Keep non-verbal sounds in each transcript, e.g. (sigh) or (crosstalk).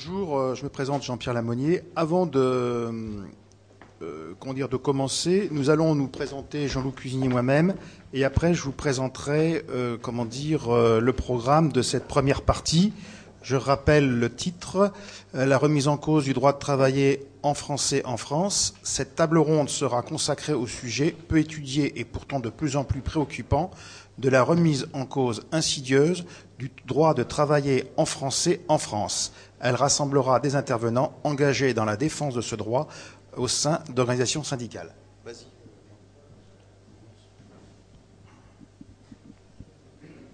Bonjour, euh, je me présente Jean-Pierre Lamonnier. Avant de, euh, dire, de commencer, nous allons nous présenter Jean-Loup Cuisinier moi-même, et après je vous présenterai, euh, comment dire, le programme de cette première partie. Je rappelle le titre, la remise en cause du droit de travailler en français en France. Cette table ronde sera consacrée au sujet peu étudié et pourtant de plus en plus préoccupant de la remise en cause insidieuse du droit de travailler en français en France. Elle rassemblera des intervenants engagés dans la défense de ce droit au sein d'organisations syndicales.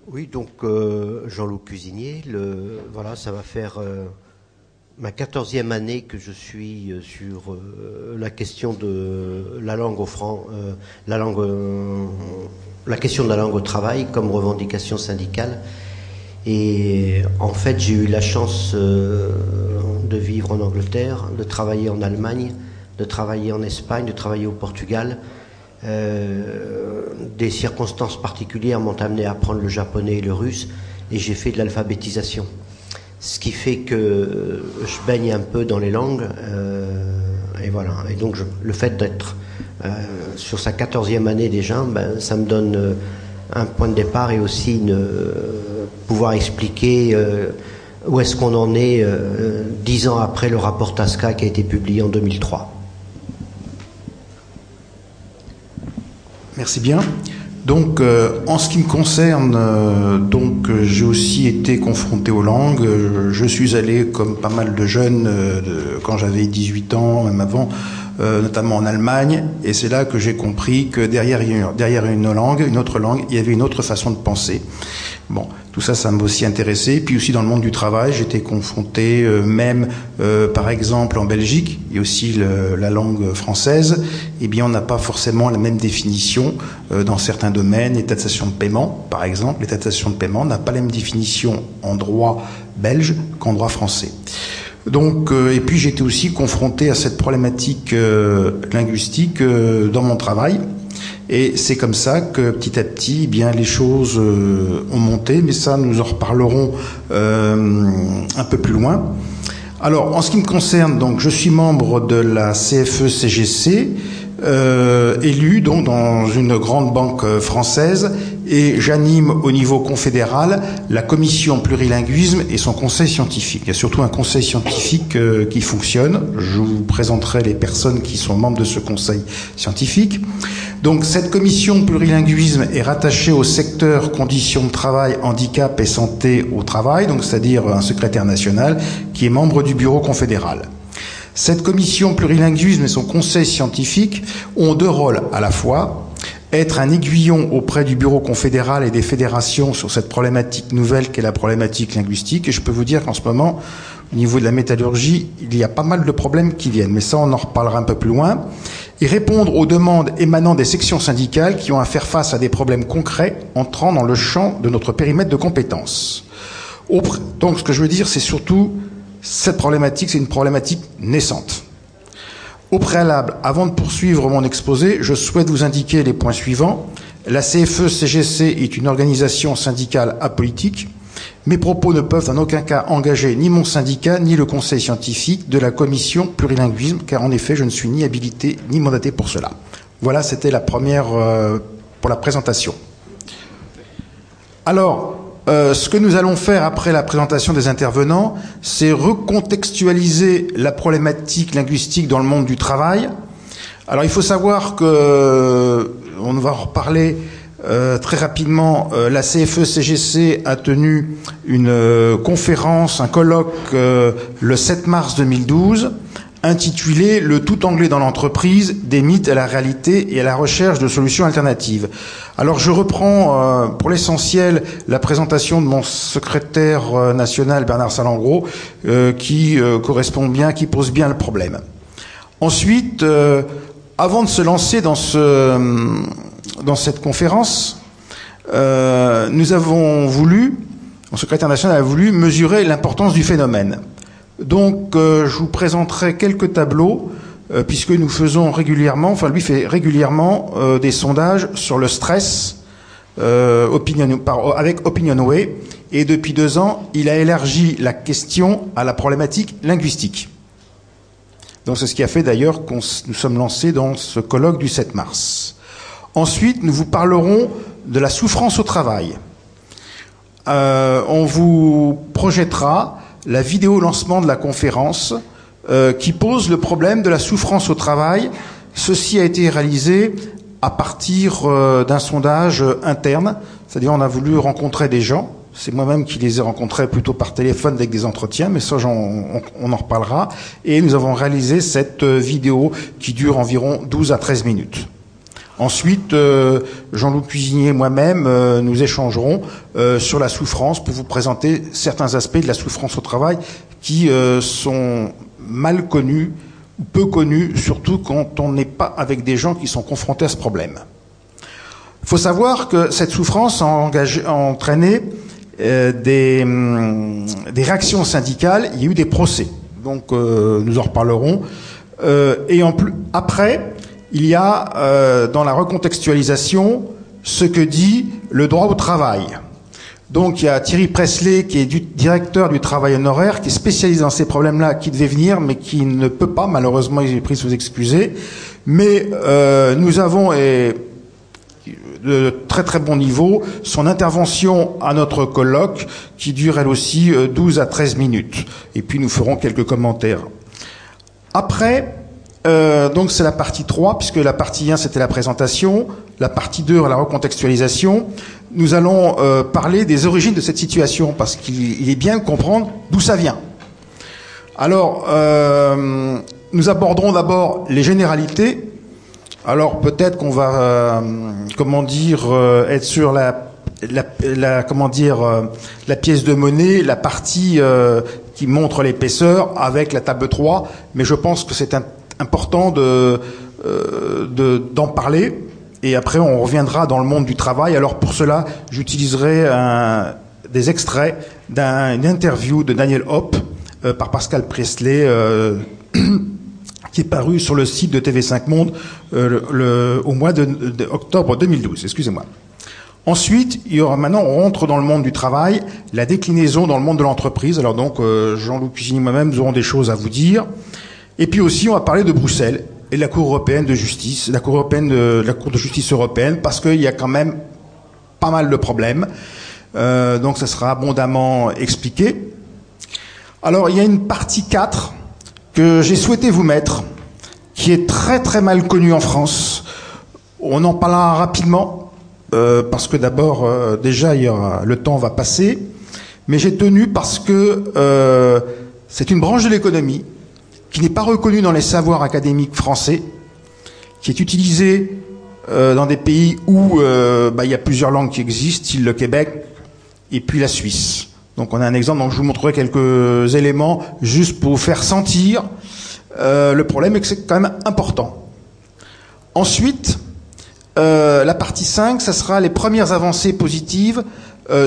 Oui, donc euh, Jean-Loup Cuisinier, le, voilà, ça va faire euh, ma quatorzième année que je suis euh, sur la question de la langue au franc, la langue, la question de la langue au travail comme revendication syndicale. Et en fait, j'ai eu la chance euh, de vivre en Angleterre, de travailler en Allemagne, de travailler en Espagne, de travailler au Portugal. Euh, des circonstances particulières m'ont amené à apprendre le japonais et le russe, et j'ai fait de l'alphabétisation. Ce qui fait que je baigne un peu dans les langues, euh, et voilà. Et donc le fait d'être sur sa quatorzième année déjà, ben, ça me donne un point de départ et aussi pouvoir expliquer euh, où est-ce qu'on en est euh, dix ans après le rapport TASCA qui a été publié en 2003. Merci bien. Donc, euh, en ce qui me concerne, donc j'ai aussi été confronté aux langues. Je suis allé, comme pas mal de jeunes, quand j'avais 18 ans, même avant, notamment en Allemagne, et c'est là que j'ai compris que derrière, derrière une langue, une autre langue, il y avait une autre façon de penser. Bon, tout ça, ça m'a aussi intéressé. Puis aussi dans le monde du travail, j'étais confronté euh, même, euh, par exemple, en Belgique, et aussi la langue française, eh bien, on n'a pas forcément la même définition euh, dans certains domaines. L'état de paiement, par exemple, l'état de paiement n'a pas la même définition en droit belge qu'en droit français. Donc, et puis j'étais aussi confronté à cette problématique linguistique dans mon travail. Et c'est comme ça que petit à petit, eh bien les choses euh, ont monté, mais ça nous en reparlerons euh, un peu plus loin. Alors, en ce qui me concerne, donc, je suis membre de la CFE-CGC, euh, élu donc dans une grande banque française, et j'anime au niveau confédéral la commission plurilinguisme et son conseil scientifique. Il y a surtout un conseil scientifique qui fonctionne. Je vous présenterai les personnes qui sont membres de ce conseil scientifique. Donc cette commission plurilinguisme est rattachée au secteur conditions de travail, handicap et santé au travail, donc c'est-à-dire un secrétaire national qui est membre du bureau confédéral. Cette commission plurilinguisme et son conseil scientifique ont deux rôles à la fois être un aiguillon auprès du bureau confédéral et des fédérations sur cette problématique nouvelle qu'est la problématique linguistique. Et je peux vous dire qu'en ce moment, au niveau de la métallurgie, il y a pas mal de problèmes qui viennent, mais ça on en reparlera un peu plus loin et répondre aux demandes émanant des sections syndicales qui ont à faire face à des problèmes concrets entrant dans le champ de notre périmètre de compétences. Donc ce que je veux dire, c'est surtout cette problématique, c'est une problématique naissante. Au préalable, avant de poursuivre mon exposé, je souhaite vous indiquer les points suivants. La CFE-CGC est une organisation syndicale apolitique mes propos ne peuvent en aucun cas engager ni mon syndicat, ni le conseil scientifique de la commission plurilinguisme, car en effet, je ne suis ni habilité ni mandaté pour cela. Voilà, c'était la première euh, pour la présentation. Alors, euh, ce que nous allons faire après la présentation des intervenants, c'est recontextualiser la problématique linguistique dans le monde du travail. Alors, il faut savoir que, euh, on va en reparler, euh, très rapidement, la CFE-CGC a tenu une conférence, un colloque le 7 mars 2012 intitulé Le tout anglais dans l'entreprise, des mythes à la réalité et à la recherche de solutions alternatives. Alors je reprends pour l'essentiel la présentation de mon secrétaire national Bernard Salengro qui correspond bien, qui pose bien le problème. Ensuite, avant de se lancer dans dans cette conférence, euh, nous avons voulu, mon secrétaire national a voulu mesurer l'importance du phénomène. Donc, euh, je vous présenterai quelques tableaux, euh, puisque nous faisons régulièrement, enfin lui fait régulièrement des sondages sur le stress opinion, par, avec OpinionWay, Et depuis deux ans, il a élargi la question à la problématique linguistique. Donc c'est ce qui a fait d'ailleurs qu'on nous sommes lancés dans ce colloque du 7 mars. Ensuite, nous vous parlerons de la souffrance au travail. Euh, on vous projettera la vidéo lancement de la conférence euh, qui pose le problème de la souffrance au travail. Ceci a été réalisé à partir euh, d'un sondage interne, c'est-à-dire on a voulu rencontrer des gens. C'est moi-même qui les ai rencontrés plutôt par téléphone avec des entretiens, mais ça on, on, en reparlera. Et nous avons réalisé cette vidéo qui dure environ 12 à 13 minutes. Ensuite, euh, Jean-Loup Cuisinier et moi-même, euh, nous échangerons euh, sur la souffrance pour vous présenter certains aspects de la souffrance au travail qui sont mal connus peu connus, surtout quand on n'est pas avec des gens qui sont confrontés à ce problème. Il faut savoir que cette souffrance a, engagé, entraîné des, hum, des, réactions syndicales, il y a eu des procès. Donc nous en reparlerons. et en plus, après, il y a euh, dans la recontextualisation ce que dit le droit au travail. Donc il y a Thierry Presley qui est du directeur du travail honoraire, qui est spécialisé dans ces problèmes-là, qui devait venir, mais qui ne peut pas, malheureusement il est pris sous excuser. Mais euh, nous avons, et de très très bon niveau, son intervention à notre colloque, qui dure elle aussi 12 euh, à 13 minutes. Et puis nous ferons quelques commentaires. Après, euh, donc c'est la partie 3, puisque la partie 1 c'était la présentation, la partie 2 la recontextualisation. Nous allons euh, parler des origines de cette situation, parce qu'il est bien de comprendre d'où ça vient. Alors, euh, nous aborderons d'abord les généralités. Alors peut-être qu'on va, euh, comment dire, euh, être sur la, la, la, comment dire, la pièce de monnaie, la partie qui montre l'épaisseur avec la table 3, mais je pense que c'est un important euh, de, d'en parler. Et après, on reviendra dans le monde du travail. Alors pour cela, j'utiliserai des extraits d'une interview de Daniel Hopp euh, par Pascal Presley, euh, (clears throat) qui est paru sur le site de TV5 Monde le, au mois d'octobre 2012. Excusez-moi. Ensuite, il y aura maintenant, on rentre dans le monde du travail, la déclinaison dans le monde de l'entreprise. Alors donc, Jean-Loup Cuisinier moi-même, nous aurons des choses à vous dire. Et puis aussi, on va parler de Bruxelles et de la Cour européenne de justice, la Cour européenne de, la Cour de justice européenne, parce qu'il y a quand même pas mal de problèmes. Euh, donc, ça sera abondamment expliqué. Alors, il y a une partie 4 que j'ai souhaité vous mettre, qui est très très mal connue en France. On en parlera rapidement, euh, parce que d'abord, euh, déjà, le temps va passer. Mais j'ai tenu parce que c'est une branche de l'économie qui n'est pas reconnu dans les savoirs académiques français, qui est utilisé euh, dans des pays où euh, bah, il y a plusieurs langues qui existent, style le Québec et puis la Suisse. Donc on a un exemple, donc je vous montrerai quelques éléments juste pour vous faire sentir euh, le problème et que c'est quand même important. Ensuite, la partie 5, ça sera les premières avancées positives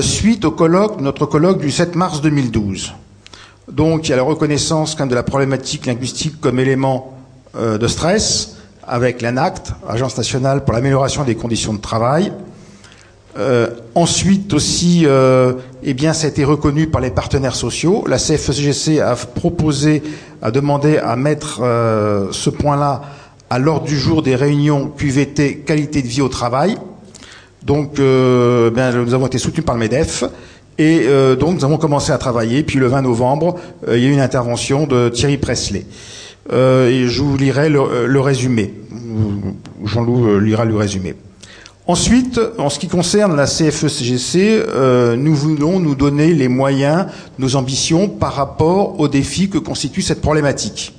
suite au colloque, notre colloque du 7 mars 2012. Donc il y a la reconnaissance quand de la problématique linguistique comme élément euh, de stress avec l'ANACT, Agence nationale pour l'amélioration des conditions de travail. Euh, ensuite aussi, euh, eh bien, ça a été reconnu par les partenaires sociaux. La CFCGC a proposé, a demandé à mettre euh, ce point-là à l'ordre du jour des réunions QVT qualité de vie au travail. Donc, euh, bien, nous avons été soutenus par le MEDEF. Et euh, donc nous avons commencé à travailler. Puis le 20 novembre, euh, il y a eu une intervention de Thierry Presley. Euh, et je vous lirai le, le résumé. Jean-Loup lira le résumé. Ensuite, en ce qui concerne la CFE-CGC, nous voulons nous donner les moyens, nos ambitions par rapport aux défis que constitue cette problématique.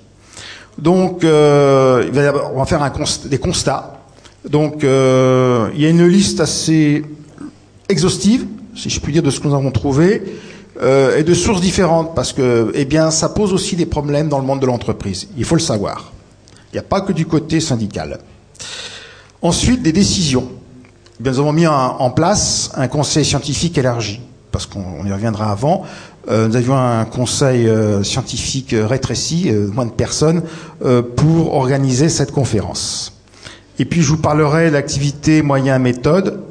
Donc, euh, on va faire un des constats. Donc, euh, il y a une liste assez exhaustive si je puis dire, de ce que nous avons trouvé, euh, et de sources différentes, parce que, eh bien, ça pose aussi des problèmes dans le monde de l'entreprise. Il faut le savoir. Il n'y a pas que du côté syndical. Ensuite, des décisions. Eh bien, nous avons mis en place un conseil scientifique élargi, parce qu'on y reviendra avant. Euh, nous avions un conseil euh, scientifique rétréci, moins de personnes, pour organiser cette conférence. Et puis, je vous parlerai d'activités, moyens, méthodes,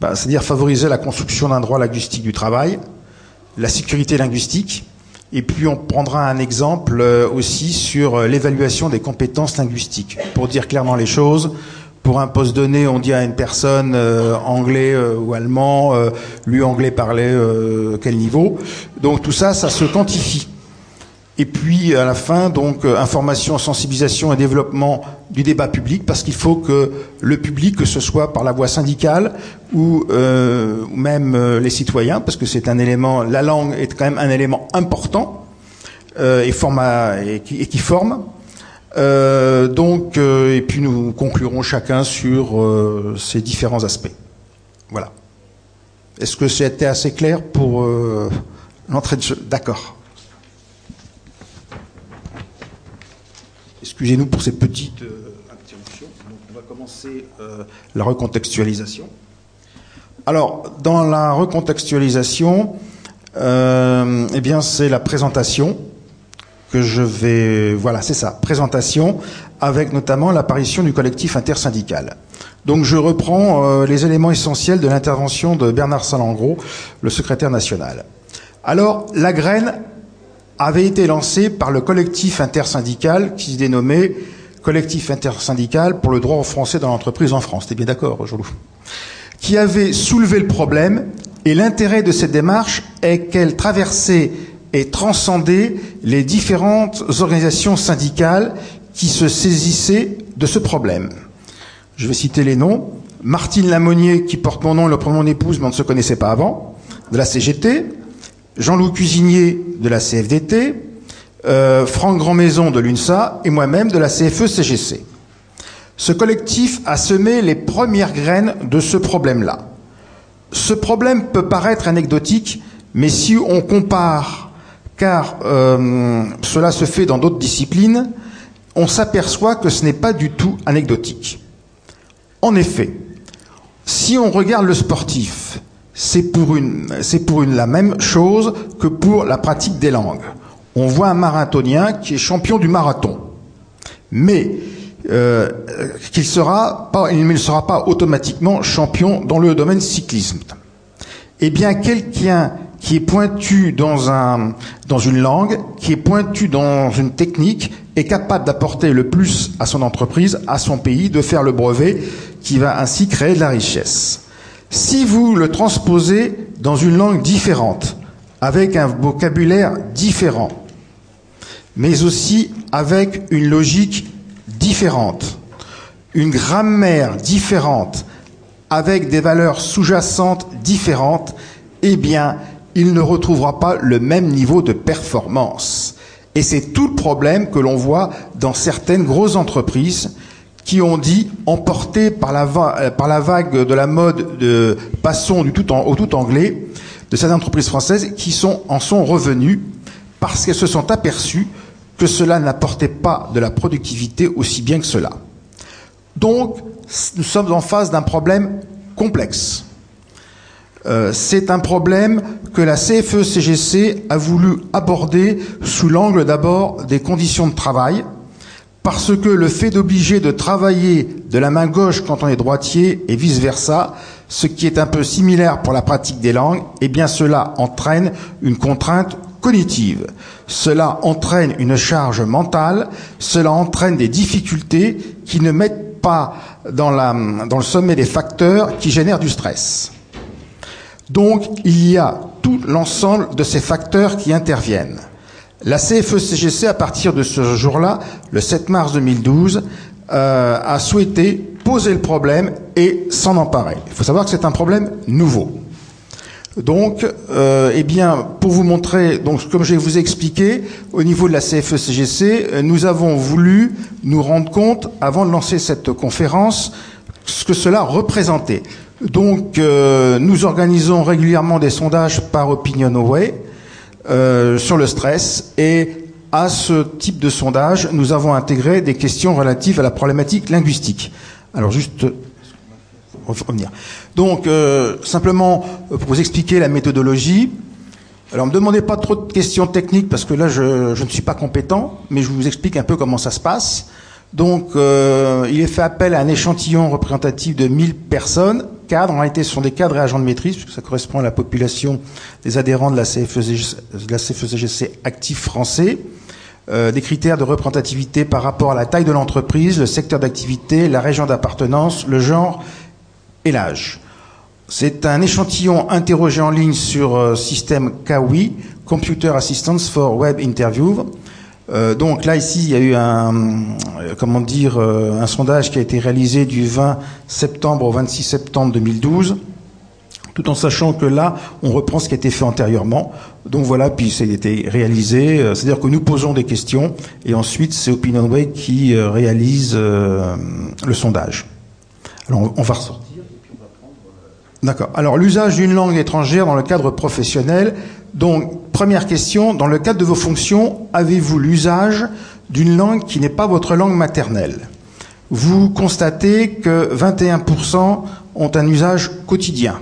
bah, c'est-à-dire favoriser la construction d'un droit linguistique du travail, la sécurité linguistique. Et puis on prendra un exemple euh, aussi sur euh, l'évaluation des compétences linguistiques. Pour dire clairement les choses, pour un poste donné, on dit à une personne euh, anglais ou allemand, lui anglais parlait quel niveau. Donc tout ça, ça se quantifie. Et puis à la fin, donc information, sensibilisation et développement du débat public, parce qu'il faut que le public, que ce soit par la voie syndicale ou euh, même les citoyens, parce que c'est un élément, la langue est quand même un élément important euh, et, forma, et, qui, et, qui, forme. Euh, donc, et puis nous conclurons chacun sur ces différents aspects. Voilà. Est-ce que c'était assez clair pour l'entrée de jeu? D'accord. Excusez-nous pour ces petites euh, interruptions. on va commencer euh, la recontextualisation. Alors, dans la recontextualisation, euh, eh bien, c'est la présentation que je vais. Voilà, c'est ça, présentation, avec notamment l'apparition du collectif intersyndical. Donc, je reprends les éléments essentiels de l'intervention de Bernard Salengro, le secrétaire national. Alors, la graine avait été lancé par le collectif intersyndical qui se dénommait Collectif intersyndical pour le droit aux Français dans l'entreprise en France. T'es bien d'accord, Jolou? Qui avait soulevé le problème et l'intérêt de cette démarche est qu'elle traversait et transcendait les différentes organisations syndicales qui se saisissaient de ce problème. Je vais citer les noms. Martine Lamonier, qui porte mon nom et le prénom de mon épouse, mais on ne se connaissait pas avant, de la CGT. Jean-Loup Cuisinier de la CFDT, euh, Franck Grandmaison de l'UNSA et moi-même de la CFE-CGC. Ce collectif a semé les premières graines de ce problème-là. Ce problème peut paraître anecdotique, mais si on compare, car euh, cela se fait dans d'autres disciplines, on s'aperçoit que ce n'est pas du tout anecdotique. En effet, si on regarde le sportif, c'est pour, une, la même chose que pour la pratique des langues. On voit un marathonien qui est champion du marathon, mais euh, qu'il il ne sera pas automatiquement champion dans le domaine cyclisme. Eh bien, quelqu'un qui est pointu dans, dans une langue, qui est pointu dans une technique, est capable d'apporter le plus à son entreprise, à son pays, de faire le brevet, qui va ainsi créer de la richesse. Si vous le transposez dans une langue différente, avec un vocabulaire différent, mais aussi avec une logique différente, une grammaire différente, avec des valeurs sous-jacentes différentes, eh bien, il ne retrouvera pas le même niveau de performance. Et c'est tout le problème que l'on voit dans certaines grosses entreprises qui ont dit, emportés par la, euh, par la vague de la mode de passons au tout anglais, de ces entreprises françaises qui en sont revenues parce qu'elles se sont aperçues que cela n'apportait pas de la productivité aussi bien que cela. Donc, nous sommes en face d'un problème complexe. Euh, c'est un problème que la CFE-CGC a voulu aborder sous l'angle d'abord des conditions de travail, parce que le fait d'obliger de travailler de la main gauche quand on est droitier et vice-versa, ce qui est un peu similaire pour la pratique des langues, eh bien cela entraîne une contrainte cognitive. Cela entraîne une charge mentale, cela entraîne des difficultés qui ne mettent pas dans, dans le sommet des facteurs qui génèrent du stress. Donc il y a tout l'ensemble de ces facteurs qui interviennent. La CFE-CGC, à partir de ce jour-là, le 7 mars 2012, euh, a souhaité poser le problème et s'en emparer. Il faut savoir que c'est un problème nouveau. Donc, euh, eh bien, pour vous montrer, donc, comme je vous ai expliqué, au niveau de la CFE-CGC, euh, nous avons voulu nous rendre compte, avant de lancer cette conférence, ce que cela représentait. Donc, euh, nous organisons régulièrement des sondages par OpinionWay euh, sur le stress et à ce type de sondage, nous avons intégré des questions relatives à la problématique linguistique. Alors juste revenir. Donc euh, simplement pour vous expliquer la méthodologie. Alors ne me demandez pas trop de questions techniques parce que là je, ne suis pas compétent, mais je vous explique un peu comment ça se passe. Donc euh, il est fait appel à un échantillon représentatif de 1000 personnes cadres. En réalité, ce sont des cadres et agents de maîtrise, puisque ça correspond à la population des adhérents de la CFEGC, actifs français. Euh, des critères de représentativité par rapport à la taille de l'entreprise, le secteur d'activité, la région d'appartenance, le genre et l'âge. C'est un échantillon interrogé en ligne sur euh, système KAWI, Computer Assistance for Web Interview. Euh, donc là ici il y a eu un euh, comment dire un sondage qui a été réalisé du 20 septembre au 26 septembre 2012 tout en sachant que là, on reprend ce qui a été fait antérieurement. Donc voilà, puis ça a été réalisé. C'est-à-dire que nous posons des questions et ensuite c'est OpinionWay qui réalise le sondage. Alors on va ressortir. D'accord. Alors l'usage d'une langue étrangère dans le cadre professionnel. Donc première question, dans le cadre de vos fonctions, avez-vous l'usage d'une langue qui n'est pas votre langue maternelle? Vous constatez que 21% ont un usage quotidien,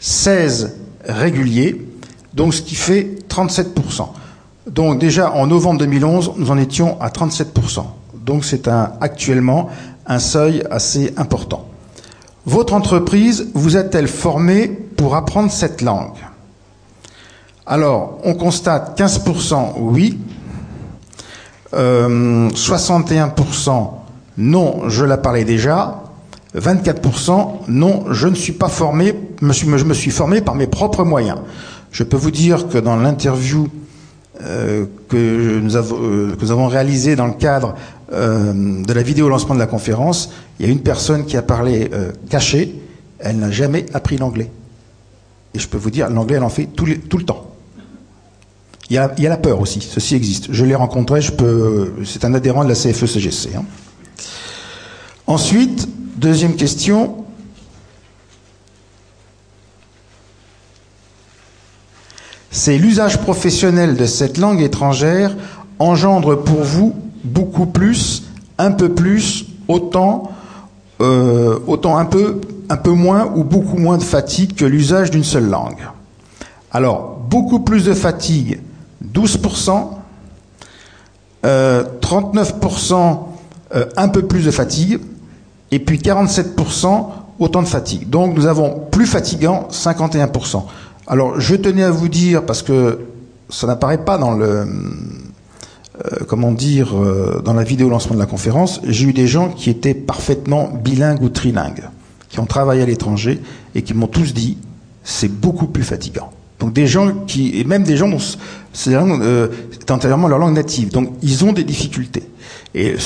16 régulier, donc ce qui fait 37%. Donc déjà en novembre 2011, nous en étions à 37%. Donc c'est actuellement un seuil assez important. Votre entreprise vous a-t-elle formé pour apprendre cette langue? Alors, on constate 15% oui, 61% euh, non, je la parlais déjà, 24% non, je ne suis pas formé, je me suis formé par mes propres moyens. Je peux vous dire que dans l'interview euh, que, nous avons, euh, que nous avons réalisé dans le cadre euh, de la vidéo lancement de la conférence, il y a une personne qui a parlé caché, elle n'a jamais appris l'anglais. Et je peux vous dire, l'anglais, elle en fait tout le temps. Il y, a, la peur aussi, ceci existe. Je l'ai rencontré, je peux, c'est un adhérent de la CFE-CGC. Hein. Ensuite, deuxième question. C'est l'usage professionnel de cette langue étrangère engendre pour vous beaucoup plus, un peu plus, autant, euh, autant un peu, un peu moins ou beaucoup moins de fatigue que l'usage d'une seule langue. Alors, beaucoup plus de fatigue, 12%, 39% euh, un peu plus de fatigue, et puis 47% autant de fatigue. Donc nous avons plus fatigant 51%. Alors je tenais à vous dire, parce que ça n'apparaît pas dans le, euh, comment dire, euh, dans la vidéo lancement de la conférence, j'ai eu des gens qui étaient parfaitement bilingues ou trilingues, qui ont travaillé à l'étranger et qui m'ont tous dit c'est beaucoup plus fatigant. Donc des gens qui, et même des gens dont c'est euh, leur langue native, donc ils ont des difficultés. Et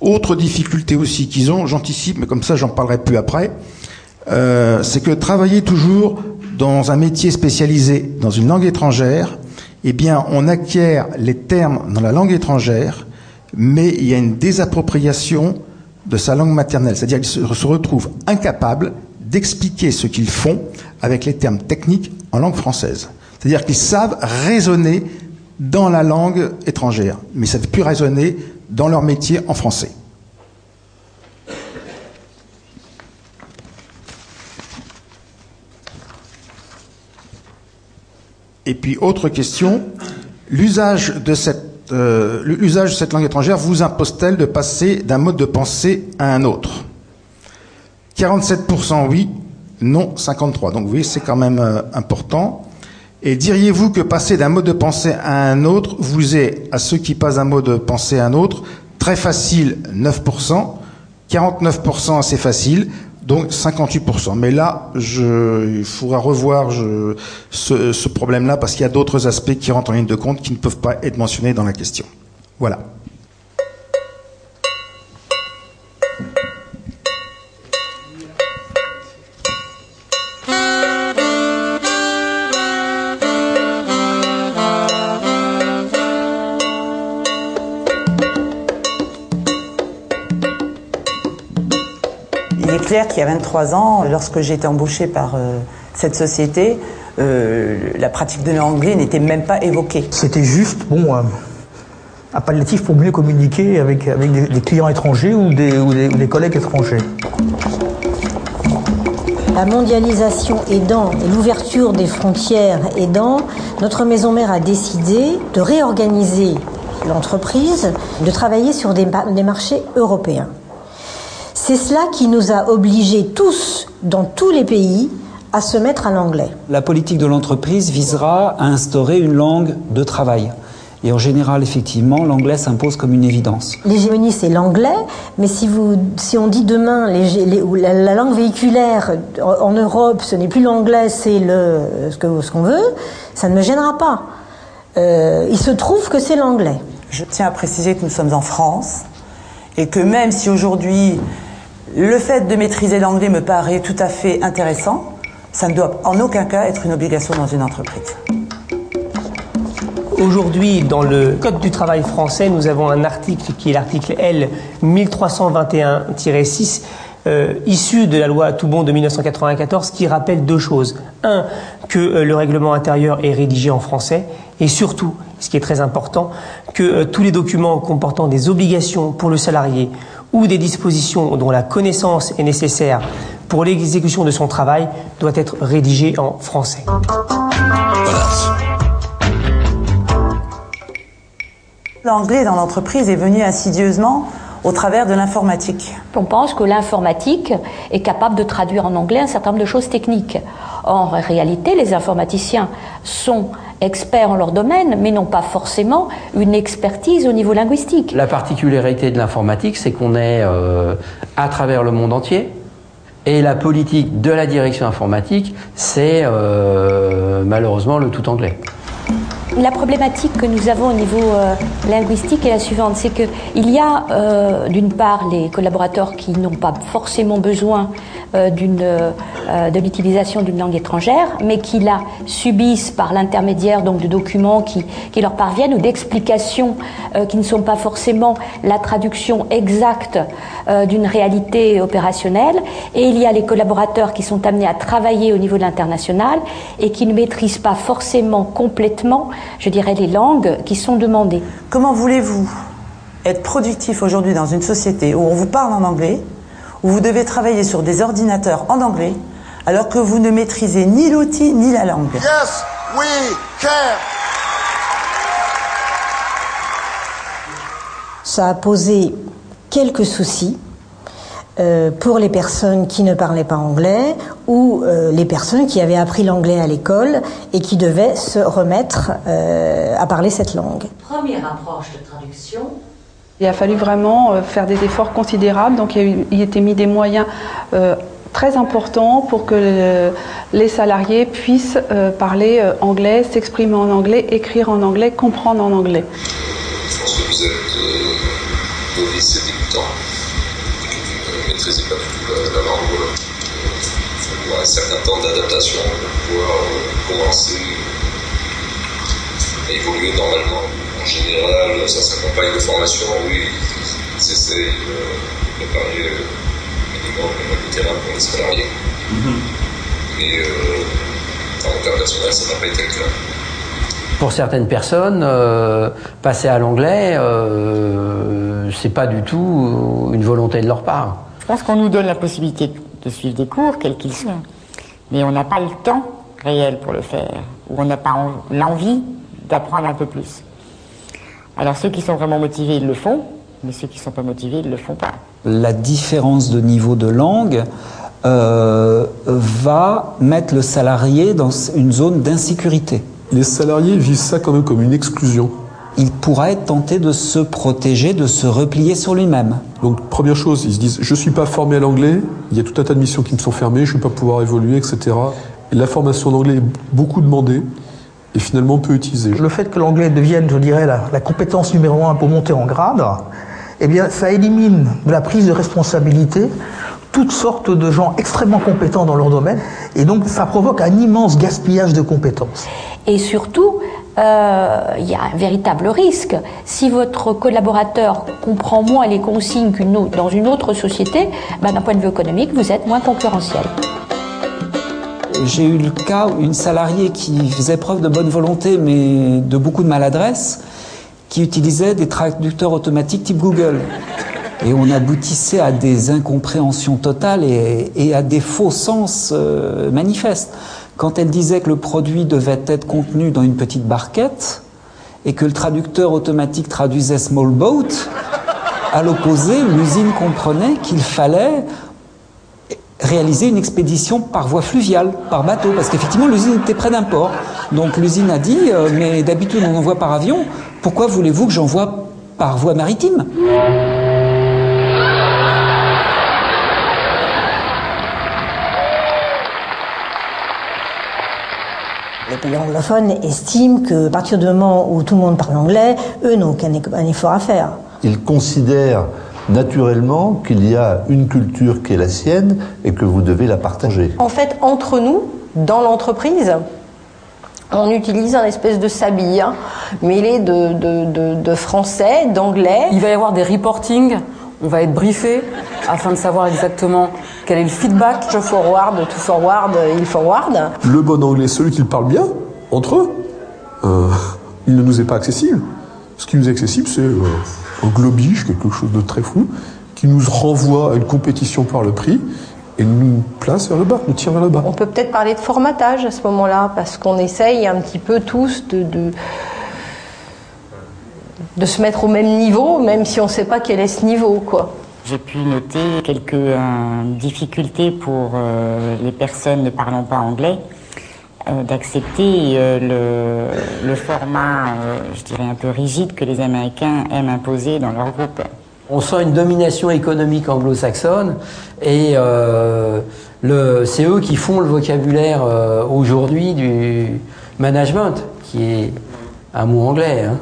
autre difficulté aussi qu'ils ont, j'anticipe, mais comme ça j'en parlerai plus après, euh, c'est que travailler toujours dans un métier spécialisé dans une langue étrangère, eh bien, on acquiert les termes dans la langue étrangère, mais il y a une désappropriation de sa langue maternelle. C'est-à-dire qu'ils se retrouvent incapables d'expliquer ce qu'ils font avec les termes techniques en langue française. C'est-à-dire qu'ils savent raisonner dans la langue étrangère, mais ils ne savent plus raisonner dans leur métier en français. Et puis, autre question, l'usage de cette, euh, l'usage de cette langue étrangère vous impose-t-elle de passer d'un mode de pensée à un autre? 47% oui, non 53%. Donc vous voyez, c'est quand même euh, important. Et diriez-vous que passer d'un mode de pensée à un autre vous est, à ceux qui passent d'un mode de pensée à un autre, très facile 9%, 49% assez facile, donc 58%. Mais là, je, il faudra revoir ce, ce problème-là parce qu'il y a d'autres aspects qui rentrent en ligne de compte qui ne peuvent pas être mentionnés dans la question. Voilà. Clair qu'il y a 23 ans, lorsque j'ai été embauchée par euh, cette société, euh, la pratique de l'anglais n'était même pas évoquée. C'était juste, bon, euh, un palliatif pour mieux communiquer avec, avec des, clients étrangers ou des, ou des, collègues étrangers. La mondialisation aidant et l'ouverture des frontières aidant, notre maison mère a décidé de réorganiser l'entreprise, de travailler sur des marchés européens. C'est cela qui nous a obligés tous, dans tous les pays, à se mettre à l'anglais. La politique de l'entreprise visera à instaurer une langue de travail. Et en général, effectivement, l'anglais s'impose comme une évidence. L'hégémonie, c'est l'anglais, mais si, vous, si on dit demain les, les, la, la, langue véhiculaire en Europe, ce n'est plus l'anglais, c'est le, ce qu'on ce qu'on veut, ça ne me gênera pas. Euh, il se trouve que c'est l'anglais. Je tiens à préciser que nous sommes en France et que même si aujourd'hui le fait de maîtriser l'anglais me paraît tout à fait intéressant, ça ne doit en aucun cas être une obligation dans une entreprise. Aujourd'hui, dans le Code du travail français, nous avons un article qui est l'article L 1321-6, euh, issu de la loi Toubon de 1994, qui rappelle deux choses. Un, que euh, le règlement intérieur est rédigé en français, et surtout, ce qui est très important, que euh, tous les documents comportant des obligations pour le salarié ou des dispositions dont la connaissance est nécessaire pour l'exécution de son travail doivent être rédigés en français. L'anglais dans l'entreprise est venu insidieusement au travers de l'informatique. On pense que l'informatique est capable de traduire en anglais un certain nombre de choses techniques. Or, en réalité, les informaticiens sont experts en leur domaine, mais n'ont pas forcément une expertise au niveau linguistique. La particularité de l'informatique, c'est qu'on est, euh, à travers le monde entier. Et la politique de la direction informatique, c'est euh, malheureusement le tout anglais. La problématique que nous avons au niveau euh, linguistique est la suivante, c'est qu'il y a euh, d'une part les collaborateurs qui n'ont pas forcément besoin de l'utilisation d'une langue étrangère, mais qui la subissent par l'intermédiaire donc de documents qui, qui leur parviennent ou d'explications qui ne sont pas forcément la traduction exacte d'une réalité opérationnelle. Et il y a les collaborateurs qui sont amenés à travailler au niveau de l'international et qui ne maîtrisent pas forcément complètement je dirais, les langues qui sont demandées. Comment voulez-vous être productif aujourd'hui dans une société où on vous parle en anglais, où vous devez travailler sur des ordinateurs en anglais, alors que vous ne maîtrisez ni l'outil ni la langue Yes, we can. Ça a posé quelques soucis euh, pour les personnes qui ne parlaient pas anglais ou euh, les personnes qui avaient appris l'anglais à l'école et qui devaient se remettre euh, à parler cette langue. Première approche de traduction. Il a fallu vraiment faire des efforts considérables, donc il, a eu, il était mis des moyens très importants pour que les salariés puissent parler anglais, s'exprimer en anglais, écrire en anglais, comprendre en anglais. Je pense que vous êtes novice débutant maîtrisez pas du tout la, la langue. Il faut un certain temps d'adaptation pour pouvoir euh, commencer à évoluer normalement. En général, ça s'accompagne de formation, oui, ils essayent de préparer minimum le terrain pour les salariés. Mais euh, en international, ça n'a pas été le cas. Pour certaines personnes, euh, passer à l'anglais, euh, c'est pas du tout une volonté de leur part. Je pense qu'on nous donne la possibilité de suivre des cours, quels qu'ils soient, mais on n'a pas le temps réel pour le faire, ou on n'a pas l'envie d'apprendre un peu plus. Alors ceux qui sont vraiment motivés, ils le font, mais ceux qui ne sont pas motivés, ils ne le font pas. La différence de niveau de langue euh, va mettre le salarié dans une zone d'insécurité. Les salariés vivent ça quand même comme une exclusion. Il pourra être tenté de se protéger, de se replier sur lui-même. Donc première chose, ils se disent je suis pas formé à l'anglais, il y a tout un tas de missions qui me sont fermées, je ne vais pas pouvoir évoluer, etc. Et la formation d'anglais est beaucoup demandée et finalement peu utilisée. Le fait que l'anglais devienne, je dirais, la, la, compétence numéro un pour monter en grade, eh bien, ça élimine de la prise de responsabilité toutes sortes de gens extrêmement compétents dans leur domaine, et donc ça provoque un immense gaspillage de compétences. Et surtout, euh, il y a un véritable risque. Si votre collaborateur comprend moins les consignes qu'une autre, dans une autre société, ben, d'un point de vue économique, vous êtes moins concurrentiel. J'ai eu le cas où une salariée qui faisait preuve de bonne volonté, mais de beaucoup de maladresse, qui utilisait des traducteurs automatiques type Google. Et on aboutissait à des incompréhensions totales et, à des faux sens euh, manifestes. Quand elle disait que le produit devait être contenu dans une petite barquette et que le traducteur automatique traduisait small boat, À l'opposé, l'usine comprenait qu'il fallait réaliser une expédition par voie fluviale, par bateau, parce qu'effectivement l'usine était près d'un port. Donc l'usine a dit, euh, mais d'habitude on envoie par avion, pourquoi voulez-vous que j'envoie par voie maritime? Les pays anglophones estiment qu'à partir du moment où tout le monde parle anglais, eux n'ont aucun effort à faire. Ils considèrent naturellement qu'il y a une culture qui est la sienne et que vous devez la partager. En fait, entre nous, dans l'entreprise, on utilise un espèce de sabille hein, mêlé de, de, de, français, d'anglais. Il va y avoir des reportings, on va être briefé afin de savoir exactement quel est le feedback. Je forward, to forward, il forward. Le bon anglais, celui qui parle bien, entre eux, euh, il ne nous est pas accessible. Ce qui nous est accessible, c'est euh, un globiche, quelque chose de très fou, qui nous renvoie à une compétition par le prix et nous place vers le bas, nous tire vers le bas. On peut peut-être parler de formatage à ce moment-là, parce qu'on essaye un petit peu tous de, de, de, se mettre au même niveau, même si on ne sait pas quel est ce niveau. quoi. J'ai pu noter quelques euh, difficultés pour euh, les personnes ne parlant pas anglais. Euh, d'accepter euh, le, format, euh, je dirais, un peu rigide que les Américains aiment imposer dans leur groupe. On sent une domination économique anglo-saxonne et c'est eux qui font le vocabulaire aujourd'hui du management, qui est un mot anglais. Hein.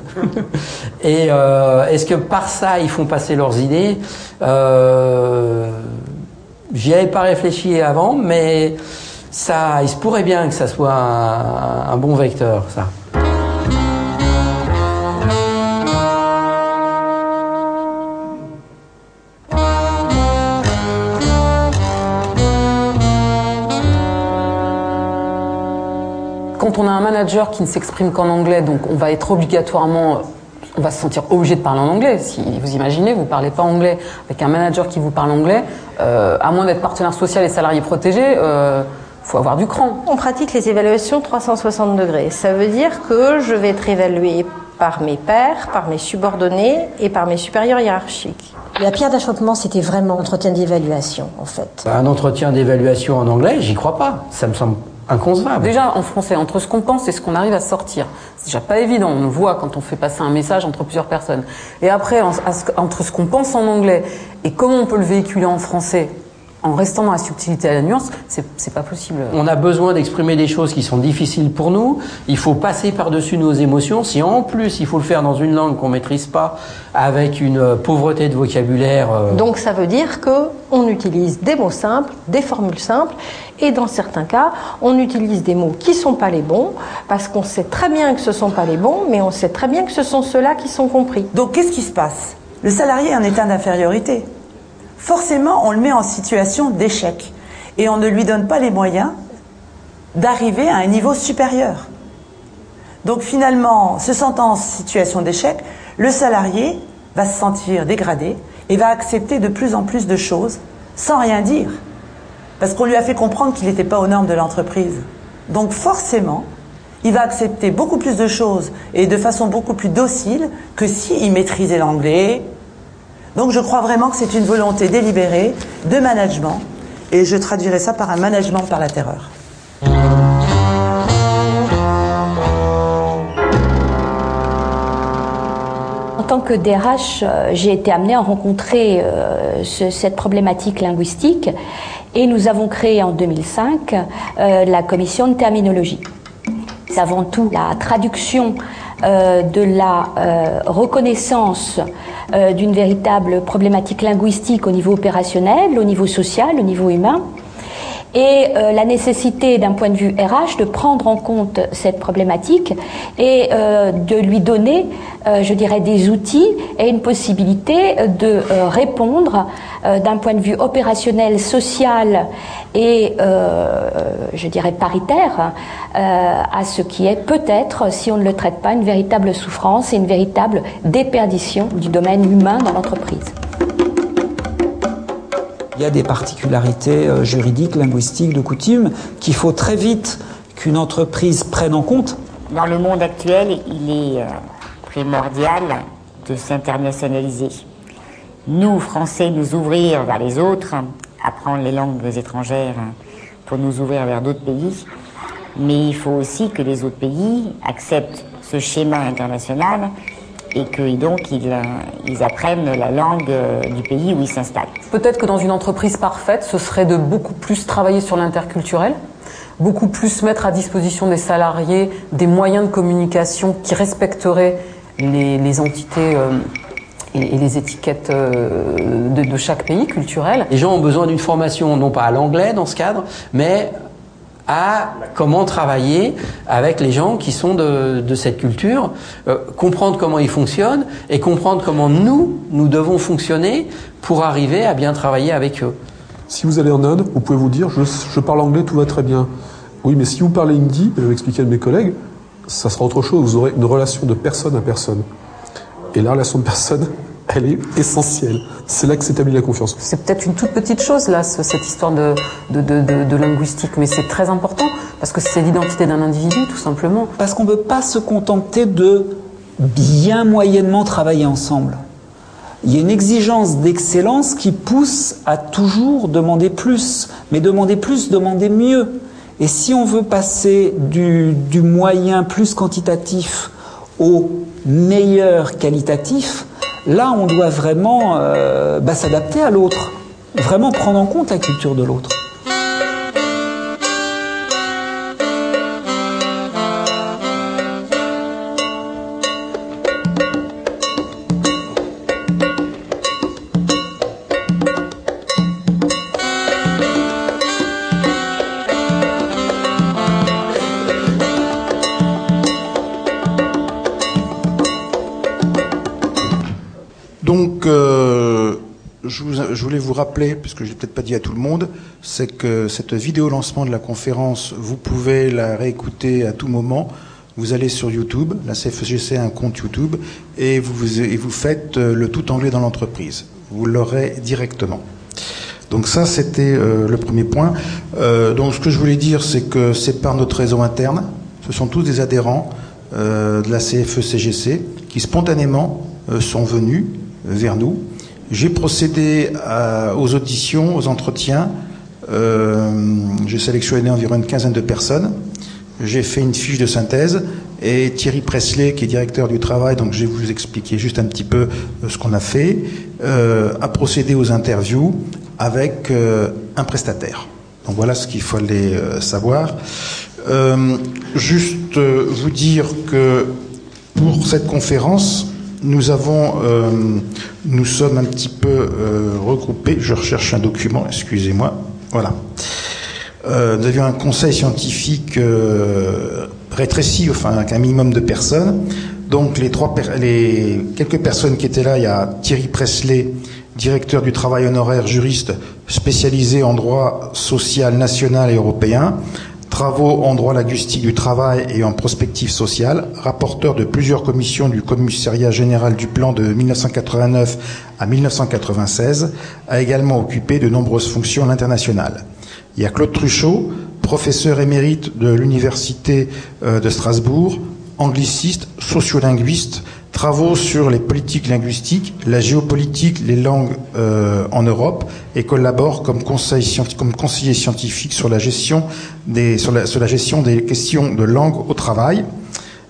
(laughs) et est-ce que par ça ils font passer leurs idées? J'y avais pas réfléchi avant, mais ça, il se pourrait bien que ça soit un, bon vecteur, ça. Quand on a un manager qui ne s'exprime qu'en anglais, donc on va être obligatoirement on va se sentir obligé de parler en anglais. Si vous imaginez, vous ne parlez pas anglais avec un manager qui vous parle anglais, euh, à moins d'être partenaire social et salarié protégé, euh, faut avoir du cran. On pratique les évaluations 360 degrés. Ça veut dire que je vais être évalué par mes pairs, par mes subordonnés et par mes supérieurs hiérarchiques. La pierre d'achoppement, c'était vraiment entretien d'évaluation, en fait. Un entretien d'évaluation en anglais, j'y crois pas. Ça me semble inconcevable. Déjà, en français, entre ce qu'on pense et ce qu'on arrive à sortir, c'est déjà pas évident. On voit quand on fait passer un message entre plusieurs personnes. Et après, entre ce qu'on pense en anglais et comment on peut le véhiculer en français, en restant dans la subtilité et la nuance, c'est pas possible. On a besoin d'exprimer des choses qui sont difficiles pour nous. Il faut passer par-dessus nos émotions. Si en plus il faut le faire dans une langue qu'on maîtrise pas, avec une euh, pauvreté de vocabulaire. Euh, Donc ça veut dire que on utilise des mots simples, des formules simples, et dans certains cas, on utilise des mots qui sont pas les bons, parce qu'on sait très bien que ce sont pas les bons, mais on sait très bien que ce sont ceux-là qui sont compris. Donc qu'est-ce qui se passe? Le salarié est en état d'infériorité forcément on le met en situation d'échec et on ne lui donne pas les moyens d'arriver à un niveau supérieur. Donc finalement, se sentant en situation d'échec, le salarié va se sentir dégradé et va accepter de plus en plus de choses sans rien dire. Parce qu'on lui a fait comprendre qu'il n'était pas aux normes de l'entreprise. Donc forcément, il va accepter beaucoup plus de choses et de façon beaucoup plus docile que s'il maîtrisait l'anglais, donc je crois vraiment que c'est une volonté délibérée de management, et je traduirais ça par un management par la terreur. En tant que DRH, euh, j'ai été amenée à rencontrer euh, cette problématique linguistique et nous avons créé en 2005 euh, la commission de terminologie. C'est avant tout la traduction de la reconnaissance euh, d'une véritable problématique linguistique au niveau opérationnel, au niveau social, au niveau humain, et euh, la nécessité d'un point de vue RH de prendre en compte cette problématique et euh, de lui donner, je dirais, des outils et une possibilité de répondre d'un point de vue opérationnel, social et, je dirais, paritaire à ce qui est peut-être, si on ne le traite pas, une véritable souffrance et une véritable déperdition du domaine humain dans l'entreprise. Il y a des particularités euh, juridiques, linguistiques, de coutume qu'il faut très vite qu'une entreprise prenne en compte. Dans le monde actuel, il est euh, primordial de s'internationaliser. nous, Français, nous ouvrir vers les autres, apprendre les langues étrangères pour nous ouvrir vers d'autres pays. Mais il faut aussi que les autres pays acceptent ce schéma international et que donc ils, ils apprennent la langue euh, du pays où ils s'installent. Peut-être que dans une entreprise parfaite, ce serait de beaucoup plus travailler sur l'interculturel, beaucoup plus mettre à disposition des salariés des moyens de communication qui respecteraient les, les entités euh, et, et, les étiquettes euh, de, de, chaque pays culturel. Les gens ont besoin d'une formation, non pas à l'anglais dans ce cadre, mais à comment travailler avec les gens qui sont de, de cette culture, euh, comprendre comment ils fonctionnent et comprendre comment nous, nous devons fonctionner pour arriver à bien travailler avec eux. Si vous allez en Inde, vous pouvez vous dire je, je parle anglais, tout va très bien. Oui, mais si vous parlez hindi, je vais expliquer à mes collègues, ça sera autre chose. Vous aurez une relation de personne à personne. Et la relation de personne, elle est essentielle. C'est là que s'établit la confiance. C'est peut-être une toute petite chose, là, cette histoire de, de, de, de, de linguistique, mais c'est très important, parce que c'est l'identité d'un individu, tout simplement. Parce qu'on ne peut pas se contenter de bien moyennement travailler ensemble. Il y a une exigence d'excellence qui pousse à toujours demander plus. Mais demander plus, demander mieux. Et si on veut passer du, du moyen plus quantitatif au meilleur qualitatif, là on doit vraiment euh, bah, s'adapter à l'autre, vraiment prendre en compte la culture de l'autre. Vous, rappeler, puisque je l'ai peut-être pas dit à tout le monde, c'est que cette vidéo lancement de la conférence, vous pouvez la réécouter à tout moment. Vous allez sur YouTube, la CFGC a un compte YouTube, et vous, faites euh, le tout anglais dans l'entreprise. Vous l'aurez directement. Donc ça, c'était euh, le premier point. Euh, donc ce que je voulais dire, c'est que c'est par notre réseau interne. Ce sont tous des adhérents de la CFE-CGC qui spontanément sont venus vers nous. J'ai procédé à, aux auditions, aux entretiens. Euh, j'ai sélectionné environ une quinzaine de personnes. J'ai fait une fiche de synthèse et Thierry Presley, qui est directeur du travail, donc je vais vous expliquer juste un petit peu ce qu'on a fait, euh, a procédé aux interviews avec euh, un prestataire. Donc voilà ce qu'il fallait euh, savoir. juste vous dire que pour cette conférence, nous avons, euh, nous sommes un petit peu euh, regroupés. Je recherche un document, excusez-moi. Voilà. Euh, nous avions un conseil scientifique rétréci, enfin avec un minimum de personnes. Donc les trois, les quelques personnes qui étaient là, il y a Thierry Presley, directeur du travail honoraire, juriste spécialisé en droit social national et européen travaux en droit linguistique du travail et en prospective sociale, rapporteur de plusieurs commissions du commissariat général du plan de 1989 à 1996, a également occupé de nombreuses fonctions à l'international. Il y a Claude Truchot, professeur émérite de l'Université de Strasbourg, angliciste, sociolinguiste, travaux sur les politiques linguistiques, la géopolitique, les langues euh, en Europe et collabore comme, conseil, comme, conseiller scientifique sur la, gestion des, sur, la, sur la gestion des questions de langue au travail.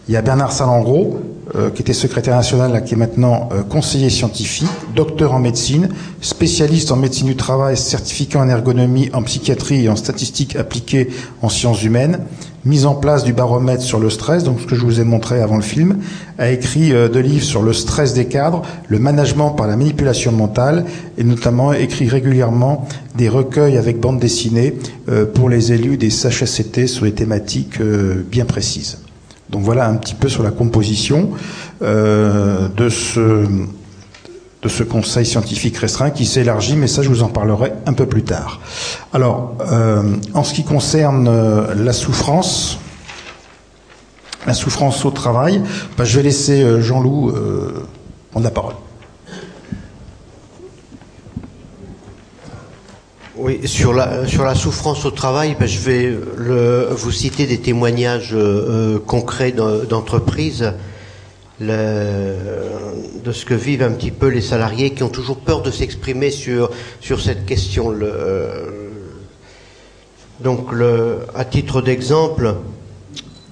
Il y a Bernard Salengro, euh, qui était secrétaire national, là, qui est maintenant euh, conseiller scientifique, docteur en médecine, spécialiste en médecine du travail, certificat en ergonomie, en psychiatrie et en statistique appliquée en sciences humaines, mise en place du baromètre sur le stress, donc ce que je vous ai montré avant le film, a écrit euh, deux livres sur le stress des cadres, le management par la manipulation mentale, et notamment écrit régulièrement des recueils avec bande dessinée euh, pour les élus des CHSCT sur des thématiques euh, bien précises. Donc voilà un petit peu sur la composition de ce de ce conseil scientifique restreint qui s'élargit, mais ça je vous en parlerai un peu plus tard. Alors, euh, en ce qui concerne euh, la souffrance, la souffrance au travail, bah, je vais laisser euh, Jean-Loup prendre la parole. Oui, sur la, sur la souffrance au travail, ben je vais vous citer des témoignages concrets d'entreprises de ce que vivent un petit peu les salariés qui ont toujours peur de s'exprimer sur, sur cette question. Le, euh, donc, le, à titre d'exemple,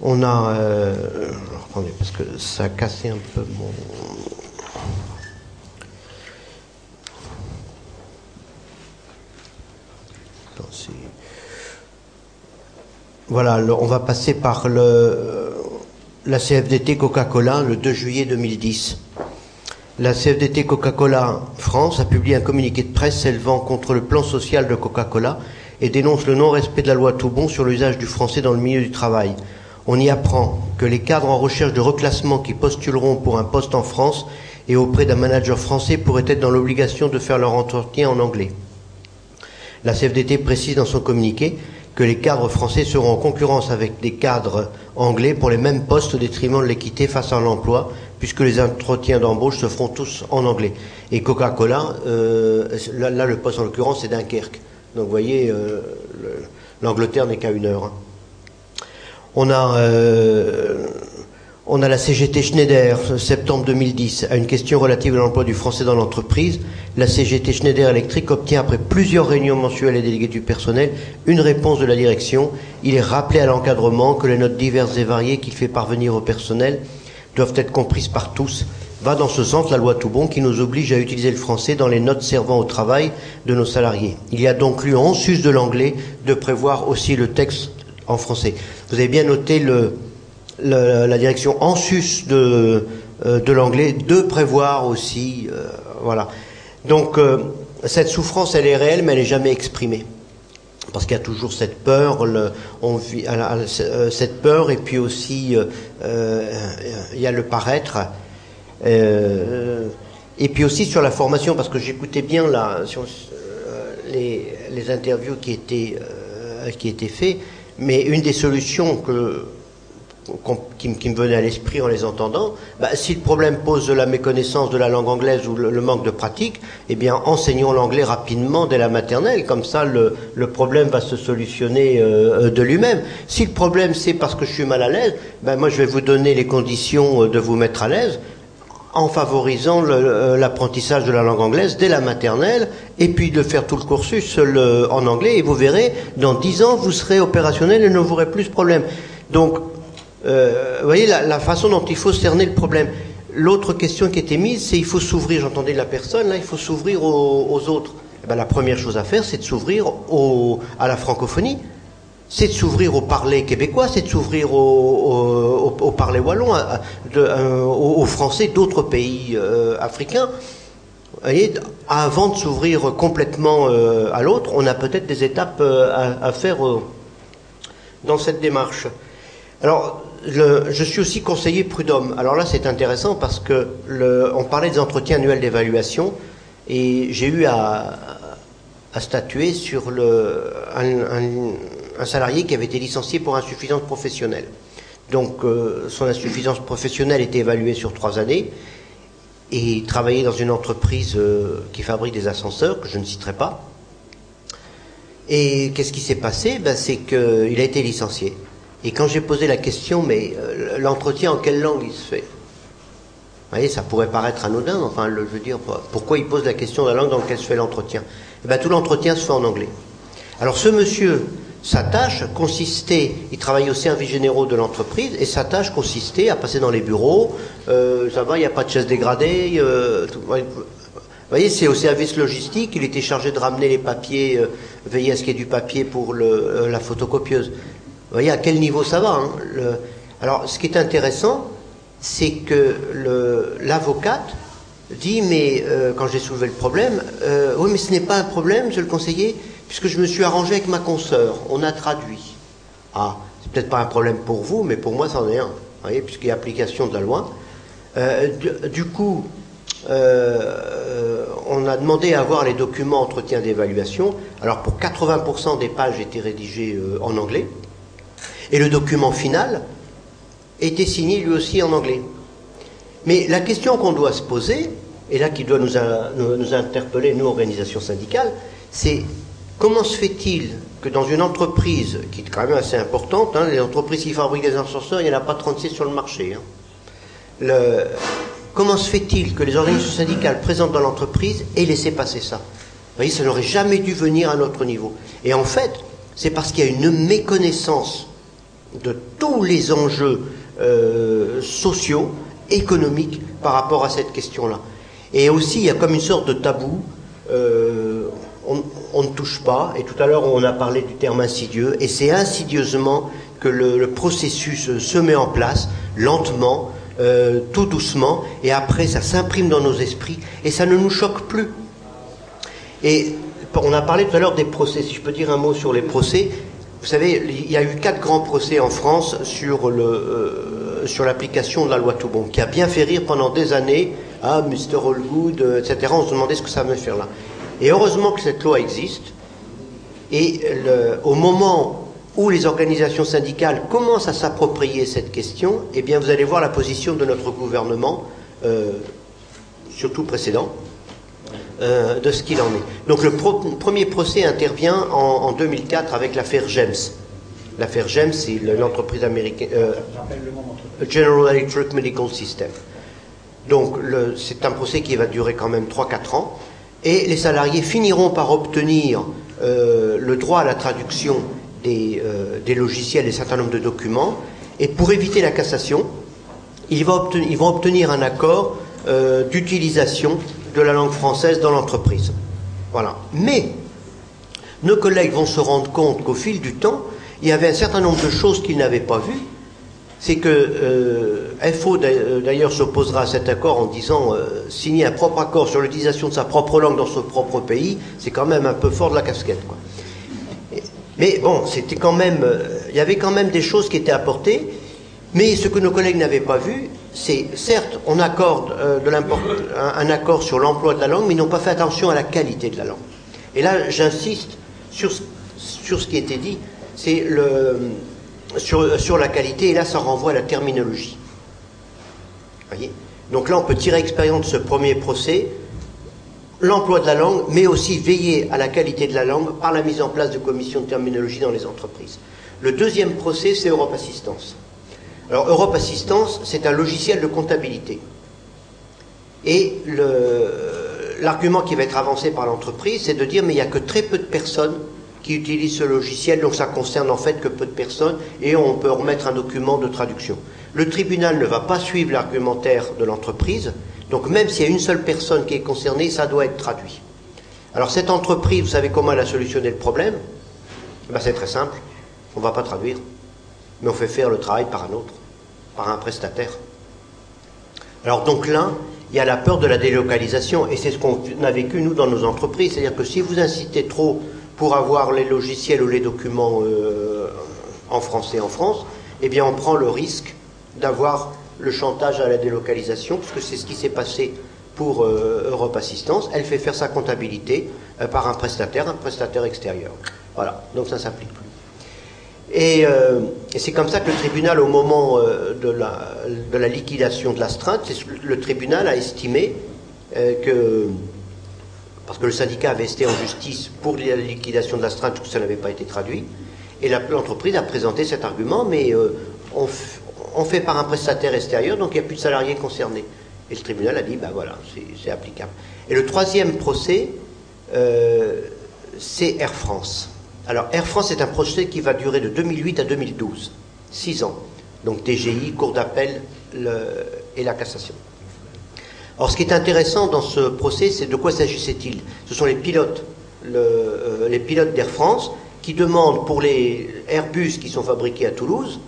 on a. euh, attendez, parce que ça a cassé un peu mon. Voilà, on va passer par le, la CFDT Coca-Cola le 2 juillet 2010. La CFDT Coca-Cola France a publié un communiqué de presse s'élevant contre le plan social de Coca-Cola et dénonce le non-respect de la loi Toubon sur l'usage du français dans le milieu du travail. On y apprend que les cadres en recherche de reclassement qui postuleront pour un poste en France et auprès d'un manager français pourraient être dans l'obligation de faire leur entretien en anglais. La CFDT précise dans son communiqué que les cadres français seront en concurrence avec des cadres anglais pour les mêmes postes au détriment de l'équité face à l'emploi, puisque les entretiens d'embauche se feront tous en anglais. Et Coca-Cola, euh, là, là, le poste en l'occurrence c'est Dunkerque. Donc vous voyez, euh, le- l'Angleterre n'est qu'à une heure. hein. On a, euh, on a la CGT Schneider, septembre 2010, à une question relative à l'emploi du français dans l'entreprise. La CGT Schneider Electric obtient, après plusieurs réunions mensuelles et délégués du personnel, une réponse de la direction. Il est rappelé à l'encadrement que les notes diverses et variées qu'il fait parvenir au personnel doivent être comprises par tous. Va dans ce sens la loi Toubon qui nous oblige à utiliser le français dans les notes servant au travail de nos salariés. Il y a donc lieu, en sus de l'anglais, de prévoir aussi le texte en français. Vous avez bien noté le, la direction en sus de, euh, l'anglais de prévoir aussi. euh, voilà. Donc, euh, cette souffrance, elle est réelle, mais elle n'est jamais exprimée. Parce qu'il y a toujours cette peur, cette peur, et puis aussi il y a le paraître. Et puis aussi sur la formation, parce que j'écoutais bien les, interviews qui étaient, qui étaient faites, mais une des solutions que, qui, me- venait à l'esprit en les entendant, bah, si le problème pose de la méconnaissance de la langue anglaise ou le, manque de pratique, eh bien enseignons l'anglais rapidement dès la maternelle, comme ça le, problème va se solutionner euh, de lui-même. Si le problème c'est parce que je suis mal à l'aise, ben moi je vais vous donner les conditions euh, de vous mettre à l'aise en favorisant euh, l'apprentissage de la langue anglaise dès la maternelle, et puis de faire tout le cursus en anglais, et vous verrez, dans dix ans, vous serez opérationnel et ne vous aurez plus ce problème. Donc, euh, vous voyez la, façon dont il faut cerner le problème. L'autre question qui était mise, c'est il faut s'ouvrir, j'entendais la personne, là, il faut s'ouvrir aux, autres. Eh ben, la première chose à faire, c'est de s'ouvrir à la francophonie c'est de s'ouvrir au parler québécois, c'est de s'ouvrir au, parler wallon, euh, aux, Français d'autres pays euh, africains. Vous voyez, avant de s'ouvrir complètement à l'autre, on a peut-être des étapes à, à faire dans cette démarche. Alors, je suis aussi conseiller prud'homme. Alors là, c'est intéressant parce que on parlait des entretiens annuels d'évaluation et j'ai eu à, statuer sur un salarié qui avait été licencié pour insuffisance professionnelle. Donc, euh, son insuffisance professionnelle était évaluée sur trois années et il travaillait dans une entreprise euh, qui fabrique des ascenseurs, que je ne citerai pas. Et qu'est-ce qui s'est passé? Ben, C'est qu'il a été licencié. Et quand j'ai posé la question, mais euh, l'entretien en quelle langue il se fait? Vous voyez, ça pourrait paraître anodin, mais enfin, je veux dire, pourquoi il pose la question de la langue dans laquelle se fait l'entretien? Eh ben, Tout l'entretien se fait en anglais. Alors ce monsieur, sa tâche consistait, il travaillait au service généraux de l'entreprise, et sa tâche consistait à passer dans les bureaux, euh, ça va, il n'y a pas de chaise dégradée, euh, vous voyez, c'est au service logistique, il était chargé de ramener les papiers, veiller à ce qu'il y ait du papier pour la photocopieuse. Vous voyez à quel niveau ça va. hein, Alors, ce qui est intéressant, c'est que l'avocate dit, mais euh, quand j'ai soulevé le problème, euh, oui, mais ce n'est pas un problème, monsieur le conseiller, puisque je me suis arrangé avec ma consoeur, on a traduit. Ah, c'est peut-être pas un problème pour vous, mais pour moi, c'en est un. Voyez, puisqu'il y a application de la loi. Euh, du, coup, on a demandé à avoir les documents entretien d'évaluation. Alors, pour 80% des pages étaient rédigées en anglais. Et le document final était signé lui aussi en anglais. Mais la question qu'on doit se poser, et là qui doit nous, interpeller, nous, organisations syndicales, c'est comment se fait-il que dans une entreprise qui est quand même assez importante, hein, les entreprises qui fabriquent des ascenseurs, il n'y en a pas 36 sur le marché. hein. comment se fait-il que les organisations syndicales présentes dans l'entreprise aient laissé passer ça? Vous voyez, ça n'aurait jamais dû venir à notre niveau. Et en fait, c'est parce qu'il y a une méconnaissance de tous les enjeux euh, sociaux, économiques par rapport à cette question-là. Et aussi, il y a comme une sorte de tabou. euh, on, ne touche pas, et tout à l'heure on a parlé du terme insidieux, et c'est insidieusement que le, processus euh, se met en place, lentement, tout doucement, et après ça s'imprime dans nos esprits, et ça ne nous choque plus. Et on a parlé tout à l'heure des procès, si je peux dire un mot sur les procès. Vous savez, il y a eu quatre grands procès en France euh, sur l'application de la loi Toubon, qui a bien fait rire pendant des années. Ah, Mr. Allgood, etc. On se demandait ce que ça veut faire là. Et heureusement que cette loi existe. Et au moment où les organisations syndicales commencent à s'approprier cette question, eh bien, vous allez voir la position de notre gouvernement, euh, surtout précédent, euh, de ce qu'il en est. Donc le pro- premier procès intervient en, en 2004 avec l'affaire James. L'affaire James, c'est le- l'entreprise américaine euh, General Electric Medical System. Donc c'est un procès qui va durer quand même 3-4 ans. Et les salariés finiront par obtenir euh, le droit à la traduction des, euh, des logiciels et un certain nombre de documents. Et pour éviter la cassation, ils vont obtenir, ils vont obtenir un accord d'utilisation de la langue française dans l'entreprise. Voilà. Mais nos collègues vont se rendre compte qu'au fil du temps, il y avait un certain nombre de choses qu'ils n'avaient pas vues. C'est que euh, FO euh, d'ailleurs s'opposera à cet accord en disant euh, signer un propre accord sur l'utilisation de sa propre langue dans son propre pays, c'est quand même un peu fort de la casquette. Mais bon, c'était quand même, il y avait quand même des choses qui étaient apportées. Mais ce que nos collègues n'avaient pas vu, c'est certes, on accorde euh, un, accord sur l'emploi de la langue, mais ils n'ont pas fait attention à la qualité de la langue. Et là, j'insiste sur, ce- qui était dit, c'est sur, la qualité, et là, ça renvoie à la terminologie. Donc là, on peut tirer expérience de ce premier procès, l'emploi de la langue, mais aussi veiller à la qualité de la langue par la mise en place de commissions de terminologie dans les entreprises. Le deuxième procès, c'est Europe Assistance. Alors, Europe Assistance, c'est un logiciel de comptabilité. Et l'argument qui va être avancé par l'entreprise, c'est de dire, mais il n'y a que très peu de personnes qui utilisent ce logiciel, donc ça concerne en fait que peu de personnes, et on peut remettre un document de traduction. Le tribunal ne va pas suivre l'argumentaire de l'entreprise, donc même s'il y a une seule personne qui est concernée, ça doit être traduit. Alors cette entreprise, vous savez comment elle a solutionné le problème? Eh ben, C'est très simple, on ne va pas traduire, mais on fait faire le travail par un autre, par un prestataire. Alors donc là, il y a la peur de la délocalisation, et c'est ce qu'on a vécu nous dans nos entreprises, c'est-à-dire que si vous incitez trop pour avoir les logiciels ou les documents euh, en français en France, eh bien on prend le risque d'avoir le chantage à la délocalisation, parce que c'est ce qui s'est passé pour euh, Europe Assistance. Elle fait faire sa comptabilité euh, par un prestataire, un prestataire extérieur. Voilà, donc ça ne s'applique plus. Et, euh, et c'est comme ça que le tribunal, au moment euh, de, la, de la liquidation de l'astreinte, le tribunal a estimé euh, que, parce que le syndicat avait été en justice pour la liquidation de l'astreinte, que ça n'avait pas été traduit, et l'entreprise a présenté cet argument, mais on, on fait par un prestataire extérieur, donc il n'y a plus de salariés concernés. Et le tribunal a dit, ben voilà, c'est- applicable. Et le troisième procès, c'est Air France. Alors Air France est un procès qui va durer de 2008 à 2012, six ans. Donc TGI, Cour d'appel et la cassation. Alors ce qui est intéressant dans ce procès, c'est de quoi s'agissait-il? Ce sont les pilotes, euh, les pilotes d'Air France qui demandent pour les Airbus qui sont fabriqués à Toulouse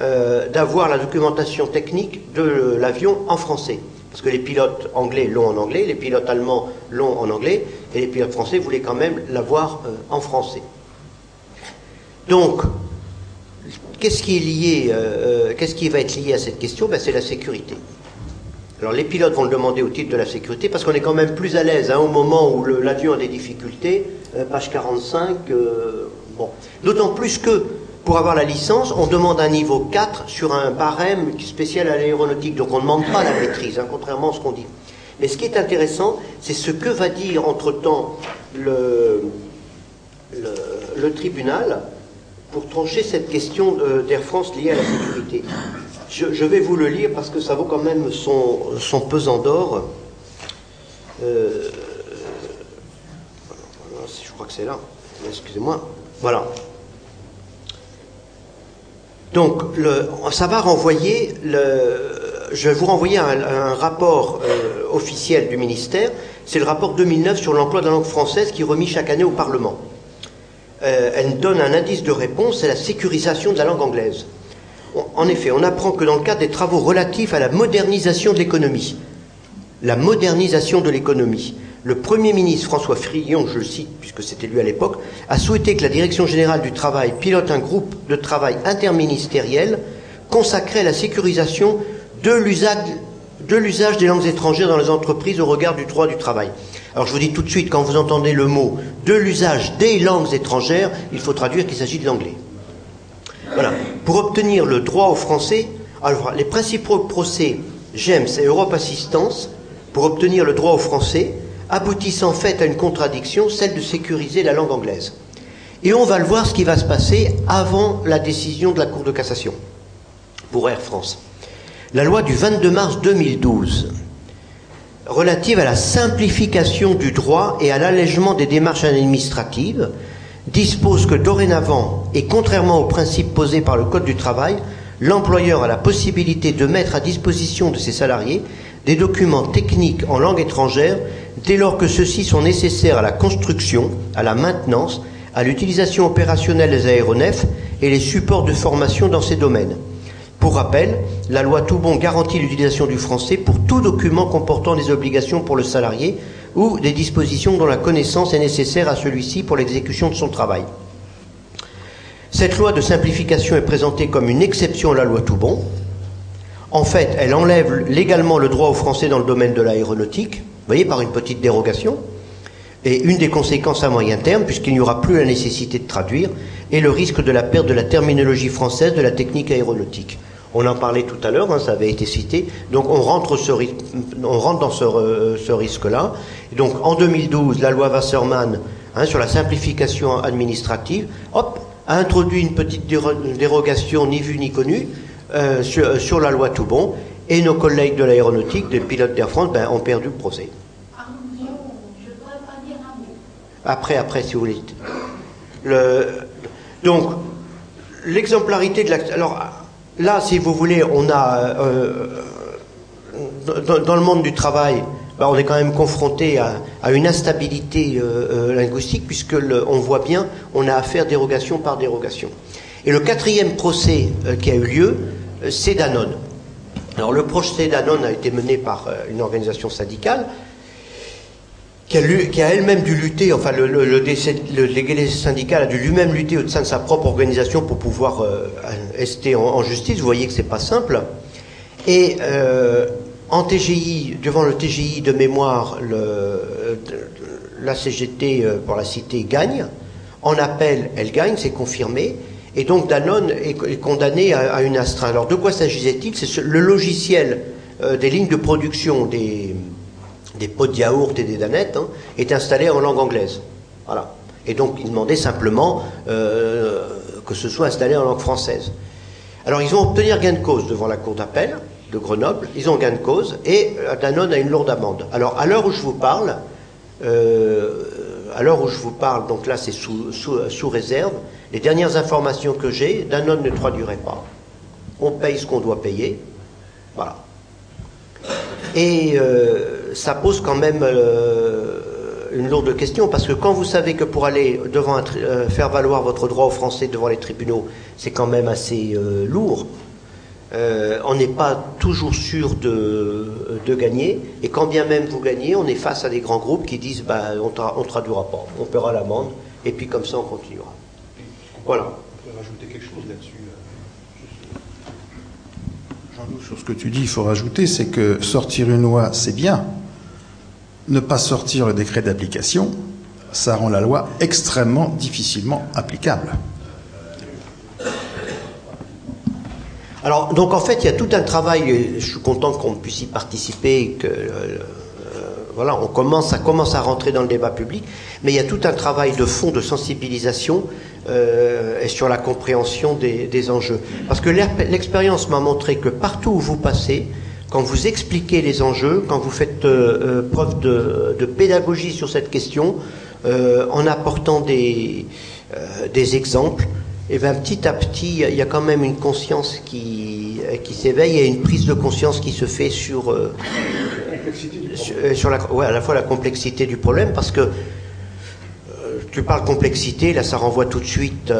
euh, d'avoir la documentation technique de l'avion en français. Parce que les pilotes anglais l'ont en anglais, les pilotes allemands l'ont en anglais, et les pilotes français voulaient quand même l'avoir euh, en français. Donc, qu'est-ce qui est lié, euh, euh, qu'est-ce qui va être lié à cette question? Ben, C'est la sécurité. Alors les pilotes vont le demander au titre de la sécurité parce qu'on est quand même plus à l'aise hein, au moment où l'avion a des difficultés, euh, page 45. euh, bon. D'autant plus que pour avoir la licence, on demande un niveau 4 sur un barème spécial à l'aéronautique. Donc on ne demande pas la maîtrise, hein, contrairement à ce qu'on dit. Mais ce qui est intéressant, c'est ce que va dire entre-temps le tribunal pour trancher cette question de- d'Air France liée à la sécurité. Je, vais vous le lire parce que ça vaut quand même son, pesant d'or. Euh, je crois que c'est là. Excusez-moi. Voilà. Donc, le, ça va renvoyer, le, je vais vous renvoyer un, un rapport euh, officiel du ministère. C'est le rapport 2009 sur l'emploi de la langue française qui est remis chaque année au Parlement. Euh, elle donne un indice de réponse, c'est la sécurisation de la langue anglaise. En effet, on apprend que dans le cadre des travaux relatifs à la modernisation de l'économie, de l'économie, le Premier ministre François Fillon, je le cite puisque c'était lui à l'époque, a souhaité que la Direction générale du travail pilote un groupe de travail interministériel consacré à la sécurisation de l'usage des langues étrangères dans les entreprises au regard du droit du travail. Alors je vous dis tout de suite, quand vous entendez le mot de l'usage des langues étrangères, il faut traduire qu'il s'agit de l'anglais. Voilà. Pour obtenir le droit au français, alors les principaux procès GEMS et Europe Assistance, pour obtenir le droit au français, aboutissent en fait à une contradiction, celle de sécuriser la langue anglaise. Et on va le voir ce qui va se passer avant la décision de la Cour de cassation pour Air France. La loi du 22 mars 2012 relative à la simplification du droit et à l'allègement des démarches administratives dispose que dorénavant, et contrairement aux principes posés par le Code du travail, l'employeur a la possibilité de mettre à disposition de ses salariés des documents techniques en langue étrangère dès lors que ceux-ci sont nécessaires à la construction, à la maintenance, à l'utilisation opérationnelle des aéronefs et les supports de formation dans ces domaines. Pour rappel, la loi Toubon garantit l'utilisation du français pour tout document comportant des obligations pour le salarié ou des dispositions dont la connaissance est nécessaire à celui-ci pour l'exécution de son travail. Cette loi de simplification est présentée comme une exception à la loi Toubon. En fait, elle enlève légalement le droit au français dans le domaine de l'aéronautique, vous voyez, par une petite dérogation. Et une des conséquences à moyen terme, puisqu'il n'y aura plus la nécessité de traduire, est le risque de la perte de la terminologie française de la technique aéronautique. On en parlait tout à l'heure, hein, ça avait été cité. Donc on rentre, dans ce, ce risque-là. Donc en 2012, la loi Wasserman hein, sur la simplification administrative, hop, a introduit une petite déro- dérogation ni vue ni connue euh, sur, sur la loi Toubon. Et nos collègues de l'aéronautique, des pilotes d'Air France, ben, ont perdu le procès. Après, après, si vous voulez. Le, donc, l'exemplarité de la. Là, si vous voulez, on a. euh, dans, dans le monde du travail, ben, on est quand même confronté à, une instabilité euh, euh, linguistique, puisque on voit bien, on a affaire dérogation par dérogation. Et le quatrième procès euh, qui a eu lieu, euh, c'est Danone. Alors, le procès Danone a été mené par euh, une organisation syndicale qui a, elle-même dû lutter, enfin le, le, le, décès- le délégué syndical a dû lui-même lutter au sein de sa propre organisation pour pouvoir euh, rester en, en justice. Vous voyez que c'est pas simple. Et euh, en TGI, devant le TGI de mémoire, la CGT euh, pour la cité gagne. En appel, elle gagne, c'est confirmé. Et donc Danone est, condamné à, une astreinte. Alors de quoi s'agissait-il? C'est ce- le logiciel euh, des lignes de production des, des pots de yaourt et des danettes hein, est installé en langue anglaise. Voilà. Et donc il demandait simplement euh, que ce soit installé en langue française. Alors ils ont obtenu gain de cause devant la cour d'appel de Grenoble, ils ont gain de cause et euh, Danone a une lourde amende. Alors à l'heure où je vous parle, euh, à l'heure où je vous parle, donc là c'est sous, réserve, les dernières informations que j'ai, Danone ne traduirait pas. On paye ce qu'on doit payer. Voilà. Et euh, ça pose quand même euh, une lourde question, parce que quand vous savez que pour aller devant un tri- euh, faire valoir votre droit au français devant les tribunaux, c'est quand même assez euh, lourd, euh, on n'est pas toujours sûr de, de gagner, et quand bien même vous gagnez, on est face à des grands groupes qui disent bah, on ne traduira pas, on paiera l'amende, et puis comme ça on continuera. Voilà. On peut rajouter quelque chose là-dessus. Jean-Loup, sur ce que tu dis, il faut rajouter, c'est que sortir une loi, c'est bien. Ne pas sortir le décret d'application, ça rend la loi extrêmement difficilement applicable. Alors, donc en fait, il y a tout un travail, je suis content qu'on puisse y participer, que, euh, voilà, on commence, ça commence à rentrer dans le débat public, mais il y a tout un travail de fond de sensibilisation euh, et sur la compréhension des, des enjeux. Parce que l'ex- l'expérience m'a montré que partout où vous passez, quand vous expliquez les enjeux, quand vous faites euh, euh, preuve de, de pédagogie sur cette question, euh, en apportant des, euh, des exemples, et bien petit à petit, il y a quand même une conscience qui, qui s'éveille et une prise de conscience qui se fait sur, sur, sur la, ouais, à la fois la complexité du problème, parce que tu parles complexité, là ça renvoie tout de suite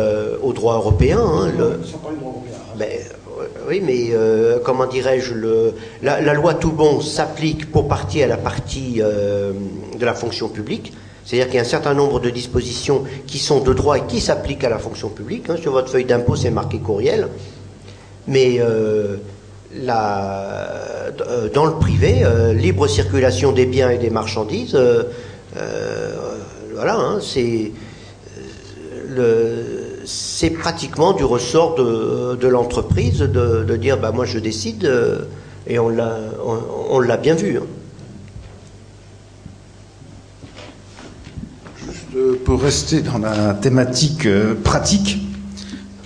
au droit européen. hein, le- ben, euh, oui, mais euh, comment dirais-je, la, la loi tout bon s'applique pour partie à la partie euh, de la fonction publique. C'est-à-dire qu'il y a un certain nombre de dispositions qui sont de droit et qui s'appliquent à la fonction publique. hein. Sur votre feuille d'impôt, c'est marqué courriel. Mais euh, dans le privé, libre circulation des biens et des marchandises, voilà, hein, c'est le- c'est pratiquement du ressort de, l'entreprise de, dire bah, moi je décide euh, et on l'a bien vu. hein. Euh, Pour rester dans la thématique euh, pratique,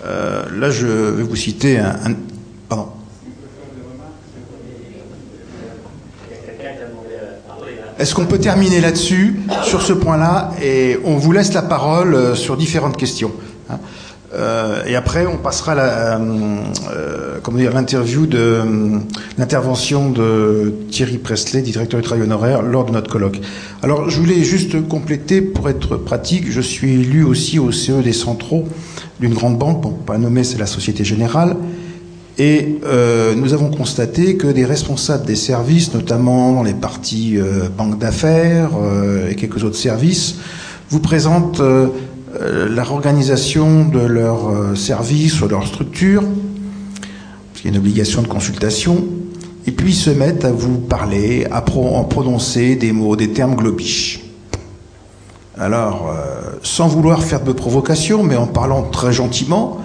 là je vais vous citer un. un- pardon. Est-ce qu'on peut terminer là-dessus, sur ce point-là, et on vous laisse la parole sur différentes questions? Hein. Euh, et après, on passera à la, euh, euh, comment dire, l'interview de l'intervention de Thierry Presley, directeur du travail honoraire, lors de notre colloque. Alors, je voulais juste compléter pour être pratique. Je suis élu aussi au CE des centraux d'une grande banque, bon, pas nommer, c'est la Société Générale. Et nous avons constaté que des responsables des services, notamment dans les parties banque d'affaires et quelques autres services, vous présentent la réorganisation de leurs euh, services ou de leur structure, parce qu'il y a une obligation de consultation, et puis ils se mettent à vous parler, à en prononcer des mots, des termes globiches. Alors, euh, sans vouloir faire de provocation, mais en parlant très gentiment,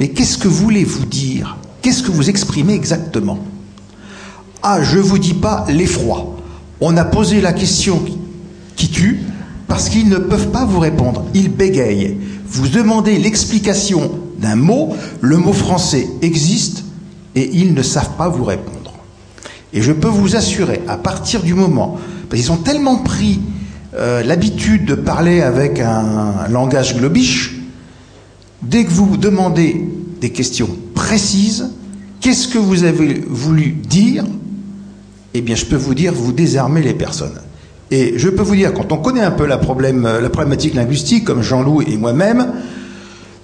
mais qu'est-ce que voulez-vous dire? Qu'est-ce que vous exprimez exactement? Ah, je vous dis pas l'effroi. On a posé la question qui tue parce qu'ils ne peuvent pas vous répondre. Ils bégayent. Vous demandez l'explication d'un mot, le mot français existe et ils ne savent pas vous répondre. Et je peux vous assurer, à partir du moment, parce qu'ils ont tellement pris euh, l'habitude de parler avec un langage globiche, dès que vous demandez des questions précises, qu'est-ce que vous avez voulu dire Eh bien, je peux vous dire, vous désarmez les personnes. Et je peux vous dire, quand on connaît un peu la, problème, la problématique linguistique, comme Jean-Loup et moi-même,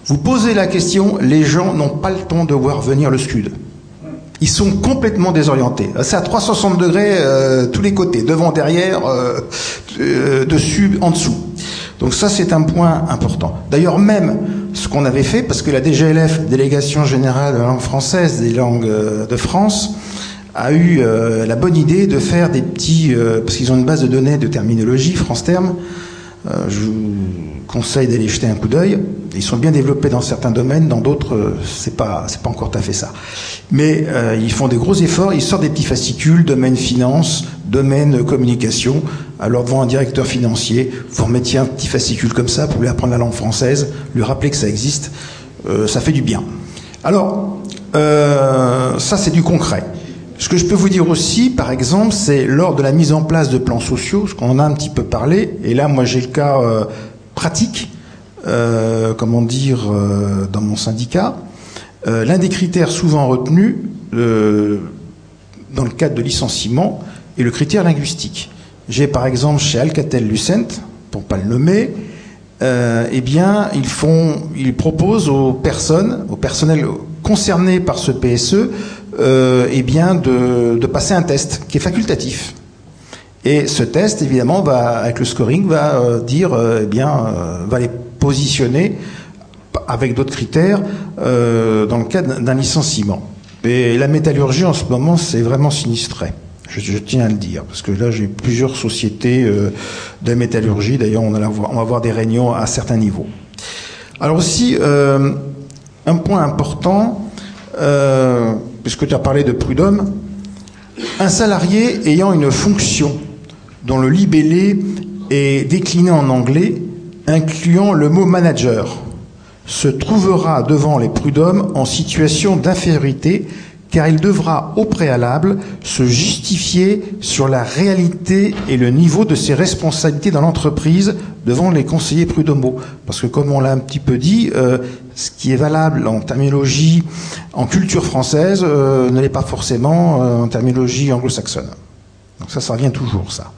vous posez la question, les gens n'ont pas le temps de voir venir le scud. Ils sont complètement désorientés. C'est à 360 degrés euh, tous les côtés, devant, derrière, euh, euh, dessus, en dessous. Donc ça, c'est un point important. D'ailleurs, même ce qu'on avait fait, parce que la DGLF, Délégation Générale de la Langue Française des Langues euh, de France, a eu euh, la bonne idée de faire des petits, euh, parce qu'ils ont une base de données de terminologie, France Terme, euh, je vous conseille d'aller jeter un coup d'œil. Ils sont bien développés dans certains domaines, dans d'autres, euh, c'est pas, c'est pas encore tout à fait ça. Mais euh, ils font des gros efforts, ils sortent des petits fascicules, domaine finance, domaine communication. Alors devant un directeur financier, vous remettiez un petit fascicule comme ça pour lui apprendre la langue française, lui rappeler que ça existe, euh, ça fait du bien. Alors, ça c'est du concret. Ce que je peux vous dire aussi, par exemple, c'est lors de la mise en place de plans sociaux, ce qu'on en a un petit peu parlé, et là moi j'ai le cas euh, pratique, euh, comment dire, euh, dans mon syndicat, euh, l'un des critères souvent retenus euh, dans le cadre de licenciement est le critère linguistique. J'ai par exemple chez Alcatel-Lucent, pour pas le nommer, eh bien ils font, ils proposent aux personnes, au personnel concerné par ce PSE, eh bien de, de passer un test qui est facultatif. Et ce test, évidemment, va, avec le scoring, va euh, dire, euh, eh bien, euh, va les positionner avec d'autres critères euh, dans le cadre d'un licenciement. Et la métallurgie, en ce moment, c'est vraiment sinistré. Je, je, tiens à le dire, parce que là, j'ai plusieurs sociétés euh, de métallurgie. D'ailleurs, on, on, va avoir des réunions à certains niveaux. Alors aussi, euh, un point important, euh, puisque tu as parlé de prud'homme, un salarié ayant une fonction dont le libellé est décliné en anglais, incluant le mot manager, se trouvera devant les prud'hommes en situation d'infériorité car il devra au préalable se justifier sur la réalité et le niveau de ses responsabilités dans l'entreprise devant les conseillers prud'homaux. Parce que comme on l'a un petit peu dit, euh, ce qui est valable en terminologie, en culture française, euh, ne l'est pas forcément euh, en terminologie anglo-saxonne. Donc ça, ça revient toujours, ça.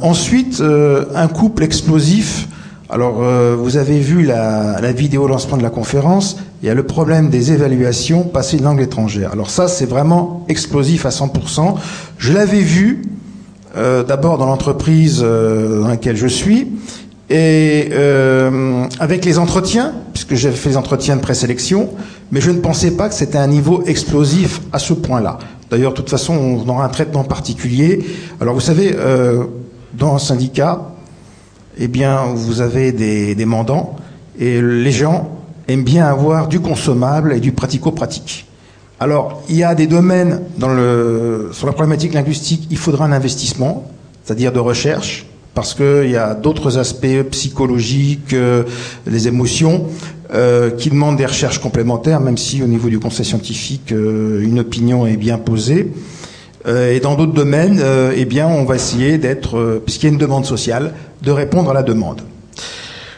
ensuite, un couple explosif alors, euh, vous avez vu la, la, vidéo lancement de la conférence. Il y a le problème des évaluations passées de langue étrangère. Alors ça, c'est vraiment explosif à 100%. Je l'avais vu euh, d'abord dans l'entreprise euh, dans laquelle je suis et avec les entretiens, puisque j'ai fait les entretiens de présélection, mais je ne pensais pas que c'était un niveau explosif à ce point-là. D'ailleurs, de toute façon, on aura un traitement particulier. Alors, vous savez, dans un syndicat, eh bien, vous avez des, des mandants et les gens aiment bien avoir du consommable et du pratico-pratique. Alors, il y a des domaines dans le, sur la problématique linguistique, il faudra un investissement, c'est-à-dire de recherche, parce qu'il y a d'autres aspects psychologiques, euh, les émotions, euh, qui demandent des recherches complémentaires, même si au niveau du conseil scientifique, euh, une opinion est bien posée. Euh, et dans d'autres domaines, euh, eh bien, on va essayer d'être, euh, puisqu'il y a une demande sociale, de répondre à la demande.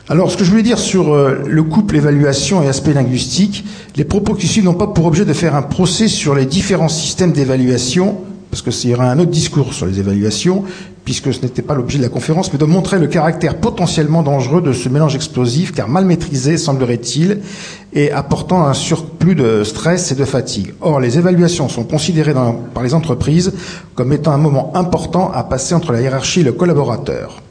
Alors, ce que je voulais dire sur le couple évaluation et aspect linguistique, les propos qui suivent n'ont pas pour objet de faire un procès sur les différents systèmes d'évaluation, parce que y aura un autre discours sur les évaluations, puisque ce n'était pas l'objet de la conférence, mais de montrer le caractère potentiellement dangereux de ce mélange explosif, car mal maîtrisé, semblerait-il, et apportant un surplus de stress et de fatigue. Or, les évaluations sont considérées par les entreprises comme étant un moment important à passer entre la hiérarchie et le collaborateur.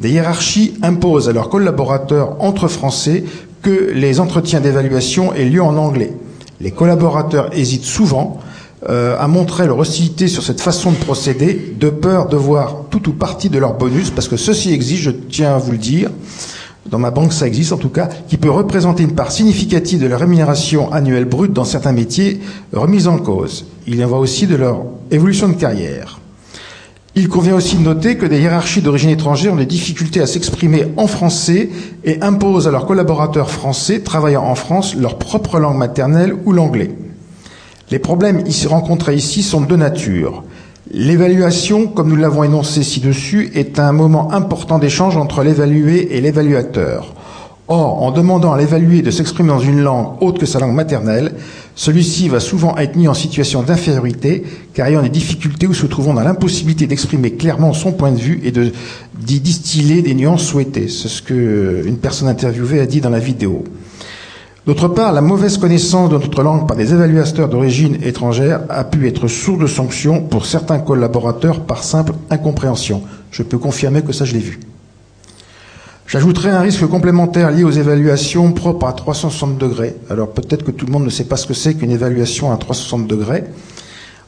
Des hiérarchies imposent à leurs collaborateurs entre Français que les entretiens d'évaluation aient lieu en anglais. Les collaborateurs hésitent souvent euh, à montrer leur hostilité sur cette façon de procéder, de peur de voir tout ou partie de leur bonus, parce que ceci exige, je tiens à vous le dire, dans ma banque ça existe en tout cas, qui peut représenter une part significative de leur rémunération annuelle brute dans certains métiers remise en cause. Il y en va aussi de leur évolution de carrière. Il convient aussi de noter que des hiérarchies d'origine étrangère ont des difficultés à s'exprimer en français et imposent à leurs collaborateurs français travaillant en France leur propre langue maternelle ou l'anglais. Les problèmes rencontrés ici sont de deux natures. L'évaluation, comme nous l'avons énoncé ci-dessus, est un moment important d'échange entre l'évalué et l'évaluateur. Or, en demandant à l'évalué de s'exprimer dans une langue autre que sa langue maternelle, celui-ci va souvent être mis en situation d'infériorité, car ayant des difficultés ou se trouvant dans l'impossibilité d'exprimer clairement son point de vue et d'y distiller des nuances souhaitées. C'est ce que une personne interviewée a dit dans la vidéo. D'autre part, la mauvaise connaissance de notre langue par des évaluateurs d'origine étrangère a pu être source de sanctions pour certains collaborateurs par simple incompréhension. Je peux confirmer que ça, je l'ai vu. J'ajouterai un risque complémentaire lié aux évaluations propres à 360 degrés. Alors peut-être que tout le monde ne sait pas ce que c'est qu'une évaluation à 360 degrés.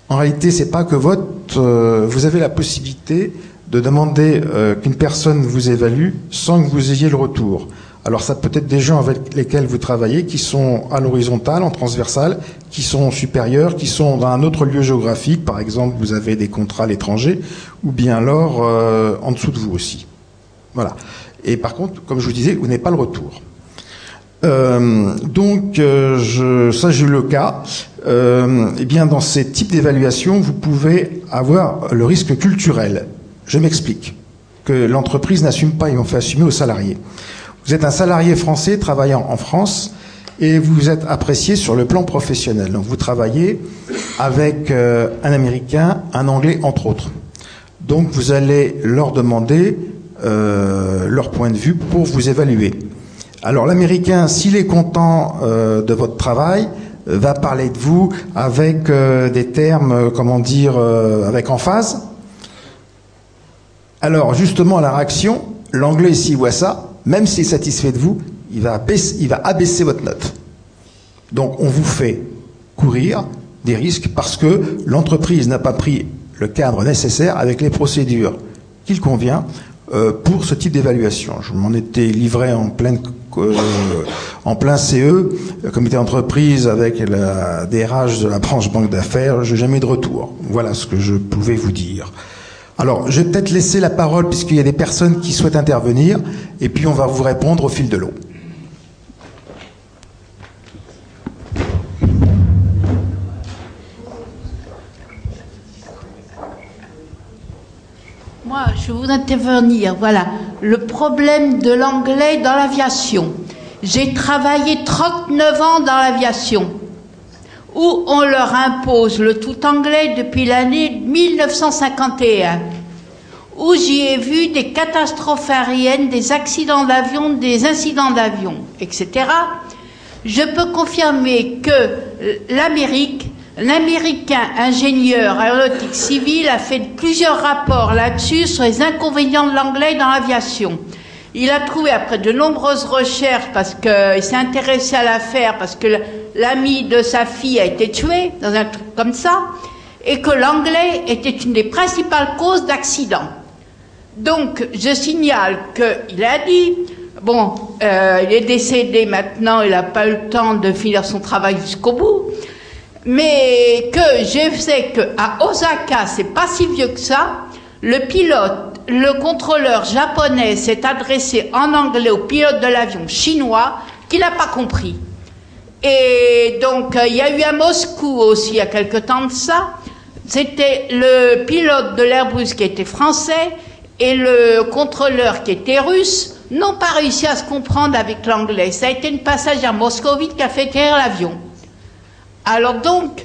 En réalité, c'est pas que votre, euh, vous avez la possibilité de demander euh, qu'une personne vous évalue sans que vous ayez le retour. Alors ça peut être des gens avec lesquels vous travaillez qui sont à l'horizontale, en transversale, qui sont supérieurs, qui sont dans un autre lieu géographique, par exemple vous avez des contrats à l'étranger, ou bien alors euh, en dessous de vous aussi. Voilà. Et par contre, comme je vous disais, vous n'avez pas le retour. Euh, donc, euh, je, ça j'ai eu le cas. Euh, eh bien, dans ces types d'évaluation, vous pouvez avoir le risque culturel. Je m'explique. Que l'entreprise n'assume pas et on fait assumer aux salariés. Vous êtes un salarié français travaillant en France et vous êtes apprécié sur le plan professionnel. Donc vous travaillez avec euh, un Américain, un Anglais entre autres. Donc vous allez leur demander euh, leur point de vue pour vous évaluer. Alors l'Américain, s'il est content euh, de votre travail, va parler de vous avec des termes, comment dire, avec emphase. Alors justement, la réaction, l'anglais s'il voit ça, même s'il est satisfait de vous, il va, abaisser, votre note. Donc on vous fait courir des risques parce que l'entreprise n'a pas pris le cadre nécessaire avec les procédures qu'il convient euh, pour ce type d'évaluation. Je m'en étais livré en pleine euh, en plein CE, euh, comité d'entreprise avec la DRH de la branche banque d'affaires, je n'ai jamais de retour. Voilà ce que je pouvais vous dire. Alors, je vais peut-être laisser la parole puisqu'il y a des personnes qui souhaitent intervenir, et puis on va vous répondre au fil de l'eau. Moi, je voudrais intervenir. Voilà, le problème de l'anglais dans l'aviation. J'ai travaillé 39 ans dans l'aviation, où on leur impose le tout anglais depuis l'année 1951, où j'y ai vu des catastrophes aériennes, des accidents d'avion, des incidents d'avion, etc. Je peux confirmer que l'Amérique L'Américain ingénieur aéronautique civil a fait plusieurs rapports là-dessus sur les inconvénients de l'anglais dans l'aviation. Il a trouvé, après de nombreuses recherches, parce qu'il s'est intéressé à l'affaire, parce que l'ami de sa fille a été tué dans un truc comme ça, et que l'anglais était une des principales causes d'accidents. Donc, je signale qu'il a dit, bon, euh, il est décédé maintenant, il n'a pas eu le temps de finir son travail jusqu'au bout, mais que je sais qu'à Osaka, c'est pas si vieux que ça, le pilote, le contrôleur japonais s'est adressé en anglais au pilote de l'avion chinois qui n'a pas compris. Et donc, il y a eu à Moscou aussi, il y a quelque temps de ça, c'était le pilote de l'Airbus qui était français et le contrôleur qui était russe n'ont pas réussi à se comprendre avec l'anglais. Ça a été une passagère moscovite qui a fait atterrir l'avion. Alors donc,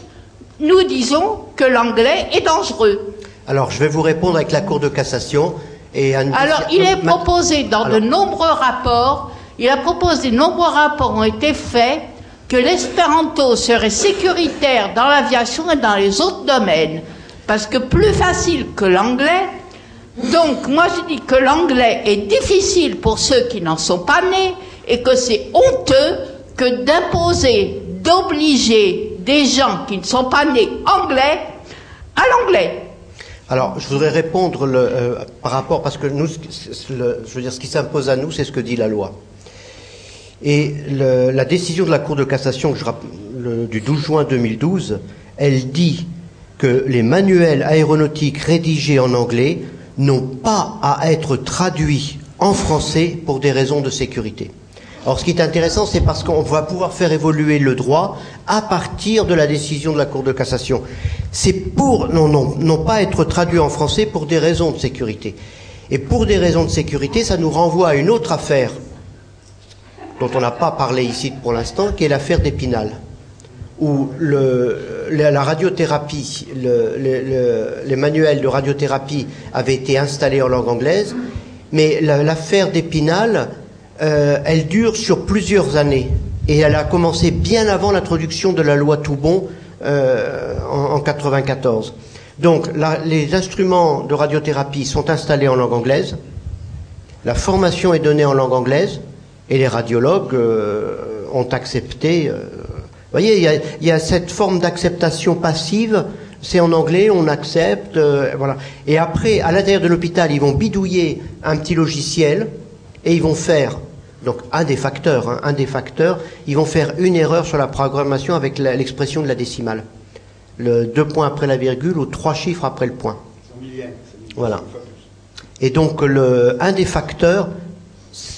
nous disons que l'anglais est dangereux. Alors, je vais vous répondre avec la Cour de cassation. Et Alors, il est proposé dans de nombreux rapports, il a proposé, de nombreux rapports ont été faits, que l'espéranto serait sécuritaire dans l'aviation et dans les autres domaines, parce que plus facile que l'anglais. Donc, moi, je dis que l'anglais est difficile pour ceux qui n'en sont pas nés et que c'est honteux que d'imposer, d'obliger des gens qui ne sont pas nés anglais à l'anglais. Alors, je voudrais répondre euh, par rapport, parce que nous, je veux dire, ce qui s'impose à nous, c'est ce que dit la loi. Et la décision de la Cour de cassation je, le, du 12 juin 2012, elle dit que les manuels aéronautiques rédigés en anglais n'ont pas à être traduits en français pour des raisons de sécurité. Alors ce qui est intéressant, c'est parce qu'on va pouvoir faire évoluer le droit à partir de la décision de la Cour de cassation. C'est pour non, non, non pas être traduit en français pour des raisons de sécurité. Et pour des raisons de sécurité, ça nous renvoie à une autre affaire dont on n'a pas parlé ici pour l'instant, qui est l'affaire d'Épinal, où la, radiothérapie, le, le, les manuels de radiothérapie avaient été installés en langue anglaise, mais l'affaire d'Épinal euh, elle dure sur plusieurs années et elle a commencé bien avant l'introduction de la loi Toubon euh, en, en 94. Donc les instruments de radiothérapie sont installés en langue anglaise, la formation est donnée en langue anglaise et les radiologues euh, ont accepté. Euh, vous voyez, il y a, il y a cette forme d'acceptation passive. C'est en anglais, on accepte, euh, voilà. Et après, à l'intérieur de l'hôpital, ils vont bidouiller un petit logiciel et ils vont faire donc un des facteurs, hein, un des facteurs, ils vont faire une erreur sur la programmation avec l'expression de la décimale. Le deux points après la virgule ou trois chiffres après le point. Voilà. Et donc le, un des facteurs,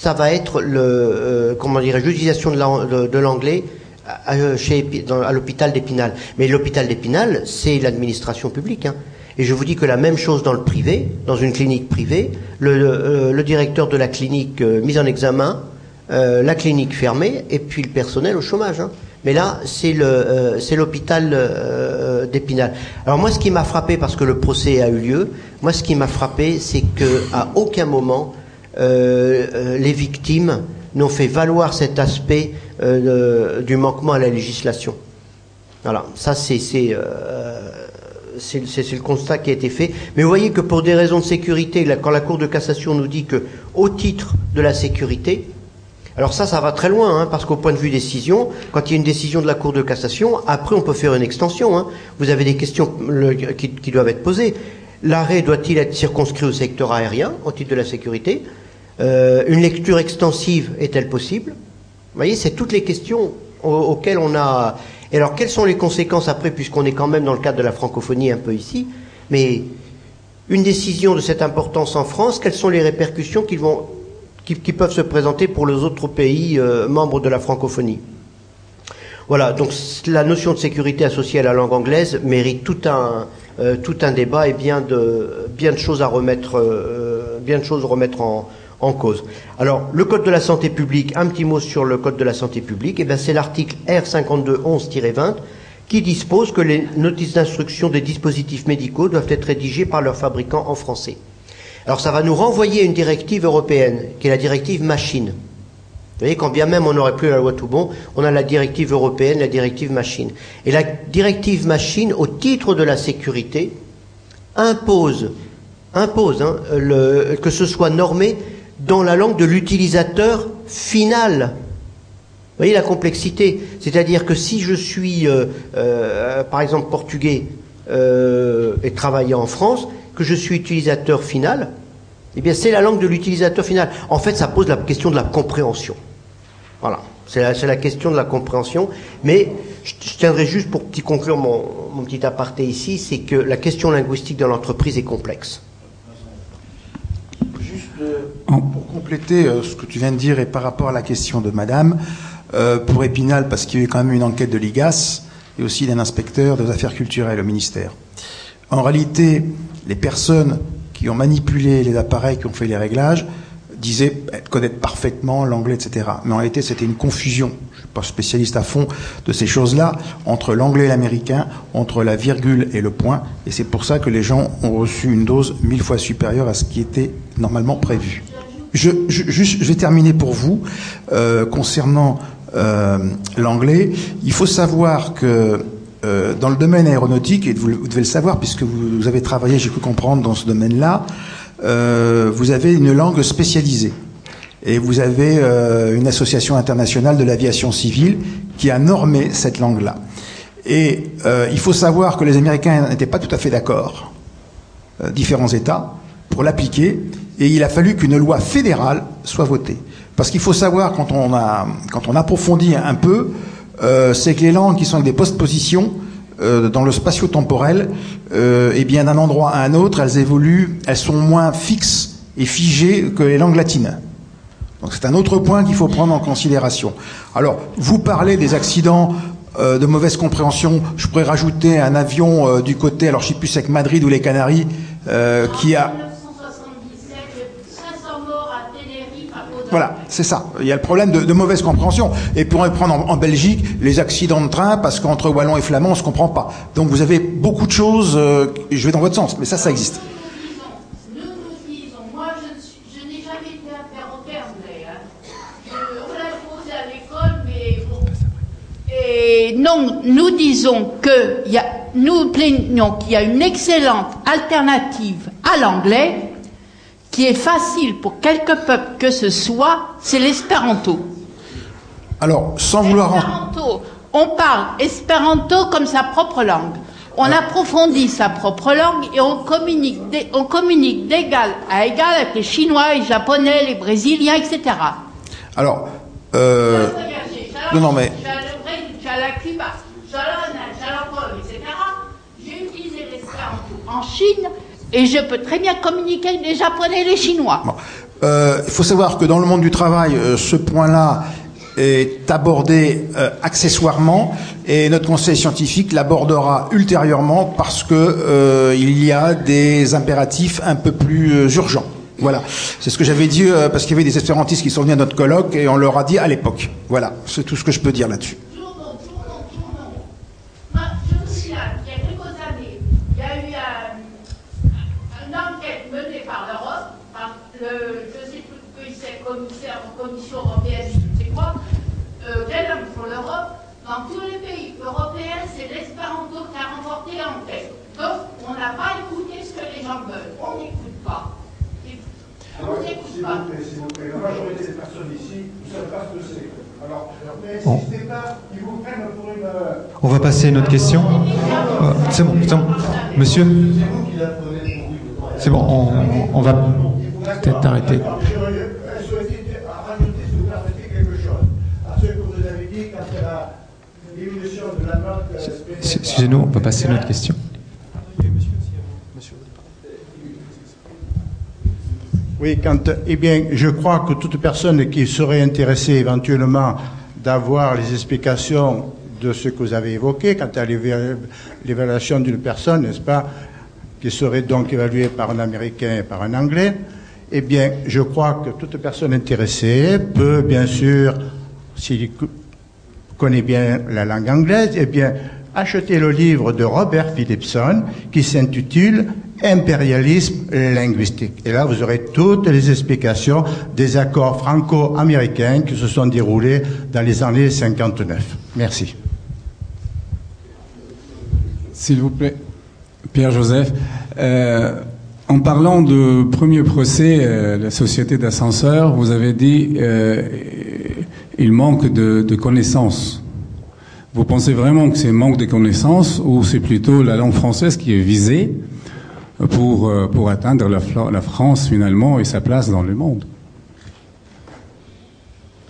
ça va être le euh, l'utilisation de l'anglais à, chez, à l'hôpital d'Épinal. Mais l'hôpital d'Épinal, c'est l'administration publique. Hein. Et je vous dis que la même chose dans le privé, dans une clinique privée, le, le directeur de la clinique euh, mis en examen, euh, la clinique fermée et puis le personnel au chômage. Hein. Mais là, c'est euh, l'hôpital euh, d'Épinal. Alors moi, ce qui m'a frappé, parce que le procès a eu lieu, moi, ce qui m'a frappé, c'est que à aucun moment les victimes n'ont fait valoir cet aspect du manquement à la législation. Voilà, ça c'est le constat qui a été fait. Mais vous voyez que pour des raisons de sécurité, quand la Cour de cassation nous dit que au titre de la sécurité, alors ça, ça va très loin, hein, parce qu'au point de vue décision, quand il y a une décision de la Cour de cassation, après on peut faire une extension. Hein. Vous avez des questions qui, doivent être posées. L'arrêt doit-il être circonscrit au secteur aérien, au titre de la sécurité? Euh, Une lecture extensive est-elle possible? Vous voyez, c'est toutes les questions auxquelles on a... Et alors, quelles sont les conséquences après, puisqu'on est quand même dans le cadre de la francophonie un peu ici? Mais une décision de cette importance en France, quelles sont les répercussions qui, vont, qui, peuvent se présenter pour les autres pays euh, membres de la francophonie? Voilà, donc la notion de sécurité associée à la langue anglaise mérite tout un, euh, débat et bien de, choses à remettre, bien de choses à remettre en, en cause. Alors, le Code de la santé publique, un petit mot sur le Code de la santé publique, eh bien, c'est l'article R5211-20 qui dispose que les notices d'instruction des dispositifs médicaux doivent être rédigées par leurs fabricants en français. Alors, ça va nous renvoyer à une directive européenne, qui est la directive machine. Vous voyez, quand bien même on n'aurait plus la loi tout bon, on a la directive européenne, la directive machine. Et la directive machine, au titre de la sécurité, impose, impose hein, que ce soit normé dans la langue de l'utilisateur final. Vous voyez la complexité C'est-à-dire que si je suis, euh, euh, par exemple, portugais euh, et travaillant en France, que je suis utilisateur final, eh bien c'est la langue de l'utilisateur final. En fait, ça pose la question de la compréhension. Voilà, c'est la, question de la compréhension. Mais je, je tiendrai juste pour petit conclure mon, mon petit aparté ici, c'est que la question linguistique dans l'entreprise est complexe. Pour compléter euh, ce que tu viens de dire et par rapport à la question de Madame, euh, pour Épinal, parce qu'il y a eu quand même une enquête de l'IGAS et aussi d'un inspecteur des affaires culturelles au ministère. En réalité, les personnes qui ont manipulé les appareils, qui ont fait les réglages, disaient connaître parfaitement l'anglais, etc. Mais en réalité, c'était une confusion. Je suis pas spécialiste à fond de ces choses-là entre l'anglais et l'américain, entre la virgule et le point, et c'est pour ça que les gens ont reçu une dose mille fois supérieure à ce qui était normalement prévu. Je, je, juste, je vais terminer pour vous euh, concernant euh, l'anglais. Il faut savoir que euh, dans le domaine aéronautique, et vous, vous, devez le savoir puisque vous, avez travaillé, j'ai pu comprendre dans ce domaine-là, euh, vous avez une langue spécialisée. Et vous avez euh, une association internationale de l'aviation civile qui a normé cette langue-là. Et euh, il faut savoir que les Américains n'étaient pas tout à fait d'accord, différents États, pour l'appliquer. Et il a fallu qu'une loi fédérale soit votée. Parce qu'il faut savoir, quand on, a, quand on approfondit un peu, euh, c'est que les langues qui sont avec des postpositions euh, dans le spatio-temporel, euh, et bien d'un endroit à un autre, elles évoluent, elles sont moins fixes et figées que les langues latines. Donc c'est un autre point qu'il faut prendre en considération. Alors, vous parlez des accidents euh, de mauvaise compréhension. Je pourrais rajouter un avion du côté, alors je sais plus c'est que Madrid ou les Canaries, qui a Voilà, c'est ça. Il y a le problème de, mauvaise compréhension. Et pour prendre en, en, Belgique, les accidents de train, parce qu'entre Wallon et Flamand, on ne se comprend pas. Donc vous avez beaucoup de choses, euh, je vais dans votre sens, mais ça, ça existe. Et non, nous disons que y a, nous plaignons qu'il y a une excellente alternative à l'anglais qui est facile pour quelque peuple que ce soit, c'est l'espéranto. Alors, sans vouloir... Espéranto, on parle espéranto comme sa propre langue. On Alors... approfondit sa propre langue et on communique, on communique d'égal à égal avec les Chinois, les Japonais, les Brésiliens, etc. Alors, euh... non, non, mais... J'ai utilisé l'espéranto en Chine et je peux très bien communiquer avec les Japonais et les Chinois. Euh, il faut savoir que dans le monde du travail, euh, ce point-là est abordé euh, accessoirement et notre conseil scientifique l'abordera ultérieurement parce que il y a des impératifs un peu plus urgents. Voilà, c'est ce que j'avais dit parce qu'il y avait des espérantistes qui sont venus à notre colloque et on leur a dit à l'époque. Voilà, c'est tout ce que je peux dire là-dessus. Commission européenne, je sais quoi, euh, pour l'Europe, dans tous les pays européens, c'est l'espéranto qui a remporté l'anglais. Donc, on n'a pas écouté ce que les gens veulent. On n'écoute pas. On n'écoute pas. S'il vous plaît, la majorité des personnes ici ne savent pas ce que c'est. Alors, n'insistez pas, ils vous prennent pour une. On va passer à une autre question. Euh, c'est bon, c'est bon. Monsieur C'est bon, on, va peut-être arrêter. Excusez-nous, on peut passer à notre question. Oui, quand, eh bien, je crois que toute personne qui serait intéressée éventuellement d'avoir les explications de ce que vous avez évoqué, quant à l'éva- l'évaluation d'une personne, n'est-ce pas, qui serait donc évaluée par un Américain et par un Anglais, eh bien, je crois que toute personne intéressée peut, bien sûr, s'il co- connaît bien la langue anglaise, eh bien, acheter le livre de Robert Philipson qui s'intitule Impérialisme linguistique. Et là, vous aurez toutes les explications des accords franco-américains qui se sont déroulés dans les années 59. Merci. S'il vous plaît, Pierre-Joseph. Euh, en parlant de premier procès, euh, la société d'ascenseurs, vous avez dit euh, il manque de, de connaissances. Vous pensez vraiment que c'est manque de connaissances ou c'est plutôt la langue française qui est visée pour, euh, pour atteindre la, France finalement et sa place dans le monde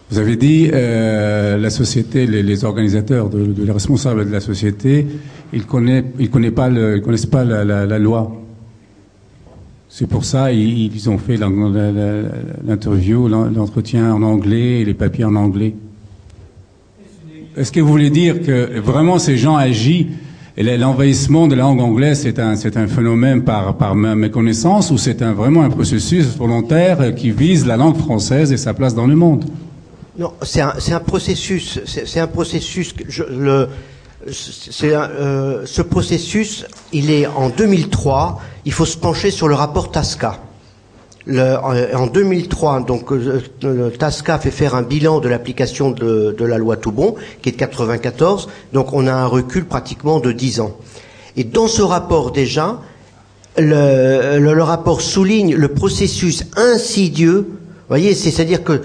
Vous avez dit euh, la société, les, organisateurs, de, les responsables de la société, ils connaissent, connaissent pas, la, loi. C'est pour ça ils, ont fait l'interview, l'en- l'entretien en anglais les papiers en anglais. Est-ce que vous voulez dire que vraiment ces gens agissent l'envahissement de la langue anglaise c'est un phénomène par méconnaissance ou c'est vraiment un processus volontaire qui vise la langue française et sa place dans le monde? Non, c'est un, un processus. C'est un processus. le, un, euh, ce processus, il est en 2003. Il faut se pencher sur le rapport Tasca. Le- en, en 2003, donc euh, le Tasca fait faire un bilan de l'application de, la loi Toubon, qui est de 94. Donc on a un recul pratiquement de 10 ans. Et dans ce rapport déjà, le, le- le rapport souligne le processus insidieux. Voyez, c'est- c'est-à-dire que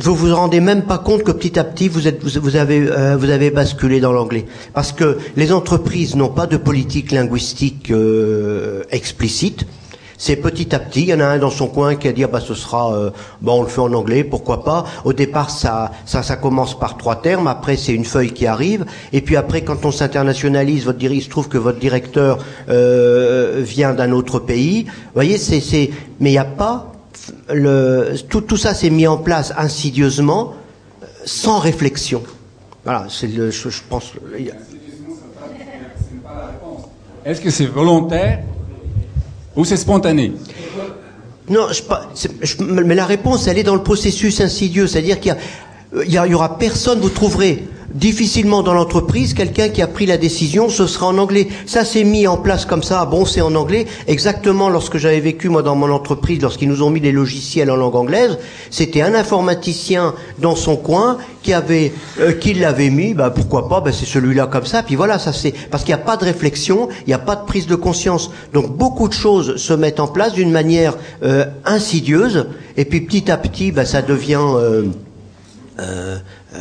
vous vous rendez même pas compte que petit à petit vous, êtes, avez, euh, vous avez basculé dans l'anglais. Parce que les entreprises n'ont pas de politique linguistique euh, explicite. C'est petit à petit, il y en a un dans son coin qui a dit ah bah ce sera euh, bah on le fait en anglais, pourquoi pas. Au départ ça ça commence par trois termes, après c'est une feuille qui arrive et puis après quand on s'internationalise, votre il se trouve que votre directeur euh, vient d'un autre pays. Vous voyez, c'est c'est mais il n'y a pas le tout tout ça s'est mis en place insidieusement sans réflexion. Voilà, c'est le je, pense Est-ce que c'est volontaire ou c'est spontané Non, je, je- mais la réponse, elle est dans le processus insidieux. C'est-à-dire qu'il y, a- il y, a- il y aura personne, vous trouverez difficilement dans l'entreprise quelqu'un qui a pris la décision, ce sera en anglais. Ça s'est mis en place comme ça, bon, c'est en anglais. Exactement lorsque j'avais vécu, moi, dans mon entreprise, lorsqu'ils nous ont mis les logiciels en langue anglaise, c'était un informaticien dans son coin qui euh, l'avait mis, bah, pourquoi pas, bah, c'est celui-là comme ça, puis voilà, ça c'est, parce qu'il n'y a pas de réflexion, il n'y a pas de prise de conscience. Donc beaucoup de choses se mettent en place d'une manière euh, insidieuse, et puis petit à petit, bah, ça devient, euh,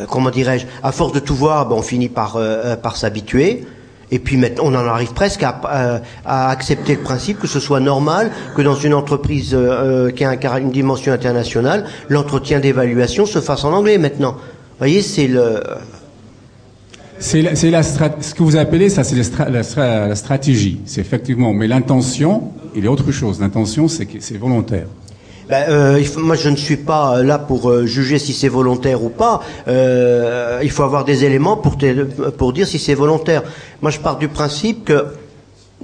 comment dirais-je, à force de tout voir, bah, on finit par, euh, euh, par s'habituer. Et puis on en arrive presque à, euh, accepter le principe que ce soit normal que dans une entreprise euh, euh, qui a une dimension internationale, l'entretien d'évaluation se fasse en anglais maintenant. Vous voyez, c'est le. C'est la, ce que vous appelez ça, c'est la, stra- la stra- la stratégie. C'est effectivement, mais l'intention, il est autre chose. L'intention, c'est volontaire. Ben, euh, faut- moi, je ne suis pas là pour euh, juger si c'est volontaire ou pas. Euh, il faut avoir des éléments pour, pour dire si c'est volontaire. Moi, je pars du principe que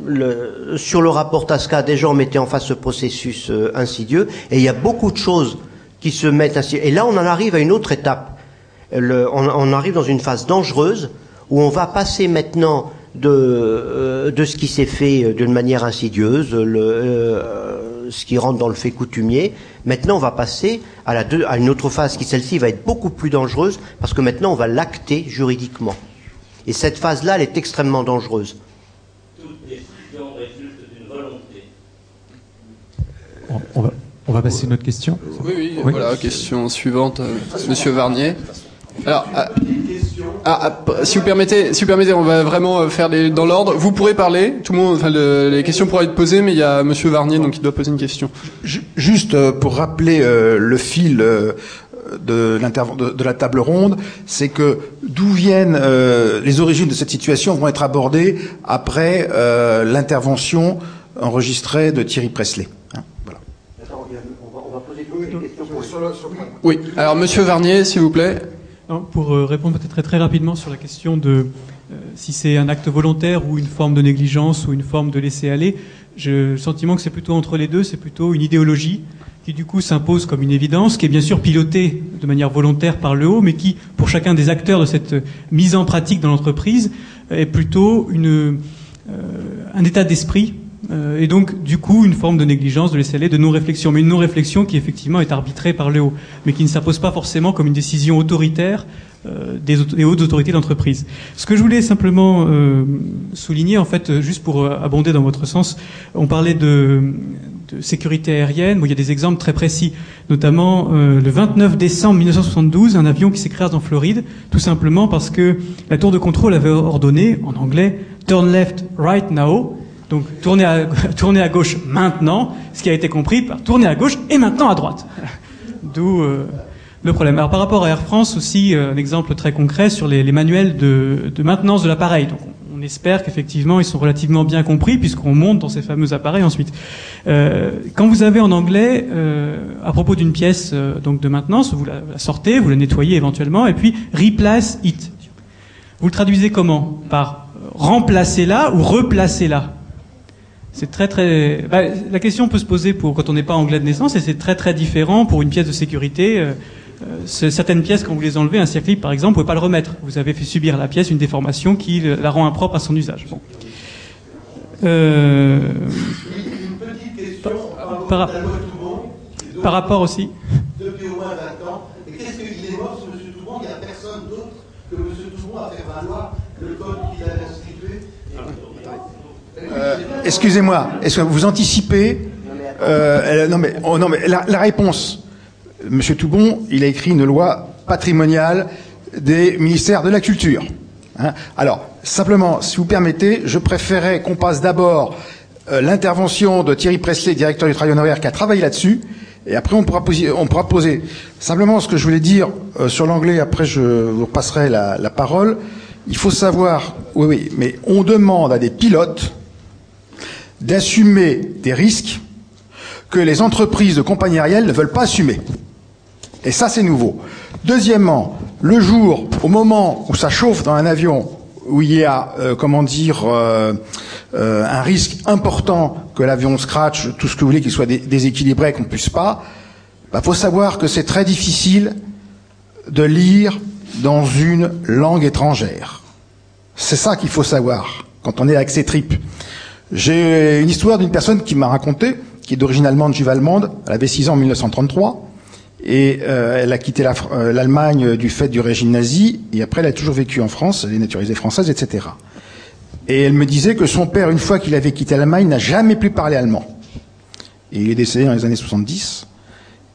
le, sur le rapport Tasca, des gens mettaient en face ce processus euh, insidieux, et il y a beaucoup de choses qui se mettent ainsi. Et là, on en arrive à une autre étape. Le- on, on arrive dans une phase dangereuse où on va passer maintenant de, euh, de ce qui s'est fait euh, d'une manière insidieuse, le, euh, ce qui rentre dans le fait coutumier. Maintenant, on va passer à, la deux- à une autre phase qui, celle-ci, va être beaucoup plus dangereuse parce que maintenant, on va l'acter juridiquement. Et cette phase-là, elle est extrêmement dangereuse. On, on va, on va passer à une autre question. Oui, oui, voilà, question suivante, euh, Monsieur Varnier. Alors, ah, ah, ah, si vous permettez, si vous permettez, on va vraiment euh, faire les, dans l'ordre. Vous pourrez parler, tout le monde, enfin, le- les questions pourraient être posées, mais il y a Monsieur Varnier, donc il doit poser une question. Ju- Juste euh, pour rappeler euh, le fil euh, de, l'interven- de, de la table ronde, c'est que d'où viennent euh, les origines de cette situation vont être abordées après euh, l'intervention enregistrée de Thierry Presley. Hein, voilà. on Oui, alors Monsieur Varnier, s'il vous plaît. Non, pour euh, répondre peut-être très, rapidement sur la question de euh, si c'est un acte volontaire ou une forme de négligence ou une forme de laisser aller, j'ai le sentiment que c'est plutôt entre les deux, c'est plutôt une idéologie qui du coup s'impose comme une évidence, qui est bien sûr pilotée de manière volontaire par le haut, mais qui, pour chacun des acteurs de cette mise en pratique dans l'entreprise, est plutôt euh, un état d'esprit euh, et donc du coup une forme de négligence, de laisser aller, de non-réflexion, mais une non-réflexion qui effectivement est arbitrée par le haut, mais qui ne s'impose pas forcément comme une décision autoritaire euh, des, auto- des hautes autorités d'entreprise. Ce que je voulais simplement euh, souligner, en fait, juste pour euh, abonder dans votre sens, on parlait de, de sécurité aérienne. Bon, il y a des exemples très précis, notamment euh, le 29 décembre 1972, un avion qui s'écrase en Floride, tout simplement parce que la tour de contrôle avait ordonné, en anglais, turn left right now. Donc (laughs) tourner à, gauche maintenant, ce qui a été compris par tourner à gauche et maintenant à droite. D'où euh, le problème. Alors par rapport à Air France aussi, euh, un exemple très concret sur les, manuels de, maintenance de l'appareil. Donc on, espère qu'effectivement ils sont relativement bien compris puisqu'on monte dans ces fameux appareils ensuite. Euh, quand vous avez en anglais, à propos d'une pièce donc de maintenance, vous la, sortez, vous la nettoyez éventuellement et puis replace it. Vous le traduisez comment? Par euh, remplacer-la ou replacer-la? C'est très très. bah, la question peut se poser pour quand on n'est pas anglais de naissance et c'est très très différent pour une pièce de sécurité. Euh, euh, certaines pièces, quand vous les enlevez, un circuit par exemple, vous pouvez pas le remettre. Vous avez fait subir à la pièce une déformation qui la rend impropre à son usage. Bon. Euh, par, par rapport aussi. Depuis au moins 20 ans. Et qu'est-ce qu'il est mort, ce M. Toubon Il n'y a personne d'autre que M. Toubon à faire valoir le code qu'il a institué. Euh, Excusez-moi, est-ce que vous anticipez euh, Non mais, oh, la, réponse, Monsieur Toubon, il a écrit une loi patrimoniale des ministères de la Culture. Hein Alors, simplement, si vous permettez, je préférais qu'on passe d'abord euh, l'intervention de Thierry Presley, directeur du travail honoraire, qui a travaillé là-dessus, et après on pourra poser. Simplement, ce que je voulais dire sur l'anglais, après je vous repasserai la, la parole. Il faut savoir, oui, oui, mais on demande à des pilotes d'assumer des risques que les entreprises de compagnie aérienne ne veulent pas assumer. Et ça, c'est nouveau. Deuxièmement, le jour, au moment où ça chauffe dans un avion, où il y a, euh, comment dire, euh, euh, un risque important que l'avion scratch, tout ce que vous voulez, qu'il soit dé- déséquilibré, qu'on ne puisse pas, bah, faut savoir que c'est très difficile de lire dans une langue étrangère. C'est ça qu'il faut savoir quand on est avec ses tripes. J'ai une histoire d'une personne qui m'a raconté, qui est d'origine allemande, juive allemande. Elle avait 6 ans en 1933. Et euh, elle a quitté euh, l'Allemagne du fait du régime nazi. Et après, elle a toujours vécu en France. Elle est naturalisée française, etc. Et elle me disait que son père, une fois qu'il avait quitté l'Allemagne, n'a jamais plus parlé allemand. Et il est décédé dans les années 70.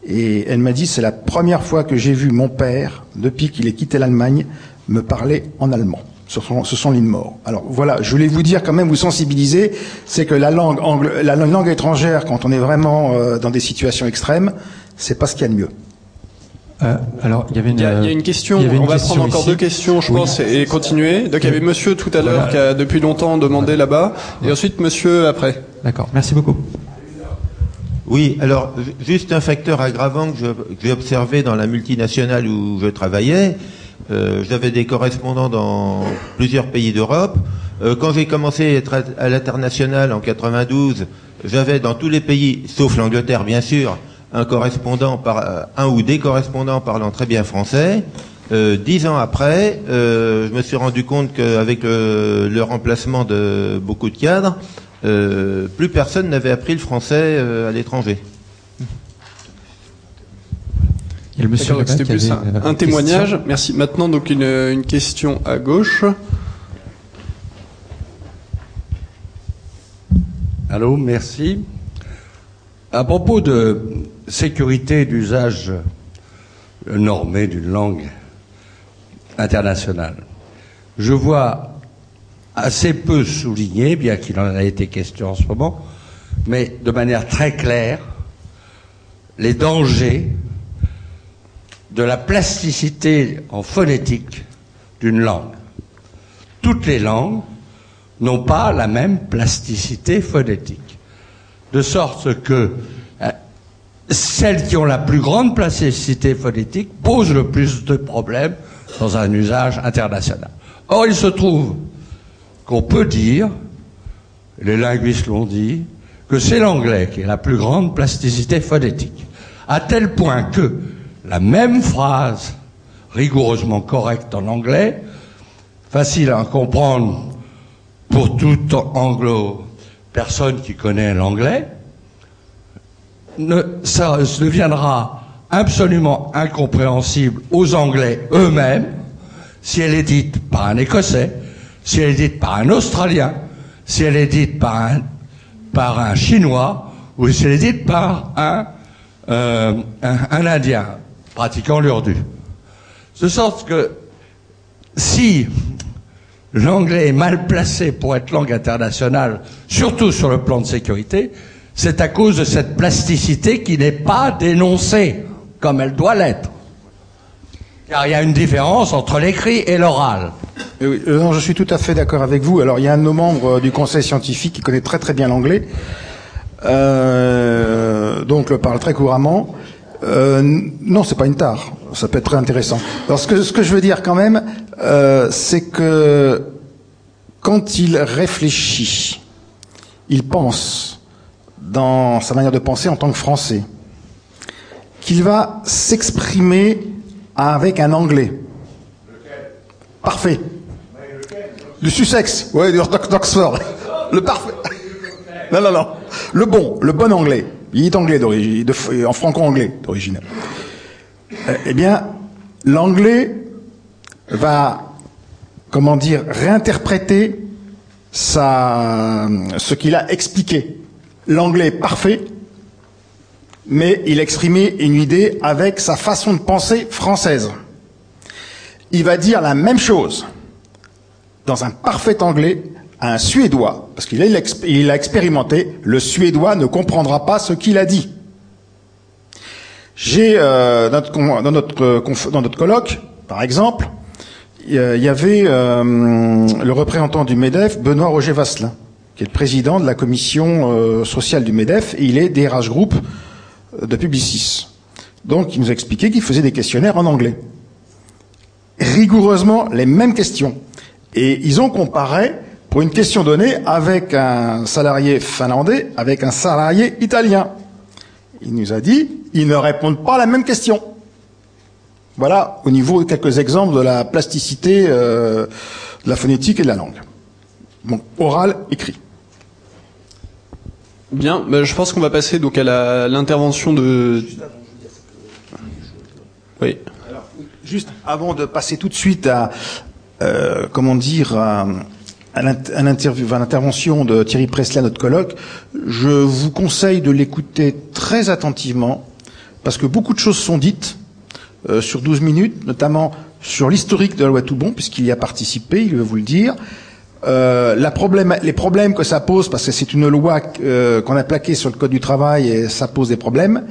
Et elle m'a dit, c'est la première fois que j'ai vu mon père, depuis qu'il ait quitté l'Allemagne, me parler en allemand. Ce sont, ce sont morts. Alors voilà, je voulais vous dire quand même, vous sensibiliser, c'est que la langue, anglo- la langue étrangère, quand on est vraiment euh, dans des situations extrêmes, c'est pas ce qu'il y a de mieux. Euh, alors, il y avait une. Il y a, il y a une question, il y avait une on va question prendre encore ici. deux questions, je Oui. pense, et continuer. Donc il y avait monsieur tout à l'heure Voilà. qui a depuis longtemps demandé là-bas, et ensuite monsieur après. D'accord, merci beaucoup. Oui, alors ju- juste un facteur aggravant que je- que j'ai observé dans la multinationale où je travaillais. Euh, J'avais des correspondants dans plusieurs pays d'Europe. Euh, quand j'ai commencé à être à, l'international en 92, j'avais dans tous les pays, sauf l'Angleterre bien sûr, un correspondant par euh, un ou des correspondants parlant très bien français. Dix ans après, je me suis rendu compte qu'avec le, le remplacement de beaucoup de cadres, plus personne n'avait appris le français à l'étranger. Il y a le monsieur D'accord, donc là-bas C'était qui plus avait un, témoignage. question. Merci. Maintenant donc une, une question à gauche. Allô, merci. À propos de sécurité d'usage normé d'une langue internationale, je vois assez peu souligné, bien qu'il en a été question en ce moment, mais de manière très claire, les dangers de la plasticité en phonétique d'une langue. Toutes les langues n'ont pas la même plasticité phonétique. De sorte que euh, celles qui ont la plus grande plasticité phonétique posent le plus de problèmes dans un usage international. Or, il se trouve qu'on peut dire, les linguistes l'ont dit, que c'est l'anglais qui a la plus grande plasticité phonétique, à tel point que la même phrase rigoureusement correcte en anglais, facile à comprendre pour toute anglo personne qui connaît l'anglais, ça deviendra absolument incompréhensible aux Anglais eux-mêmes si elle est dite par un Écossais, si elle est dite par un Australien, si elle est dite par un, Chinois ou si elle est dite par un, euh, Indien pratiquant l'urdu. De sorte que si l'anglais est mal placé pour être langue internationale, surtout sur le plan de sécurité, c'est à cause de cette plasticité qui n'est pas dénoncée comme elle doit l'être. Car il y a une différence entre l'écrit et l'oral. Oui, euh, non, je suis tout à fait d'accord avec vous. Alors, il y a un de nos membres euh, du conseil scientifique qui connaît très très bien l'anglais, euh, donc le parle très couramment. Euh, non, c'est pas une tare. Ça peut être très intéressant. Alors, ce que, je veux dire quand même, euh, c'est que quand il réfléchit, il pense dans sa manière de penser en tant que Français, qu'il va s'exprimer avec un anglais. Parfait. Le Sussex, ouais, d'Oxford. Le parfait. Non, non, non. Le bon, le bon anglais. Il est anglais d'origine, en franco-anglais d'origine. Eh bien, l'anglais va, comment dire, réinterpréter sa, ce qu'il a expliqué. L'anglais est parfait, mais il a exprimé une idée avec sa façon de penser française. Il va dire la même chose dans un parfait anglais un Suédois, parce qu'il a, l'exp- il a expérimenté, le Suédois ne comprendra pas ce qu'il a dit. J'ai euh, euh, dans notre colloque, par exemple, il y avait euh, le représentant du MEDEF, Benoît Roger Vasselin, qui est le président de la commission sociale du MEDEF, et il est DRH Group de Publicis. Donc, il nous a expliqué qu'il faisait des questionnaires en anglais. Rigoureusement les mêmes questions. Et ils ont comparé, pour une question donnée, avec un salarié finlandais, avec un salarié italien. Il nous a dit, ils ne répondent pas à la même question. Voilà, au niveau de quelques exemples de la plasticité euh, de la phonétique et de la langue. Bon, oral, écrit. Bien, bah, je pense qu'on va passer donc à la- l'intervention de. Oui. Juste avant de passer tout de suite à, euh, comment dire, à, à à à l'intervention de Thierry Presley à notre colloque, je vous conseille de l'écouter très attentivement, parce que beaucoup de choses sont dites euh, sur 12 minutes, notamment sur l'historique de la loi Toubon, puisqu'il y a participé, il veut vous le dire. Euh, la problème, les problèmes que ça pose, parce que c'est une loi euh, qu'on a plaquée sur le code du travail et ça pose des problèmes.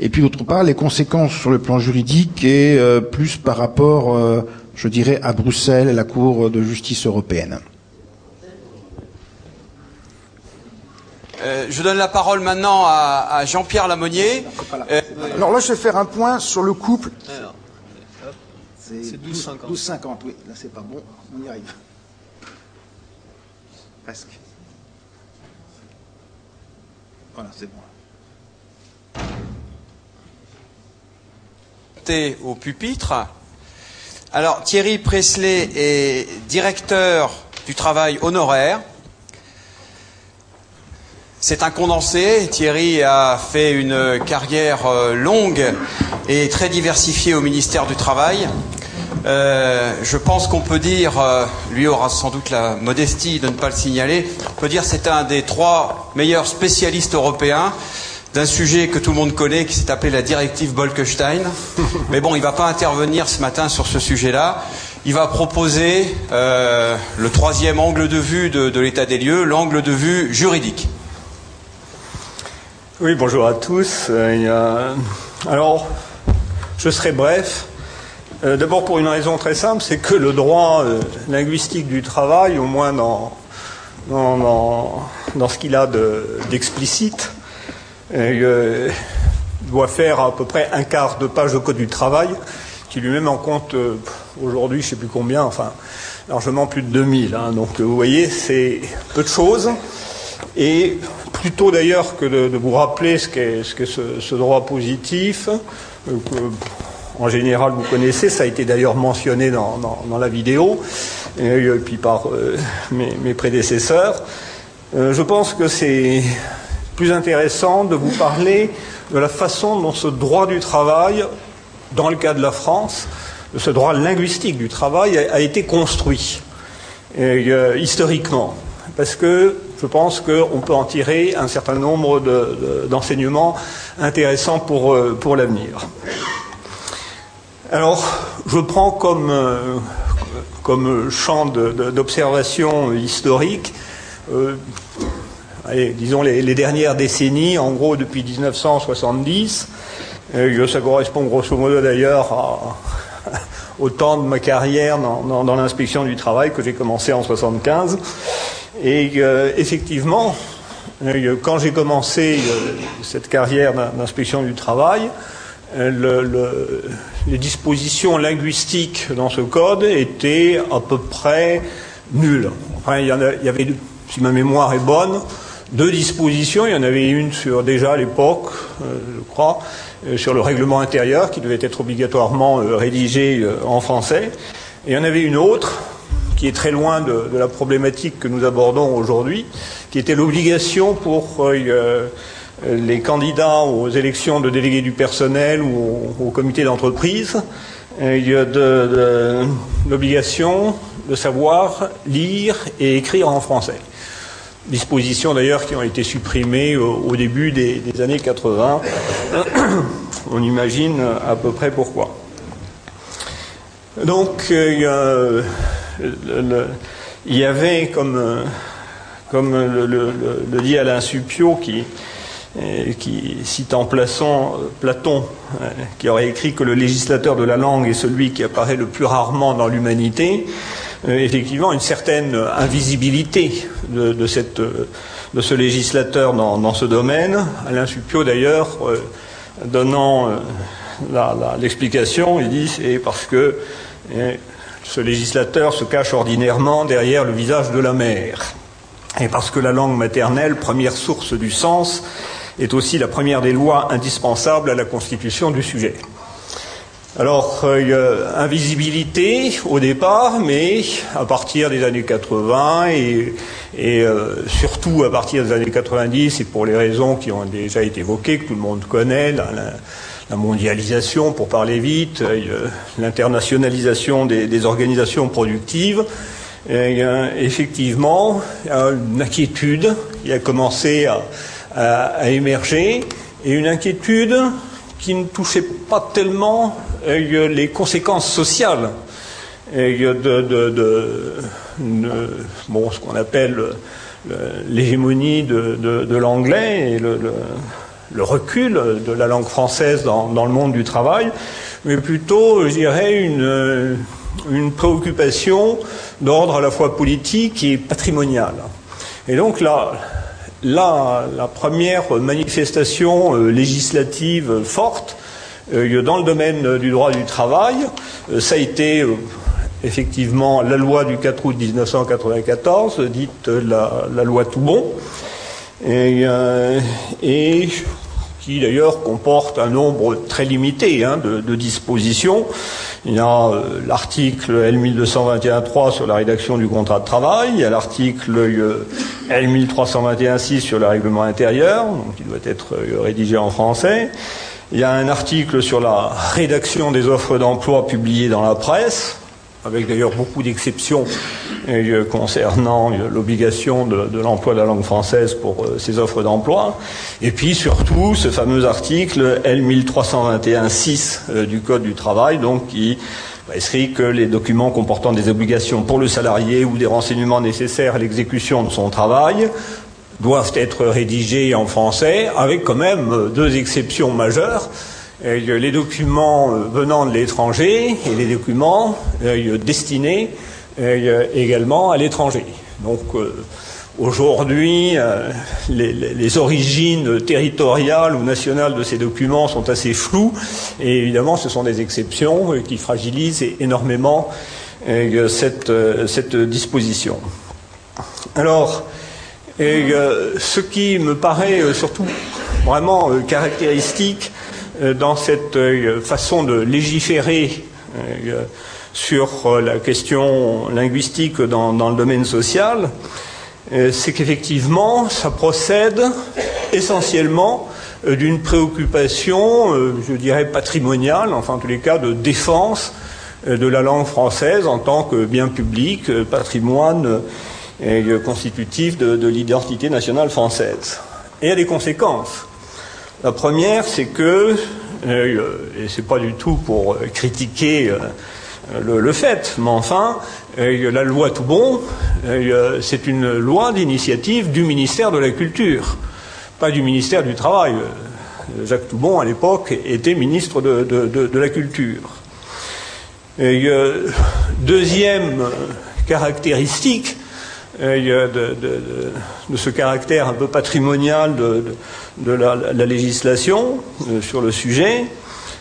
Et puis d'autre part, les conséquences sur le plan juridique et euh, plus par rapport, euh, je dirais, à Bruxelles et la Cour de justice européenne. Euh, je donne la parole maintenant à, à Jean-Pierre Lamonnier. Euh, Alors là, je vais faire un point sur le couple. C'est 12,50. 12,50, oui. Là, c'est pas bon. On y arrive. Presque. Voilà, c'est bon. au pupitre. Alors Thierry Presley est directeur du travail honoraire. C'est un condensé. Thierry a fait une carrière euh, longue et très diversifiée au ministère du Travail. Euh, je pense qu'on peut dire, euh, lui aura sans doute la modestie de ne pas le signaler, on peut dire c'est un des trois meilleurs spécialistes européens d'un sujet que tout le monde connaît qui s'est appelé la directive Bolkestein. (laughs) Mais bon, il ne va pas intervenir ce matin sur ce sujet-là. Il va proposer euh, le troisième angle de vue de, de l'état des lieux, l'angle de vue juridique. Oui, bonjour à tous. Euh, Alors, je serai bref. Euh, D'abord pour une raison très simple, c'est que le droit euh, linguistique du travail, au moins dans, dans, dans, dans ce qu'il a de- d'explicite, doit faire à peu près un quart de page de code du travail, qui lui-même en compte aujourd'hui, je ne sais plus combien, enfin largement plus de 2000. hein. donc vous voyez, c'est peu de choses. Et plutôt d'ailleurs que de, vous rappeler ce qu'est ce, ce- droit positif, euh, que, en général vous connaissez, ça a été d'ailleurs mentionné dans, la vidéo, et, puis par euh, (laughs) mes, prédécesseurs, euh, je pense que c'est plus intéressant de vous parler de la façon dont ce droit du travail, dans le cas de la France, ce droit linguistique du travail a, été construit historiquement. Parce que je pense qu'on peut en tirer un certain nombre de- de- d'enseignements intéressants pour, euh, pour l'avenir. Alors, je prends comme, euh, champ d'observation historique, euh, disons les, dernières décennies, en gros depuis 1970. Euh, ça correspond grosso modo d'ailleurs au temps de ma carrière dans, dans- l'inspection du travail que j'ai commencé en 75. Et euh, effectivement, euh, quand j'ai commencé euh, cette carrière d'in- d'inspection du travail, le- le- les dispositions linguistiques dans ce code étaient à peu près nulles. Enfin, il y, en avait, si ma mémoire est bonne, deux dispositions. Il y en avait une sur déjà à l'époque, je crois, sur le règlement intérieur qui devait être obligatoirement rédigé en français. Et il y en avait une autre qui est très loin de, la problématique que nous abordons aujourd'hui, qui était l'obligation pour euh, les candidats aux élections de délégués du personnel ou au, comité d'entreprise, euh, de- de- l'obligation de savoir lire et écrire en français. Dispositions d'ailleurs qui ont été supprimées au, début des, années 80. (coughs) On imagine à peu près pourquoi. Donc, euh, il y avait, comme, euh, le, dit Alain Suppiot, qui, euh, qui citant Platon, Platon euh, qui aurait écrit que le législateur de la langue est celui qui apparaît le plus rarement dans l'humanité, effectivement une certaine invisibilité de, ce législateur dans, ce domaine. Alain Suppiot, d'ailleurs, donnant l'explication, il dit c'est parce que ce législateur se cache ordinairement derrière le visage de la mère. Et parce que la langue maternelle, première source du sens, est aussi la première des lois indispensables à la constitution du sujet. Alors, euh, invisibilité au départ, mais à partir des années 80 et, euh, surtout à partir des années 90, et pour les raisons qui ont déjà été évoquées, que tout le monde connaît, la- la mondialisation, pour parler vite, euh, l'internationalisation des, organisations productives, a effectivement une inquiétude qui a commencé à, émerger, et une inquiétude qui ne touchait pas tellement euh, les conséquences sociales euh, de, bon, ce qu'on appelle le- l'hégémonie de, l'anglais et le- le recul de la langue française dans, le monde du travail, mais plutôt, je dirais, une, préoccupation d'ordre à la fois politique et patrimonial. Et donc là, là la première manifestation euh, législative forte euh, dans le domaine du droit du travail, euh, ça a été effectivement la loi du 4 août 1994, dite la, la loi Toubon, et, euh, et qui d'ailleurs comporte un nombre très limité hein, de, dispositions. Il y a euh, l'article L1221.3 sur la rédaction du contrat de travail, il y a l'article euh, L1321.6 sur le règlement intérieur, donc qui doit être euh, rédigé en français. Il y a un article sur la rédaction des offres d'emploi publiées dans la presse, avec d'ailleurs beaucoup d'exceptions euh, concernant euh, l'obligation de, l'emploi de la langue française pour euh, ces offres d'emploi. Et puis surtout ce fameux article L1321.6 euh, du Code du travail, donc qui prescrit que les documents comportant des obligations pour le salarié ou des renseignements nécessaires à l'exécution de son travail doivent être rédigés en français, avec quand même euh, deux exceptions majeures. Les documents euh, venant de l'étranger et les documents destinés euh, également à l'étranger. Donc, euh, Aujourd'hui, les, origines territoriales ou nationales de ces documents sont assez floues et évidemment ce sont des exceptions qui fragilisent énormément cette, disposition. Alors, ce qui me paraît surtout vraiment caractéristique dans cette euh, façon de légiférer euh, sur euh, la question linguistique dans, le domaine social, euh, c'est qu'effectivement, ça procède essentiellement euh, d'une préoccupation, euh, je dirais, patrimoniale, enfin en tous les cas de défense euh, de la langue française en tant que bien public, euh, patrimoine euh, euh, constitutif de, de l'identité nationale française. Et il y a des conséquences. La première, c'est que, euh, et c'est pas du tout pour euh, critiquer euh, le, fait, mais enfin, la loi tout bon, c'est une loi d'initiative du ministère de la Culture, pas du ministère du Travail. Jacques Toubon, à l'époque, était ministre de, la Culture. Deuxième caractéristique euh, de, ce caractère un peu patrimonial de, la, la législation euh, sur le sujet,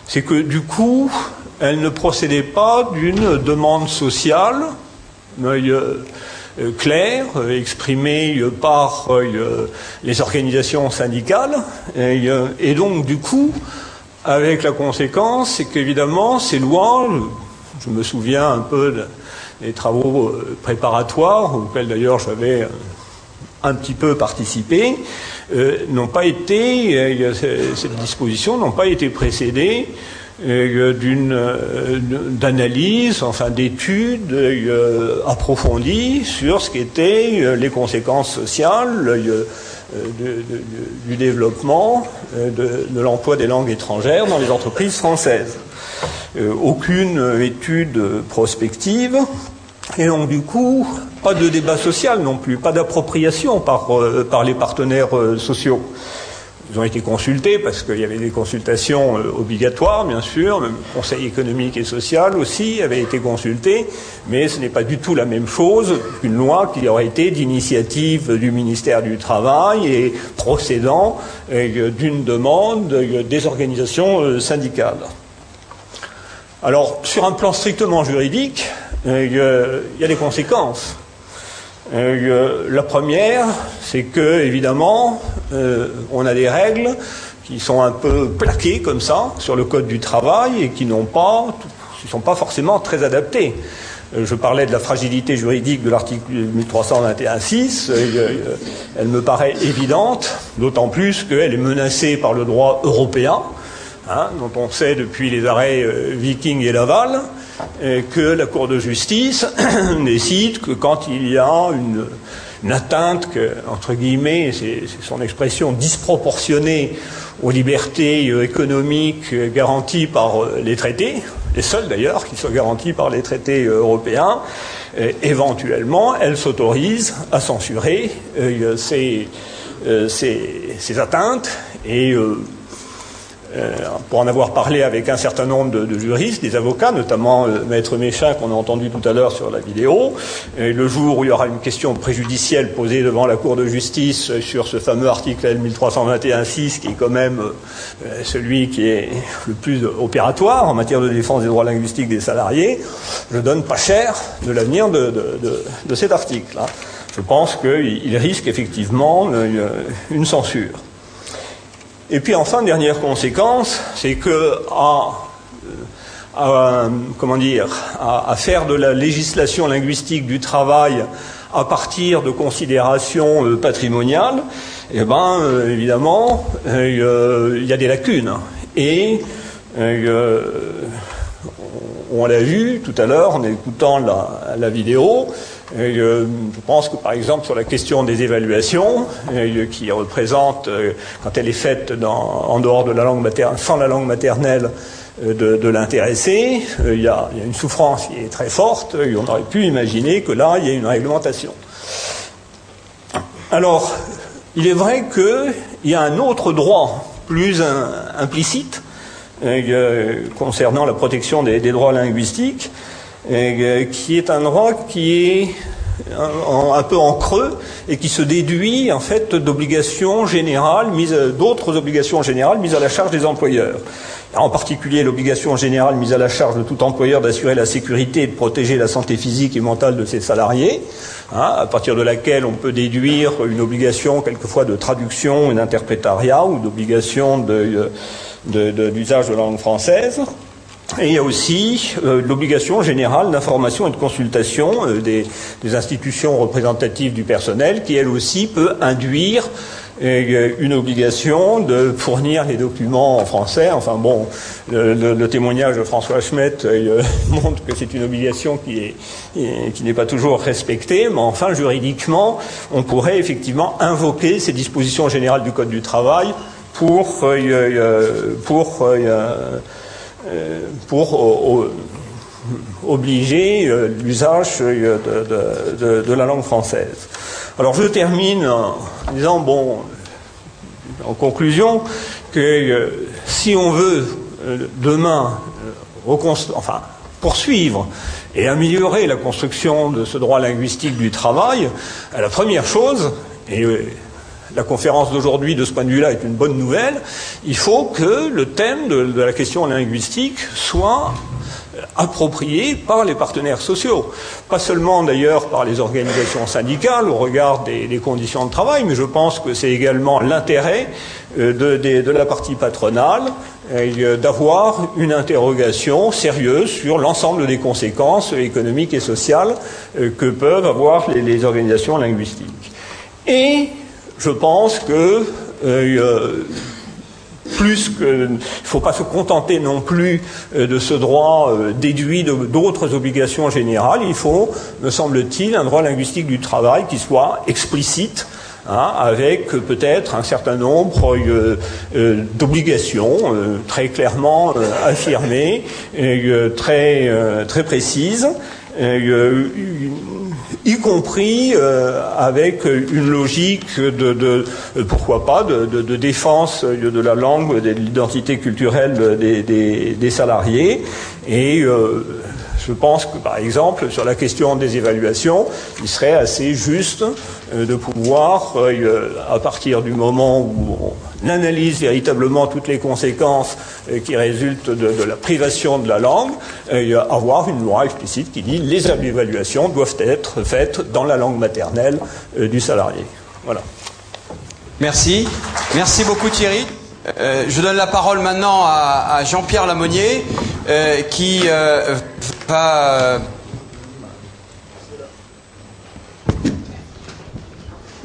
c'est que du coup, elle ne procédait pas d'une demande sociale euh, claire, exprimée par les organisations syndicales, et, donc du coup, avec la conséquence, c'est qu'évidemment, ces lois, je me souviens un peu des travaux euh, préparatoires, auxquels d'ailleurs j'avais euh, un petit peu participé, euh, n'ont pas été, cette disposition n'ont pas été précédées euh, d'une d'analyse, enfin d'études approfondies sur ce qu'étaient les conséquences sociales du développement de l'emploi des langues étrangères dans les entreprises françaises. Euh, aucune étude prospective, et donc du coup, pas de débat social non plus, pas d'appropriation par, euh, les partenaires euh, sociaux. Ils ont été consultés parce qu'il y avait des consultations obligatoires, bien sûr. Le Conseil économique et social aussi avait été consulté, mais ce n'est pas du tout la même chose qu'une loi qui aurait été d'initiative du ministère du Travail et procédant d'une demande des organisations syndicales. Alors, sur un plan strictement juridique, euh, il y a des conséquences. Euh, la première, c'est que, évidemment, euh, on a des règles qui sont un peu plaquées comme ça sur le code du travail et qui n'ont sont pas forcément très adaptées. Euh, Je parlais de la fragilité juridique de l'article 1321.6. euh, Elle me paraît évidente, d'autant plus qu'elle est menacée par le droit européen, hein, dont on sait depuis les arrêts euh, Viking et Laval euh, que la Cour de justice (coughs) décide que quand il y a une, atteinte, entre guillemets, c'est son expression disproportionnée aux libertés euh, économiques garanties par les traités, les seuls d'ailleurs qui soient garantis par les traités européens, éventuellement, elle s'autorise à censurer ces, ces- ces atteintes et euh, pour en avoir parlé avec un certain nombre de, juristes, des avocats, notamment euh, Maître Méchin qu'on a entendu tout à l'heure sur la vidéo, et le jour où il y aura une question préjudicielle posée devant la Cour de justice euh, sur ce fameux article L 1321.6 qui est quand même celui qui est le plus opératoire en matière de défense des droits linguistiques des salariés, je donne pas cher de l'avenir de, cet article. hein. Je pense qu'il il risque effectivement une censure. Et puis enfin, dernière conséquence, c'est que à, à, comment dire, à, faire de la législation linguistique du travail à partir de considérations euh, patrimoniales, eh ben, euh, évidemment, euh, il y a des lacunes. Et euh, on l'a vu tout à l'heure en écoutant la vidéo. Euh, je pense que par exemple sur la question des évaluations, euh, qui représente, euh, quand elle est faite en dehors de la langue maternelle, sans la langue maternelle de, l'intéressé, il y, a, une souffrance qui est très forte. Et on aurait pu imaginer que là, il y a une réglementation. Alors, il est vrai qu'il y a un autre droit plus implicite concernant la protection des droits linguistiques, euh, qui est un droit qui est un peu en creux et qui se déduit en fait d'obligations générales mises, d'autres obligations générales mises à la charge des employeurs. En particulier l'obligation générale mise à la charge de tout employeur d'assurer la sécurité et de protéger la santé physique et mentale de ses salariés, hein, à partir de laquelle on peut déduire une obligation quelquefois de traduction et d'interprétariat ou d'obligation de, de- de- d'usage de langue française. Et il y a aussi euh, l'obligation générale d'information et de consultation euh, des, des institutions représentatives du personnel qui, elle aussi, peut induire euh, une obligation de fournir les documents en français. Enfin bon, le, le- le témoignage de François Schmitt euh, (laughs) montre que c'est une obligation qui qui n'est pas toujours respectée, mais enfin juridiquement, on pourrait effectivement invoquer ces dispositions générales du Code du travail pour, euh, euh, pour euh, euh, pour o- o- obliger euh, l'usage euh, de, la langue française. Alors je termine en disant, bon, en conclusion, que euh, si on veut euh, demain euh, poursuivre et améliorer la construction de ce droit linguistique du travail, euh, la première chose, et euh, la conférence d'aujourd'hui, de ce point de vue-là, est une bonne nouvelle. Il faut que le thème de, la question linguistique soit euh, approprié par les partenaires sociaux. Pas seulement d'ailleurs par les organisations syndicales au regard des, conditions de travail, mais je pense que c'est également l'intérêt euh, de, la partie patronale euh, d'avoir une interrogation sérieuse sur l'ensemble des conséquences économiques et sociales que peuvent avoir les- les organisations linguistiques. Et je pense que euh, euh, plus que il ne faut pas se contenter non plus euh, de ce droit euh, déduit d'autres obligations générales, il faut, me semble-t-il, un droit linguistique du travail qui soit explicite. hein, avec peut-être un certain nombre d'obligations très clairement affirmées, et, très, très précises, y compris euh, avec une logique de, de euh, pourquoi pas, de, de- de défense de, de la langue, de l'identité culturelle des, des- des salariés. Et euh, je pense que, par exemple, sur la question des évaluations, il serait assez juste euh, de pouvoir, euh, à partir du moment où on analyse véritablement toutes les conséquences euh, qui résultent de, la privation de la langue, euh, avoir une loi explicite qui dit les évaluations doivent être faites dans la langue maternelle euh, du salarié. Voilà. Merci. Merci beaucoup Thierry. Euh, je donne la parole maintenant à, Jean-Pierre Lamonnier euh, qui euh, va...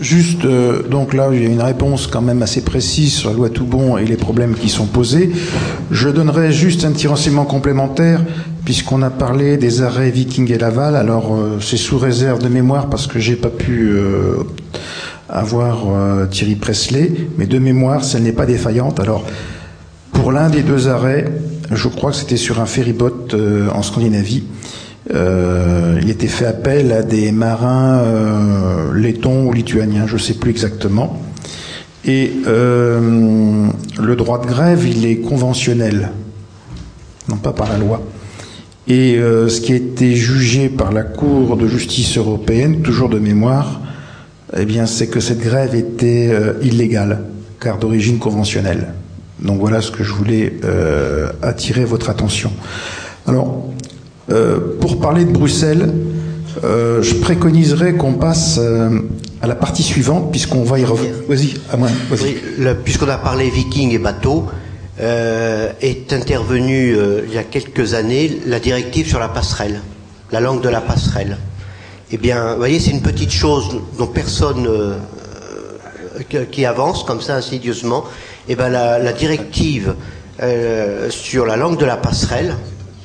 Juste, euh, donc là, il y a une réponse quand même assez précise sur la loi Toubon et les problèmes qui sont posés. Je donnerai juste un petit renseignement complémentaire, puisqu'on a parlé des arrêts Viking et Laval. Alors, euh, c'est sous réserve de mémoire parce que j'ai pas pu euh, avoir euh, Thierry Presley, mais de mémoire, si elle n'est pas défaillante. Alors, pour l'un des deux arrêts, je crois que c'était sur un ferryboat euh, en Scandinavie. Euh, il était fait appel à des marins euh, lettons ou lituaniens, je ne sais plus exactement. Et euh, le droit de grève, il est conventionnel, non pas par la loi. Et euh, ce qui a été jugé par la Cour de justice européenne, toujours de mémoire, eh bien, c'est que cette grève était euh, illégale, car d'origine conventionnelle. Donc voilà ce que je voulais euh, attirer votre attention. Alors, pour parler de Bruxelles, euh, je préconiserais qu'on passe euh, à la partie suivante, puisqu'on va y revenir. Vas-y, à moi. Oui, puisqu'on a parlé viking et bateau, euh, est intervenue euh, il y a quelques années la directive sur la passerelle, la langue de la passerelle. Eh bien, vous voyez, c'est une petite chose dont personne euh, euh, qui avance comme ça insidieusement. Eh bien, la, la directive euh, sur la langue de la passerelle.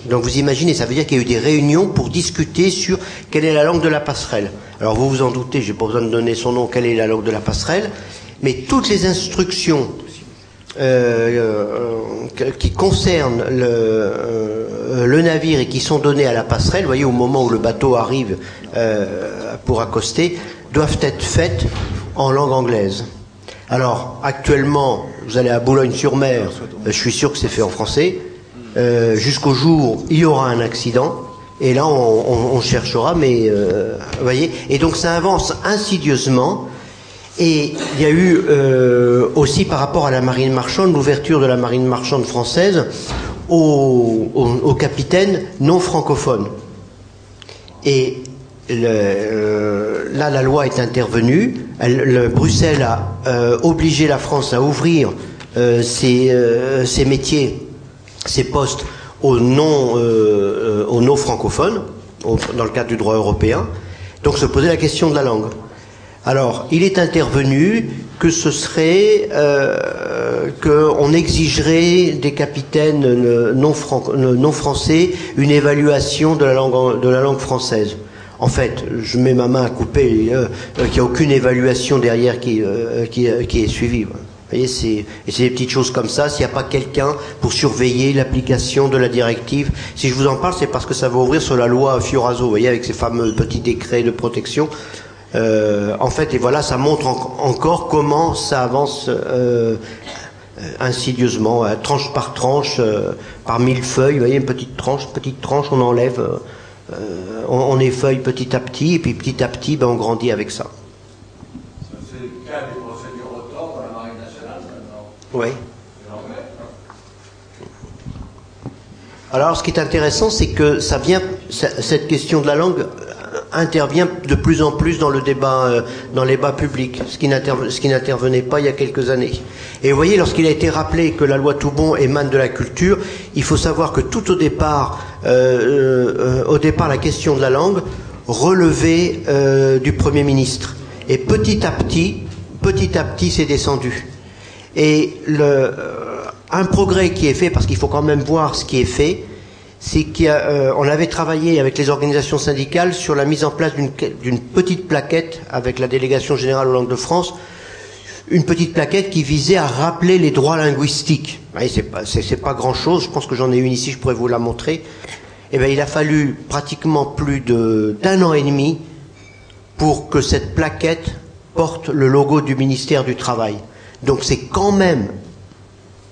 Donc vous imaginez, ça veut dire qu'il y a eu des réunions pour discuter sur quelle est la langue de la passerelle. Alors vous vous en doutez, j'ai pas besoin de donner son nom, quelle est la langue de la passerelle, mais toutes les instructions euh, euh, qui concernent le, euh, le navire et qui sont données à la passerelle, vous voyez, au moment où le bateau arrive euh, pour accoster, doivent être faites en langue anglaise. Alors, actuellement, vous allez à Boulogne-sur-Mer, euh, je suis sûr que c'est fait en français. Euh, Jusqu'au jour il y aura un accident, Et là, on, cherchera, mais euh, voyez. Et donc, ça avance insidieusement. Et il y a eu euh, aussi par rapport à la marine marchande, l'ouverture de la marine marchande française aux, capitaines non francophones. Et là, la loi est intervenue. Elle- le- Bruxelles a obligé la France à ouvrir ses métiers, ses postes aux non, euh, euh, aux non francophones, dans le cadre du droit européen. Donc se posait la question de la langue. Alors, il est intervenu que ce serait euh, qu'on exigerait des capitaines euh, non, fran- euh, non français une évaluation de la langue, française. En fait, je mets ma main à couper, qu'il n'y a aucune évaluation derrière qui, est suivie. Voyez, c'est, et c'est des petites choses comme ça. S'il n'y a pas quelqu'un pour surveiller l'application de la directive, si je vous en parle, c'est parce que ça va ouvrir sur la loi Fioraso, vous voyez, avec ces fameux petits décrets de protection. Euh, en fait, et voilà, ça montre en- encore comment ça avance euh, euh, insidieusement, euh, tranche par tranche, euh, par mille feuilles. Vous voyez, une petite tranche, petite tranche, on enlève, on, on effeuille petit à petit, et puis petit à petit, ben, on grandit avec ça. C'est le cas des procédures autant dans la Marine nationale maintenant. Oui. Alors, ce qui est intéressant, c'est que ça vient, cette question de la langue euh, intervient de plus en plus dans le débat, euh, dans les débats publics, ce qui n'intervenait pas il y a quelques années. Et vous voyez, lorsqu'il a été rappelé que la loi Toubon émane de la culture, il faut savoir que tout au départ, euh, au départ, la question de la langue relevait du Premier ministre. Et petit à petit, petit à petit, c'est descendu. Et euh, un progrès qui est fait, parce qu'il faut quand même voir ce qui est fait, c'est qu'on avait travaillé avec les organisations syndicales sur la mise en place d'une petite plaquette avec la délégation générale aux langues de France, une petite plaquette qui visait à rappeler les droits linguistiques. C'est pas, pas grand chose, je pense que j'en ai une ici, je pourrais vous la montrer. Eh bien, il a fallu pratiquement plus d'un an et demi pour que cette plaquette porte le logo du ministère du Travail. Donc c'est quand même,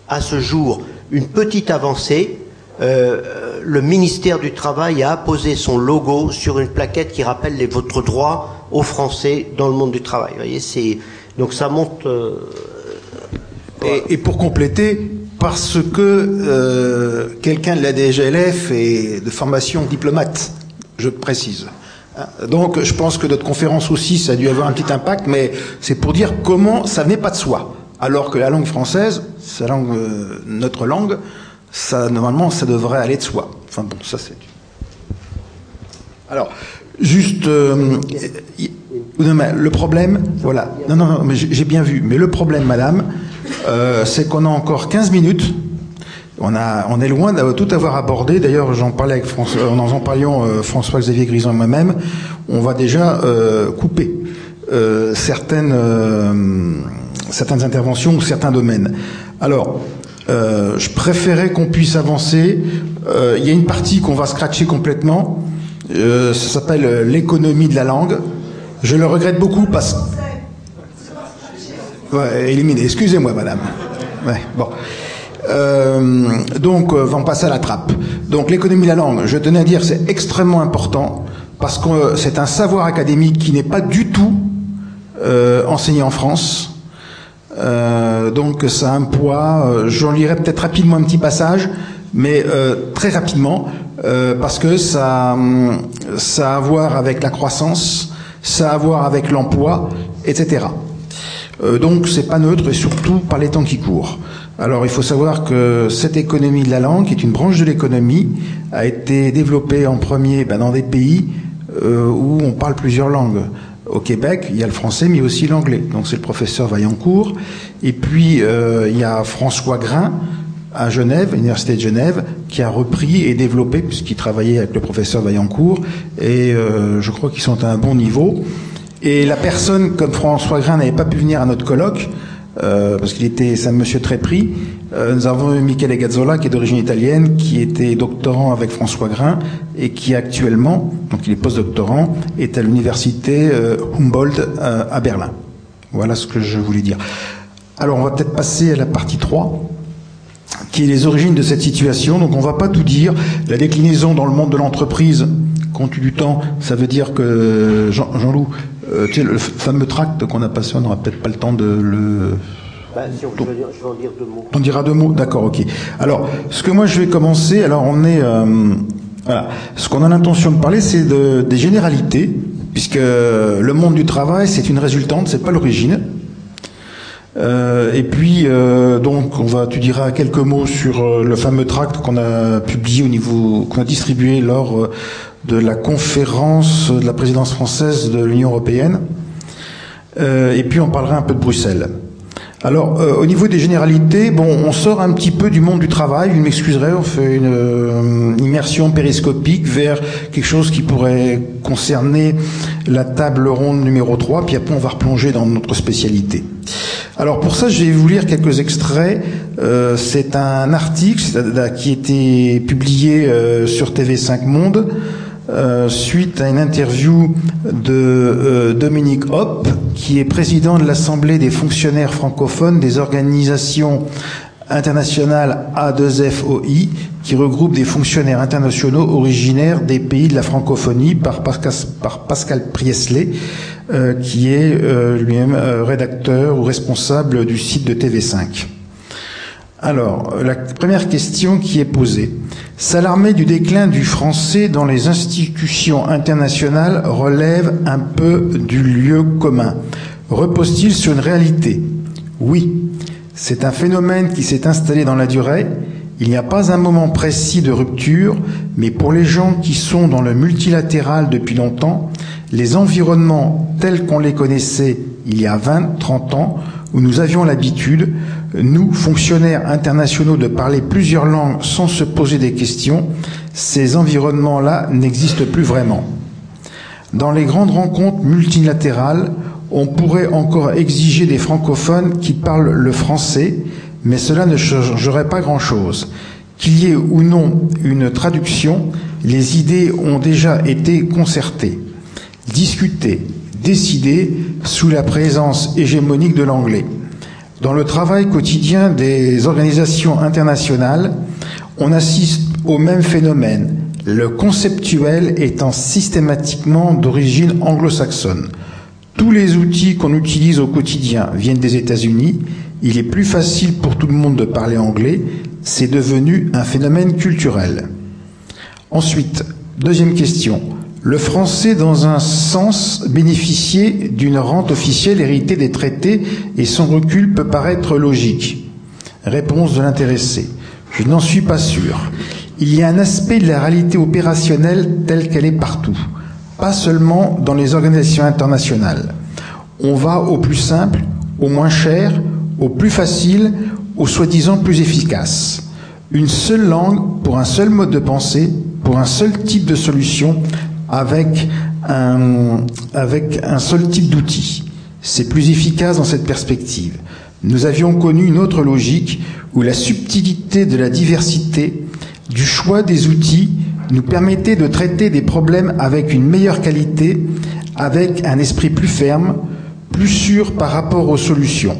à ce jour, une petite avancée. Euh, le ministère du Travail a apposé son logo sur une plaquette qui rappelle les, votre droit aux Français dans le monde du travail. Vous voyez, c'est, donc ça monte... euh, Et, et pour compléter, parce que euh, quelqu'un de la DGLF est de formation diplomate, je précise. Donc je pense que notre conférence aussi, ça a dû avoir un petit impact, mais c'est pour dire comment ça n'est pas de soi. Alors que la langue française, sa langue, euh, notre langue, ça normalement ça devrait aller de soi. Enfin bon, ça c'est. Alors, juste, euh, non, mais le problème, voilà, non, non, non, mais j'ai bien vu, mais le problème, madame, euh, c'est qu'on a encore 15 minutes. On, a, on est loin de tout avoir abordé. D'ailleurs, j'en parlais avec François, euh, en en parlions euh, François-Xavier Grison et moi-même. On va déjà euh, couper euh, certaines, euh, certaines interventions ou certains domaines. Alors, euh, je préférais qu'on puisse avancer. Il y a une partie qu'on va scratcher complètement. Ça s'appelle l'économie de la langue. Je le regrette beaucoup parce Ouais, éliminé. Excusez-moi, madame. Ouais, bon. Euh, donc, euh, on passe à la trappe. Donc, l'économie de la langue, je tenais à dire, c'est extrêmement important parce que c'est un savoir académique qui n'est pas du tout euh, enseigné en France. Euh, donc, ça a un poids. euh, J'en lirai peut-être rapidement un petit passage, mais euh, très rapidement euh, parce que ça, hum, ça a à voir avec la croissance, ça a à voir avec l'emploi, etc. Donc c'est pas neutre et surtout par les temps qui courent. Alors il faut savoir que cette économie de la langue, qui est une branche de l'économie, a été développée en premier ben, dans des pays euh, où on parle plusieurs langues. Au Québec, il y a le français, mais aussi l'anglais. Donc c'est le professeur Vaillancourt. Et puis euh, il y a François Grain à Genève, à l'université de Genève, qui a repris et développé, puisqu'il travaillait avec le professeur Vaillancourt, et euh, je crois qu'ils sont à un bon niveau. Et la personne, comme François Grain n'avait pas pu venir à notre colloque, euh, parce qu'il était, c'est un monsieur très pris, euh, nous avons Michele Gazzola, qui est d'origine italienne, qui était doctorant avec François Grain, et qui actuellement, donc il est postdoctorant, est à l'université euh, Humboldt euh, à Berlin. Voilà ce que je voulais dire. Alors on va peut-être passer à la partie 3. qui est les origines de cette situation. Donc on va pas tout dire. La déclinaison dans le monde de l'entreprise, compte du temps, ça veut dire que Jean- Jean-Loup, euh, tu sais, le fameux tract qu'on a passé, on n'aura peut-être pas le temps de le Bah, si on, je, vais, dire- je vais en dire deux mots. on dira deux mots, d'accord, ok. Alors, ce que moi je vais commencer, alors on est, euh, voilà, ce qu'on a l'intention de parler, c'est de, des généralités, puisque le monde du travail, c'est une résultante, c'est pas l'origine. Euh, et puis, euh, donc, on va, tu diras quelques mots sur euh, le fameux tract qu'on a publié au niveau, qu'on a distribué lors euh, de la conférence de la présidence française de l'Union européenne. Euh, et puis, on parlera un peu de Bruxelles. Alors, euh, au niveau des généralités, bon, on sort un petit peu du monde du travail. Vous m'excuserez, on fait une euh, immersion périscopique vers quelque chose qui pourrait concerner la table ronde numéro 3, puis après on va replonger dans notre spécialité. Alors pour ça, je vais vous lire quelques extraits. Euh, c'est un article qui été publié euh, sur TV5 Monde euh, suite à une interview de euh, Dominique Hopp, qui est président de l'Assemblée des fonctionnaires francophones des organisations internationales A2FOI, qui regroupe des fonctionnaires internationaux originaires des pays de la francophonie par Pascal, par euh, qui est euh, lui-même euh, rédacteur ou responsable du site de TV5. Alors, la première question qui est posée. S'alarmer du déclin du français dans les institutions internationales relève un peu du lieu commun. Repose-t-il sur une réalité? Oui. C'est un phénomène qui s'est installé dans la durée. Il n'y a pas un moment précis de rupture, mais pour les gens qui sont dans le multilatéral depuis longtemps, les environnements tels qu'on les connaissait il y a 20, 30 ans, où nous avions l'habitude, nous, fonctionnaires internationaux, de parler plusieurs langues sans se poser des questions, ces environnements-là n'existent plus vraiment. Dans les grandes rencontres multilatérales, on pourrait encore exiger des francophones qui parlent le français, mais cela ne changerait pas grand-chose. Qu'il y ait ou non une traduction, les idées ont déjà été concertées, discutées, décidées sous la présence hégémonique de l'anglais. Dans le travail quotidien des organisations internationales, on assiste au même phénomène, le conceptuel étant systématiquement d'origine anglo-saxonne. Tous les outils qu'on utilise au quotidien viennent des États-Unis. Il est plus facile pour tout le monde de parler anglais. C'est devenu un phénomène culturel. Ensuite, deuxième question. Le français, dans un sens, bénéficiait d'une rente officielle héritée des traités et son recul peut paraître logique. Réponse de l'intéressé. Je n'en suis pas sûr. Il y a un aspect de la réalité opérationnelle telle qu'elle est partout, pas seulement dans les organisations internationales. On va au plus simple, au moins cher, au plus facile, au soi-disant plus efficace. Une seule langue pour un seul mode de pensée, pour un seul type de solution, avec un, seul type d'outil. C'est plus efficace dans cette perspective. Nous avions connu une autre logique où la subtilité de la diversité, du choix des outils, nous permettait de traiter des problèmes avec une meilleure qualité, avec un esprit plus ferme, plus sûr par rapport aux solutions.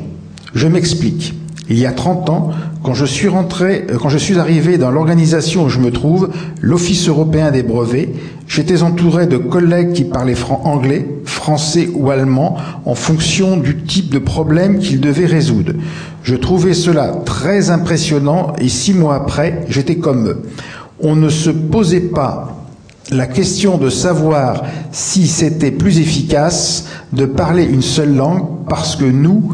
Je m'explique. Il y a 30 ans, quand je suis rentré, euh, quand je suis arrivé dans l'organisation où je me trouve, l'Office européen des brevets, j'étais entouré de collègues qui parlaient fran anglais, français ou allemand en fonction du type de problème qu'ils devaient résoudre. Je trouvais cela très impressionnant et six mois après, j'étais comme eux. On ne se posait pas la question de savoir si c'était plus efficace de parler une seule langue parce que nous,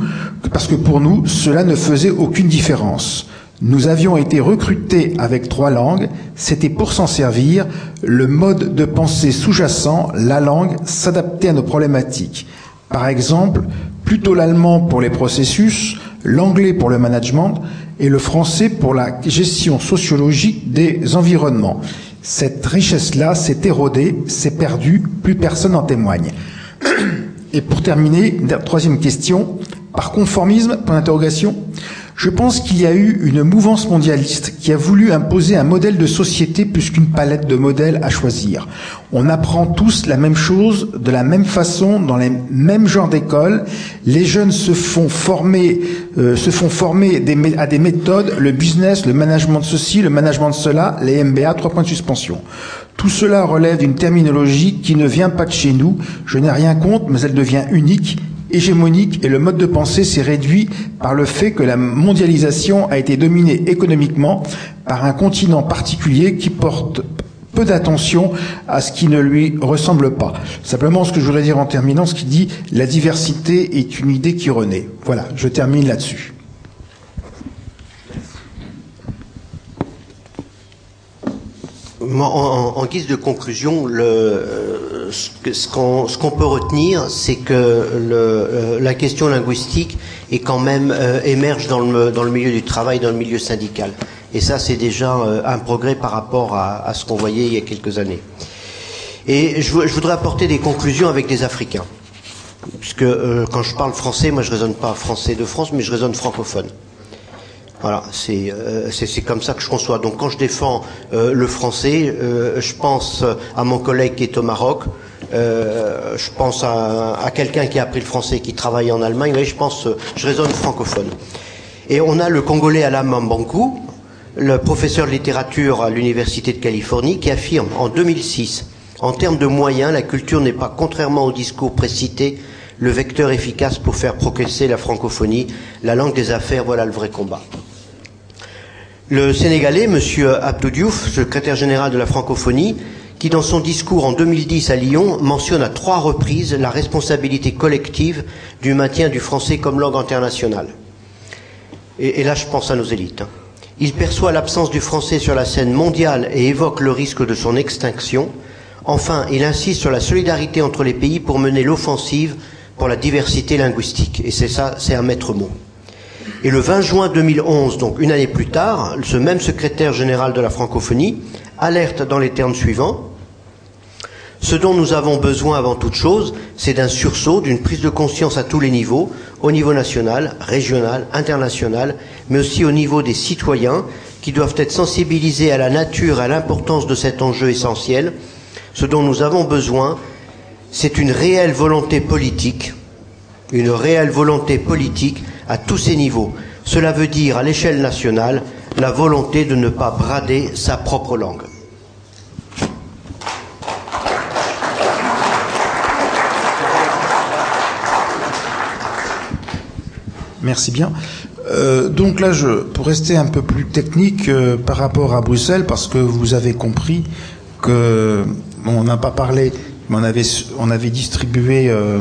parce que pour nous, cela ne faisait aucune différence. Nous avions été recrutés avec trois langues, c'était pour s'en servir, le mode de pensée sous-jacent, la langue, s'adaptait à nos problématiques. Par exemple, plutôt l'allemand pour les processus, l'anglais pour le management et le français pour la gestion sociologique des environnements. Cette richesse-là s'est érodée, s'est perdue, plus personne n'en témoigne. Et pour terminer, troisième question, par conformisme, point d'interrogation, Je pense qu'il y a eu une mouvance mondialiste qui a voulu imposer un modèle de société plus qu'une palette de modèles à choisir. On apprend tous la même chose de la même façon dans les mêmes genres d'écoles. Les jeunes se font former, euh, se font former à des méthodes, le business, le management de ceci, le management de cela, les MBA, trois points de suspension. Tout cela relève d'une terminologie qui ne vient pas de chez nous. Je n'ai rien contre, mais elle devient unique hégémonique et le mode de pensée s'est réduit par le fait que la mondialisation a été dominée économiquement par un continent particulier qui porte peu d'attention à ce qui ne lui ressemble pas. Simplement, ce que je voudrais dire en terminant, ce qui dit la diversité est une idée qui renaît. Voilà, je termine là-dessus. En, guise de conclusion, euh, ce qu'on peut retenir, c'est que euh, la question linguistique est quand même euh, émerge dans le, milieu du travail, dans le milieu syndical. Et ça, c'est déjà un progrès par rapport à, ce qu'on voyait il y a quelques années. Et je, vou- je voudrais apporter des conclusions avec des Africains. Puisque quand je parle français, moi je raisonne pas français de France, mais je raisonne francophone. Voilà, c'est euh, c'est c'est comme ça que je conçois. Donc quand je défends euh, le français, euh, je pense à mon collègue qui est au Maroc, je pense à, quelqu'un qui a appris le français, qui travaille en Allemagne. Oui, je pense, je raisonne francophone. Et on a le Congolais Alain Mambankou, le professeur de littérature à l'Université de Californie, qui affirme en 2006, en termes de moyens, la culture n'est pas, contrairement au discours précité, le vecteur efficace pour faire progresser la francophonie, la langue des affaires, voilà le vrai combat. Le Sénégalais, M. Abdou Diouf, secrétaire général de la francophonie, qui dans son discours en 2010 à Lyon mentionne à trois reprises la responsabilité collective du maintien du français comme langue internationale. Et, et là, je pense à nos élites. hein. Il perçoit l'absence du français sur la scène mondiale et évoque le risque de son extinction. Enfin, il insiste sur la solidarité entre les pays pour mener l'offensive pour la diversité linguistique. Et c'est ça, c'est un maître mot. Et le 20 juin 2011, donc une année plus tard, ce même secrétaire général de la francophonie alerte dans les termes suivants ce dont nous avons besoin avant toute chose, c'est d'un sursaut, d'une prise de conscience à tous les niveaux, au niveau national, régional, international, mais aussi au niveau des citoyens qui doivent être sensibilisés à la nature et à l'importance de cet enjeu essentiel. Ce dont nous avons besoin, c'est une réelle volonté politique, une réelle volonté politique à tous ces niveaux. Cela veut dire, à l'échelle nationale, la volonté de ne pas brader sa propre langue. Merci bien. Euh, donc là, pour rester un peu plus technique euh, par rapport à Bruxelles, parce que vous avez compris que on n'a pas parlé, mais on avait, on avait distribué euh,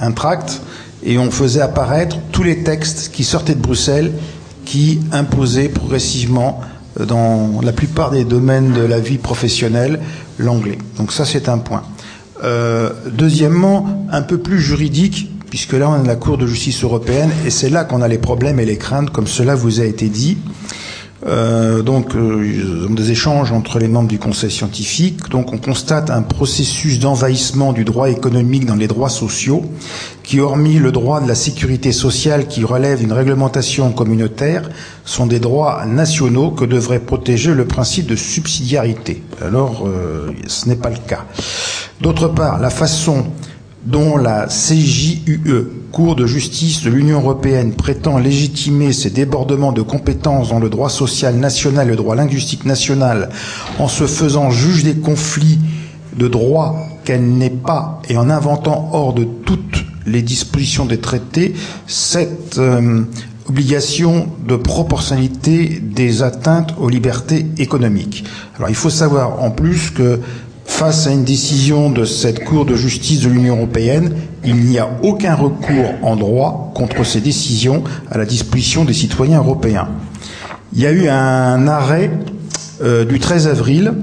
un tract et on faisait apparaître tous les textes qui sortaient de Bruxelles, qui imposaient progressivement euh, dans la plupart des domaines de la vie professionnelle l'anglais. Donc ça, c'est un point. Euh, deuxièmement, un peu plus juridique, puisque là on a la Cour de justice européenne et c'est là qu'on a les problèmes et les craintes, comme cela vous a été dit. Euh, donc, euh, des échanges entre les membres du Conseil scientifique. Donc, on constate un processus d'envahissement du droit économique dans les droits sociaux, qui, hormis le droit de la sécurité sociale qui relève d'une réglementation communautaire, sont des droits nationaux que devrait protéger le principe de subsidiarité. Alors, euh, ce n'est pas le cas. D'autre part, la façon dont la CJUE, Cour de justice de l'Union européenne, prétend légitimer ces débordements de compétences dans le droit social national et le droit linguistique national en se faisant juge des conflits de droit qu'elle n'est pas et en inventant hors de toutes les dispositions des traités cette euh, obligation de proportionnalité des atteintes aux libertés économiques. Alors il faut savoir en plus que Face à une décision de cette Cour de justice de l'Union européenne, il n'y a aucun recours en droit contre ces décisions à la disposition des citoyens européens. Il y a eu un arrêt euh, du 13 avril,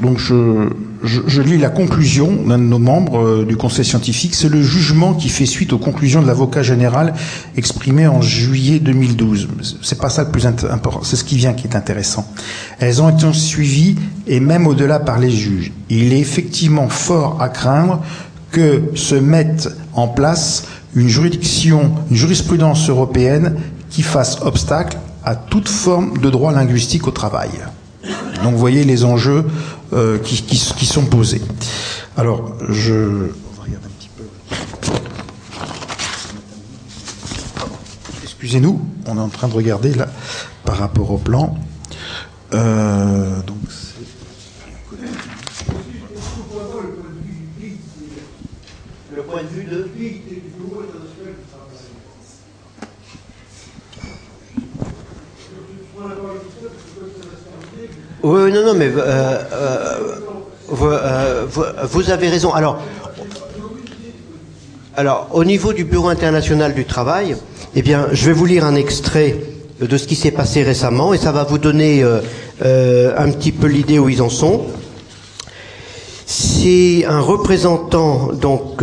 donc je, je, je lis la conclusion d'un de nos membres euh, du Conseil scientifique, c'est le jugement qui fait suite aux conclusions de l'avocat général exprimées en juillet 2012. C'est pas ça le plus important, c'est ce qui vient qui est intéressant. Elles ont été suivies et même au-delà par les juges. Il est effectivement fort à craindre que se mette en place une juridiction, une jurisprudence européenne qui fasse obstacle à toute forme de droit linguistique au travail. Donc vous voyez les enjeux euh, qui, qui, qui sont posés. Alors, je, on va regarder un petit peu. Excusez-nous, on est en train de regarder là par rapport au plan. Euh, donc Le point de vue de. Oui, non, non, mais euh, euh, vous, euh, vous- avez raison. Alors, alors, au niveau du Bureau international du travail, eh bien, je vais vous lire un extrait de ce qui s'est passé récemment et ça va vous donner un petit peu l'idée où ils en sont. C'est un représentant, donc,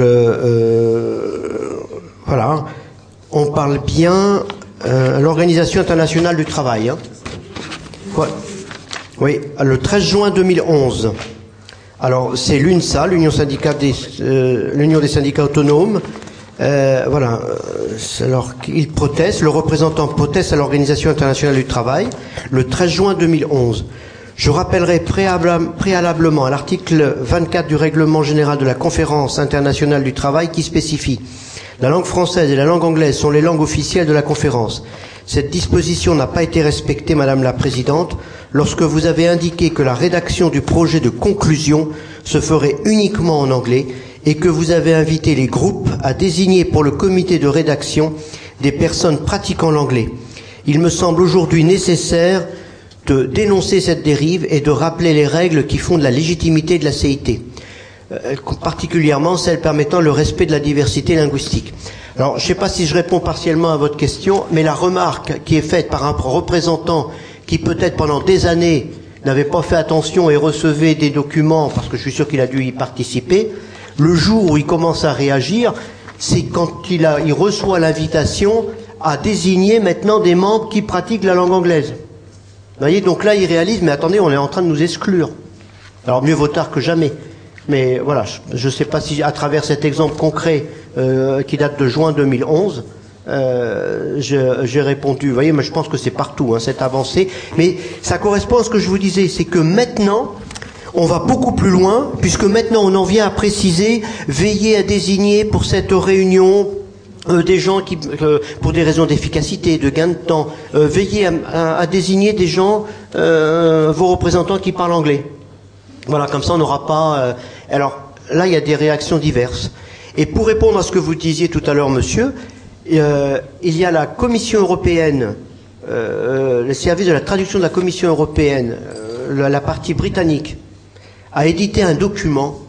voilà, on parle bien l'Organisation internationale du travail. hein. Oui, le 13 juin 2011. Alors, c'est l'UNSA, l'Union euh, des syndicats autonomes. Euh, voilà. Alors, il proteste, le représentant proteste à l'Organisation internationale du travail le 13 juin 2011. Je rappellerai préalable- préalablement à l'article 24 du règlement général de la Conférence internationale du travail qui spécifie la langue française et la langue anglaise sont les langues officielles de la conférence. Cette disposition n'a pas été respectée, Madame la Présidente, lorsque vous avez indiqué que la rédaction du projet de conclusion se ferait uniquement en anglais et que vous avez invité les groupes à désigner pour le comité de rédaction des personnes pratiquant l'anglais. Il me semble aujourd'hui nécessaire de dénoncer cette dérive et de rappeler les règles qui fondent la légitimité de la CIT euh, particulièrement celles permettant le respect de la diversité linguistique. Alors, je ne sais pas si je réponds partiellement à votre question, mais la remarque qui est faite par un représentant qui peut-être pendant des années n'avait pas fait attention et recevait des documents, parce que je suis sûr qu'il a dû y participer, le jour où il commence à réagir, c'est quand il, reçoit l'invitation à désigner maintenant des membres qui pratiquent la langue anglaise. Vous voyez, donc là, il réalise, mais attendez, on est en train de nous exclure. Alors mieux vaut tard que jamais. Mais voilà, je ne sais pas si à travers cet exemple concret euh, qui date de juin 2011, euh, j'ai répondu. Vous voyez, mais je pense que c'est partout hein, cette avancée. Mais ça correspond à ce que je vous disais, c'est que maintenant, on va beaucoup plus loin, puisque maintenant on en vient à préciser, veiller à désigner pour cette réunion euh, des gens qui, euh, pour des raisons d'efficacité, de gain de temps, veiller à, à- désigner des gens, vos représentants qui parlent anglais. Voilà, comme ça on n'aura pas. alors là, il y a des réactions diverses. Et pour répondre à ce que vous disiez tout à l'heure, monsieur, euh, il y a la Commission européenne, euh, le service de la traduction de la Commission européenne, euh, la, partie britannique, a édité un document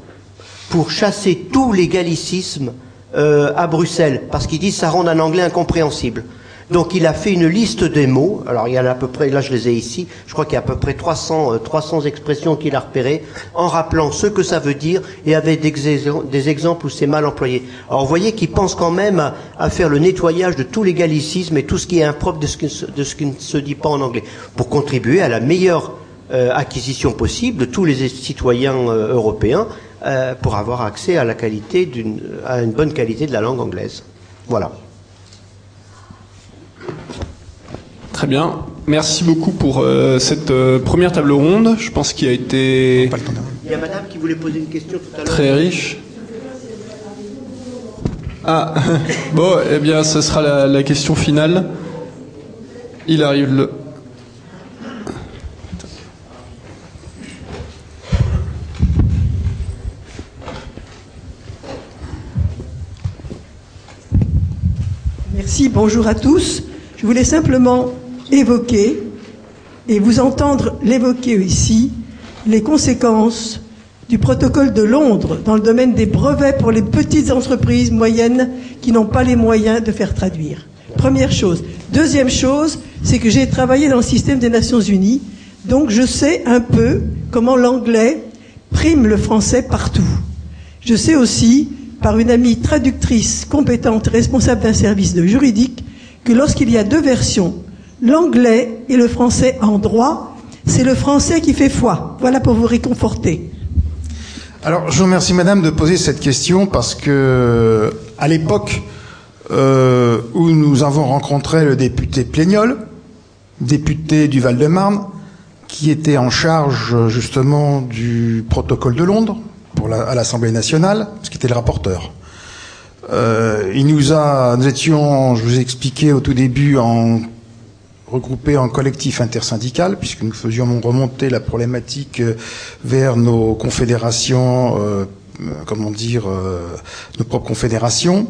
pour chasser tous les gallicismes euh, à Bruxelles, parce qu'ils disent ça rend un anglais incompréhensible. Donc il a fait une liste des mots, alors il y a à peu près, là je les ai ici, je crois qu'il y a à peu près 300, euh, 300 expressions qu'il a repérées, en rappelant ce que ça veut dire et avec des, exemples où c'est mal employé. Alors vous voyez qu'il pense quand même à, faire le nettoyage de tous les gallicismes et tout ce qui est impropre de ce qui, ne se- dit pas en anglais, pour contribuer à la meilleure euh, acquisition possible de tous les citoyens euh, européens euh, pour avoir accès à la qualité d'une, à une bonne qualité de la langue anglaise. Voilà. Très bien. Merci beaucoup pour euh, cette euh, première table ronde. Je pense qu'il a été Il y a madame qui voulait poser une question tout à l'heure. très riche. Ah, (laughs) bon, eh bien, ce sera la, la question finale. Il arrive le. Merci, bonjour à tous. Je voulais simplement évoquer et vous entendre l'évoquer ici les conséquences du protocole de Londres dans le domaine des brevets pour les petites entreprises moyennes qui n'ont pas les moyens de faire traduire. Première chose. Deuxième chose, c'est que j'ai travaillé dans le système des Nations Unies, donc je sais un peu comment l'anglais prime le français partout. Je sais aussi, par une amie traductrice compétente responsable d'un service de juridique, que lorsqu'il y a deux versions, l'anglais et le français en droit, c'est le français qui fait foi. Voilà pour vous réconforter. Alors, je vous remercie, madame, de poser cette question parce que, à l'époque euh, où nous avons rencontré le député Pléniol, député du Val-de-Marne, qui était en charge justement du protocole de Londres à l'Assemblée nationale, ce qui était le rapporteur. Euh, il nous a, nous étions, je vous ai expliqué au tout début, en regroupés en collectif intersyndical, puisque nous faisions remonter la problématique euh, vers nos confédérations, euh, comment dire, euh, nos propres confédérations.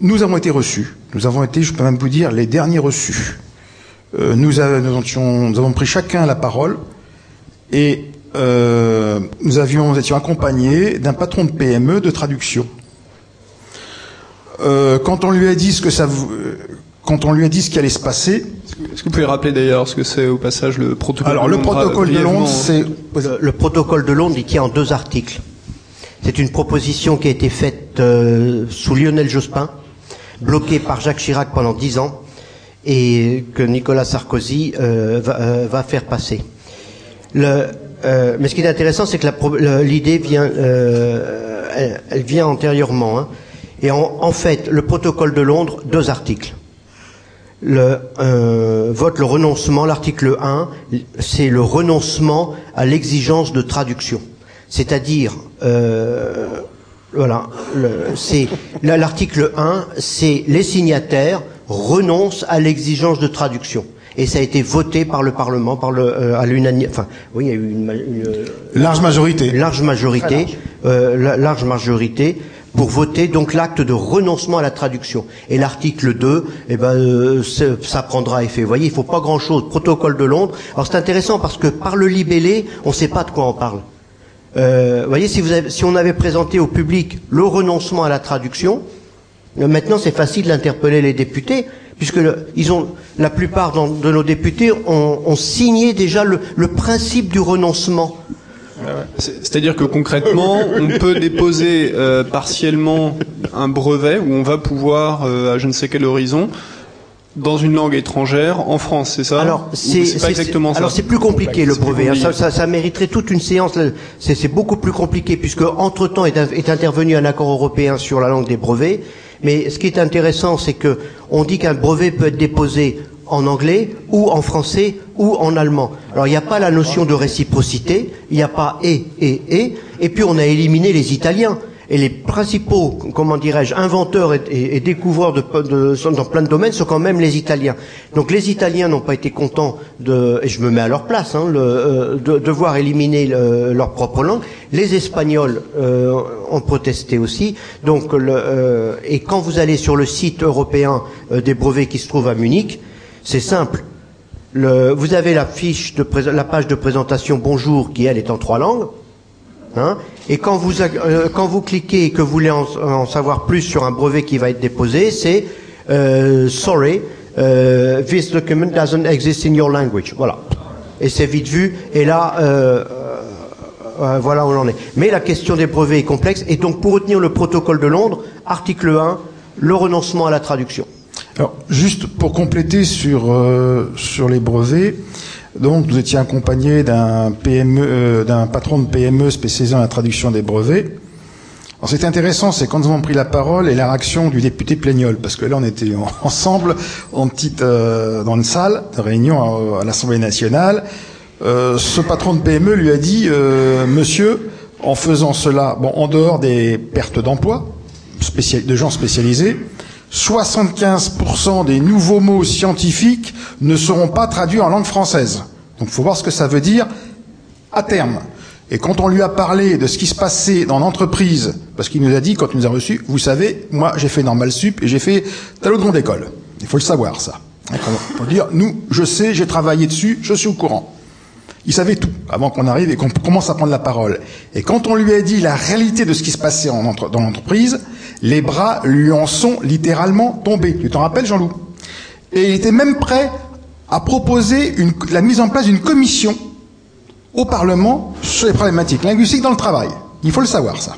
Nous avons été reçus. Nous avons été, je peux même vous dire, les derniers reçus. Euh, nous, nous étions- nous avons pris chacun la parole et euh, nous avions, nous étions accompagnés d'un patron de PME de traduction. Euh, quand on lui a dit ce que ça, euh, quand on lui a dit ce qui allait se passer, Est-ce que vous pouvez rappeler d'ailleurs ce que c'est au passage le protocole Alors, de le Londres protocole de Londres, c'est Le, le protocole de Londres, il tient en deux articles. C'est une proposition qui a été faite euh, sous Lionel Jospin, bloquée par Jacques Chirac pendant dix ans, et que Nicolas Sarkozy euh, va, euh, va faire passer. Le, euh, mais ce qui est intéressant, c'est que la pro- le- l'idée vient, euh, elle, elle vient antérieurement. hein. Et en, en fait, le protocole de Londres, deux articles. Le euh, vote le renoncement, l'article 1, c'est le renoncement à l'exigence de traduction. C'est-à-dire, euh, voilà, le- c'est là, l'article 1, c'est les signataires renoncent à l'exigence de traduction. Et ça a été voté par le Parlement, par le, euh, à l'unanimité. Enfin, oui, il y a eu une, une, euh, Large majorité. large majorité, euh, la- large majorité pour voter donc l'acte de renoncement à la traduction. Et l'article 2, eh ben, euh, ça prendra effet. Vous voyez, il faut pas grand-chose. Protocole de Londres. Alors c'est intéressant parce que par le libellé, on ne sait pas de quoi on parle. Euh, vous voyez, si, vous avez- si on avait présenté au public le renoncement à la traduction, euh, maintenant c'est facile d'interpeller les députés, puisque ils ont, la plupart de nos députés ont, ont signé déjà le, le principe du renoncement. C'est- C'est-à-dire que concrètement, on peut déposer euh, partiellement un brevet où on va pouvoir, euh, à je ne sais quel horizon, dans une langue étrangère, en France, c'est ça? Alors c'est exactement ça? alors c'est plus compliqué le brevet. hein. Ça, ça, ça mériterait toute une séance. c'est beaucoup plus compliqué puisque entre temps est, est intervenu un accord européen sur la langue des brevets. Mais ce qui est intéressant, c'est que on dit qu'un brevet peut être déposé en anglais ou en français ou en allemand. Alors il n'y a pas la notion de réciprocité, il n'y a pas et et et. Et puis on a éliminé les Italiens. Et les principaux, comment dirais-je, inventeurs et, découvreurs de, de- dans plein de domaines sont quand même les Italiens. Donc les Italiens n'ont pas été contents de, et je me mets à leur place, hein, euh, de, de voir éliminer le- leur propre langue. Les Espagnols euh, ont protesté aussi. Donc le, euh, et quand vous allez sur le site européen euh, des brevets qui se trouve à Munich, c'est simple. Le- vous avez la fiche de la page de présentation Bonjour qui elle est en trois langues. Hein et quand vous, euh, quand vous cliquez et que vous voulez en, savoir plus sur un brevet qui va être déposé, c'est euh, Sorry, euh, this document doesn't exist in your language. Voilà. Et c'est vite vu. Et là, voilà où on en est. Mais la question des brevets est complexe. Et donc, pour retenir le protocole de Londres, article 1, le renoncement à la traduction. Alors, juste pour compléter sur, euh, sur les brevets, donc nous étions accompagnés d'un PME, euh, d'un patron de PME spécialisé dans la traduction des brevets. Alors, c'est intéressant, c'est quand nous avons pris la parole et la réaction du député Pléniol, parce que là, on était en- (laughs) ensemble en petite, euh, dans une salle de réunion à, l'Assemblée nationale. Ce patron de PME lui a dit, Monsieur, en faisant cela, bon, en dehors des pertes d'emploi, de gens spécialisés, 75% des nouveaux mots scientifiques ne seront pas traduits en langue française. Donc il faut voir ce que ça veut dire à terme. Et quand on lui a parlé de ce qui se passait dans l'entreprise, parce qu'il nous a dit, quand il nous a reçus, vous savez, moi j'ai fait normal sup et j'ai fait tel autre grande école. Il faut le savoir ça. Il faut dire, nous, je sais, j'ai travaillé dessus, je suis au courant. Il savait tout avant qu'on arrive et qu'on commence à prendre la parole. Et quand on lui a dit la réalité de ce qui se passait dans l'entreprise, les bras lui en sont littéralement tombés. Tu t'en rappelles, Jean-Loup? Et il était même prêt à proposer une- la mise en place d'une commission au Parlement sur les problématiques linguistiques dans le travail. Il faut le savoir, ça.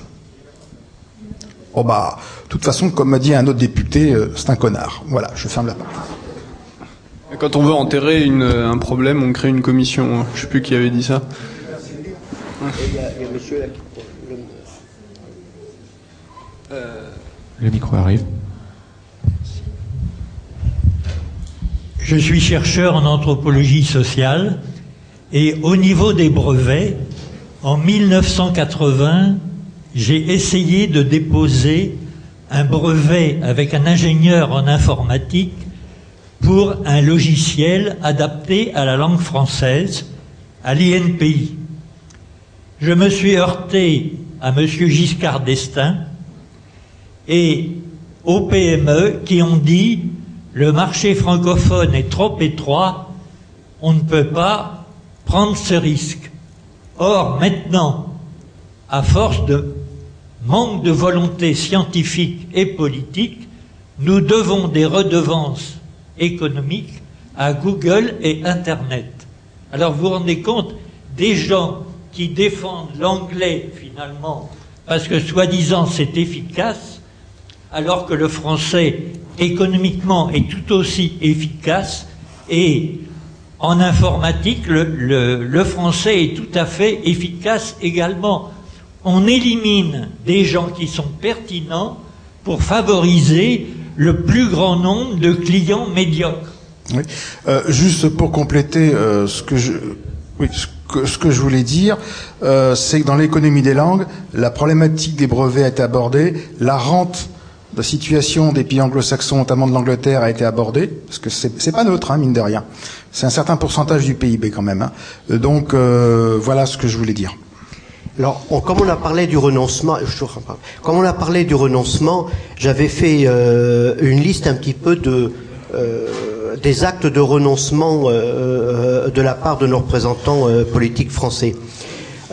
Oh bah, de toute façon, comme m'a dit un autre député, euh, c'est un connard. Voilà, je ferme la parole. Quand on veut enterrer une- un problème, on crée une commission. Je sais plus qui avait dit ça. Le micro arrive. Je suis chercheur en anthropologie sociale et au niveau des brevets, en 1980, j'ai essayé de déposer un brevet avec un ingénieur en informatique pour un logiciel adapté à la langue française, à l'INPI. Je me suis heurté à M. Giscard d'Estaing et aux PME qui ont dit le marché francophone est trop étroit, on ne peut pas prendre ce risque. Or, maintenant, à force de manque de volonté scientifique et politique, nous devons des redevances économiques à Google et Internet. Alors vous vous rendez compte, des gens qui défendent l'anglais finalement parce que soi-disant c'est efficace, alors que le français économiquement est tout aussi efficace et en informatique le, français est tout à fait efficace également. On élimine des gens qui sont pertinents pour favoriser le plus grand nombre de clients médiocres. Oui. Euh, juste pour compléter euh, ce que je, oui, ce que, je voulais dire, euh, c'est que dans l'économie des langues, la problématique des brevets été abordée, la rente la situation des pays anglo-saxons, notamment de l'Angleterre, a été abordée, parce que c'est pas neutre, hein, mine de rien. C'est un certain pourcentage du PIB quand même. Hein. Donc euh, voilà ce que je voulais dire. Alors, comme on a parlé du renoncement, comme on a parlé du renoncement, j'avais fait euh, une liste un petit peu de euh, des actes de renoncement euh, de la part de nos représentants politiques français.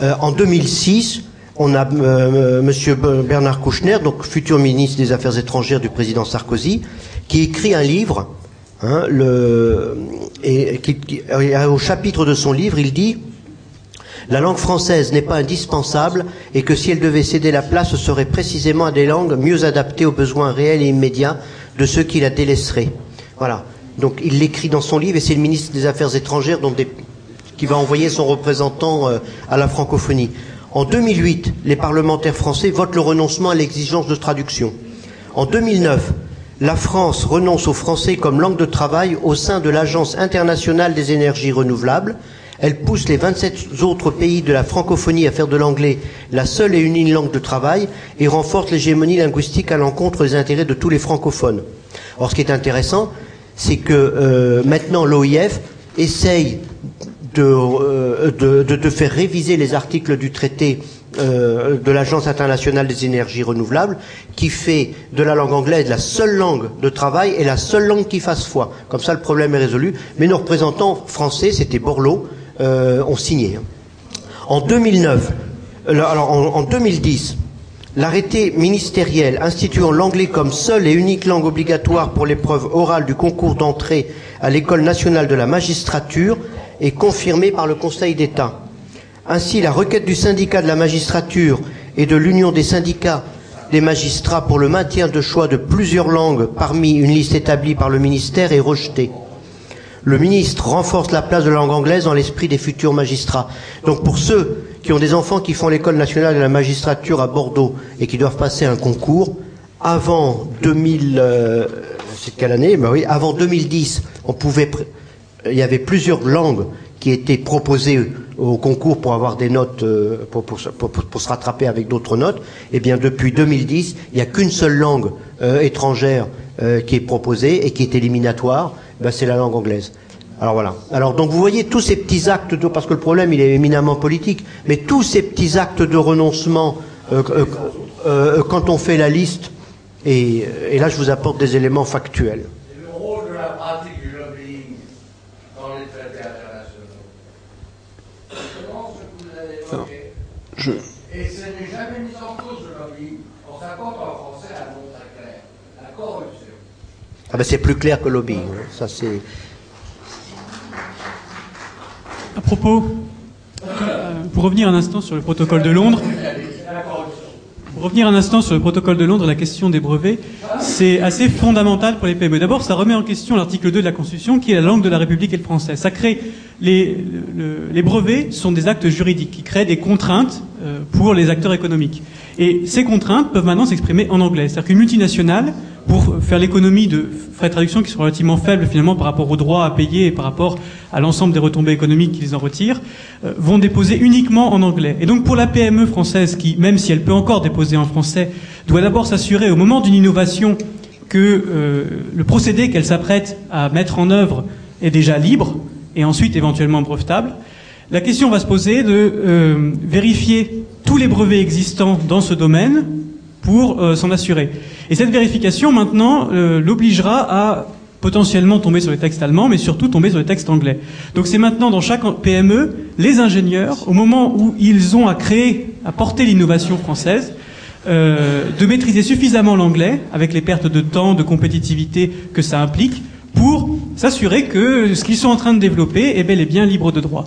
en 2006, on a Monsieur Bernard Kouchner, donc futur ministre des Affaires étrangères du président Sarkozy, qui écrit un livre. Hein, et, qui, qui, au chapitre de son livre, il dit la langue française n'est pas indispensable et que si elle devait céder la place, ce serait précisément à des langues mieux adaptées aux besoins réels et immédiats de ceux qui la délaisseraient. Voilà. Donc il l'écrit dans son livre et c'est le ministre des Affaires étrangères qui va envoyer son représentant euh, à la francophonie. En 2008, les parlementaires français votent le renoncement à l'exigence de traduction. En 2009, la France renonce au français comme langue de travail au sein de l'Agence internationale des énergies renouvelables. Elle pousse les 27 autres pays de la francophonie à faire de l'anglais la seule et unique langue de travail et renforce l'hégémonie linguistique à l'encontre des intérêts de tous les francophones. Or, ce qui est intéressant, c'est que euh, maintenant l'OIF essaye de, euh, de, faire réviser les articles du traité euh, de l'Agence internationale des énergies renouvelables, qui fait de la langue anglaise la seule langue de travail et la seule langue qui fasse foi. Comme ça, le problème est résolu. Mais nos représentants français, c'était Borloo, euh, ont signé. En 2009, alors en, en 2010, l'arrêté ministériel instituant l'anglais comme seule et unique langue obligatoire pour l'épreuve orale du concours d'entrée à l'école nationale de la magistrature est confirmé par le Conseil d'État. Ainsi, la requête du syndicat de la magistrature et de l'Union des syndicats des magistrats pour le maintien de choix de plusieurs langues parmi une liste établie par le ministère est rejetée. Le ministre renforce la place de la langue anglaise dans l'esprit des futurs magistrats. Donc pour ceux qui ont des enfants qui font l'école nationale de la magistrature à Bordeaux et qui doivent passer un concours, avant 2000, euh, année? Ben oui, Avant 2010, on pouvait, il y avait plusieurs langues qui étaient proposées au concours pour avoir des notes, euh, pour, se rattraper avec d'autres notes. Eh bien, depuis 2010, il n'y a qu'une seule langue euh, étrangère euh, qui est proposée et qui est éliminatoire. Ben, c'est la langue anglaise. Alors voilà. Alors donc vous voyez tous ces petits actes de parce que le problème il est éminemment politique, mais tous ces petits actes de renoncement quand on fait la liste et, là je vous apporte des éléments factuels. Et le rôle de la pratique du lobbying dans les traités internationaux. Comment ce que vous avez évoqué Je... Et ce n'est jamais mis en cause le lobbying. On s'apporte en français à un mot très clair. La corruption. Ah ben c'est plus clair que lobbying. Hein. Ça c'est. À propos, euh, pour revenir un instant sur le protocole de Londres, pour revenir un instant sur le protocole de Londres, la question des brevets, c'est assez fondamental pour les PME. D'abord, ça remet en question l'article 2 de la Constitution, qui est la langue de la République et le français. Ça crée les, le, les brevets sont des actes juridiques qui créent des contraintes euh, pour les acteurs économiques. Et ces contraintes peuvent maintenant s'exprimer en anglais. C'est-à-dire qu'une multinationale pour faire l'économie de frais de traduction qui sont relativement faibles finalement par rapport aux droits à payer et par rapport à l'ensemble des retombées économiques qu'ils en retirent, euh, vont déposer uniquement en anglais. Et donc pour la PME française qui, même si elle peut encore déposer en français, doit d'abord s'assurer au moment d'une innovation que euh, le procédé qu'elle s'apprête à mettre en œuvre est déjà libre et ensuite éventuellement brevetable, la question va se poser de euh, vérifier tous les brevets existants dans ce domaine pour euh, s'en assurer. Et cette vérification, maintenant, euh, l'obligera à potentiellement tomber sur les textes allemands, mais surtout tomber sur les textes anglais. Donc c'est maintenant dans chaque PME, les ingénieurs, au moment où ils ont à créer, à porter l'innovation française, de maîtriser suffisamment l'anglais, avec les pertes de temps, de compétitivité que ça implique, pour s'assurer que ce qu'ils sont en train de développer est bel et bien libre de droit.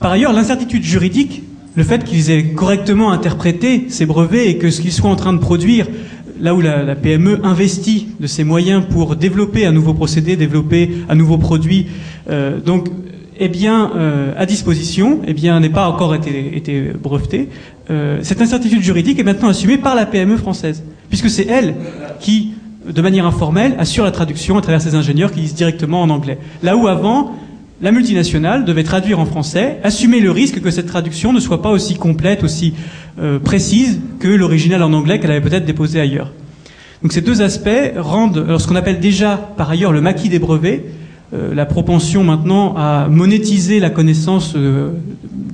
Par ailleurs, l'incertitude juridique, le fait qu'ils aient correctement interprété ces brevets et que ce qu'ils soient en train de produire, là où la, la, PME investit de ses moyens pour développer un nouveau procédé, développer un nouveau produit, euh, donc est bien euh, à disposition, eh bien n'est pas encore été, été breveté. Euh, cette incertitude juridique est maintenant assumée par la PME française, puisque c'est elle qui, de manière informelle, assure la traduction à travers ses ingénieurs qui lisent directement en anglais. Là où avant, la multinationale devait traduire en français, assumer le risque que cette traduction ne soit pas aussi complète, aussi euh, précise que l'original en anglais qu'elle avait peut-être déposé ailleurs. Donc ces deux aspects rendent alors, ce qu'on appelle déjà par ailleurs le maquis des brevets, euh, la propension maintenant à monétiser la connaissance euh,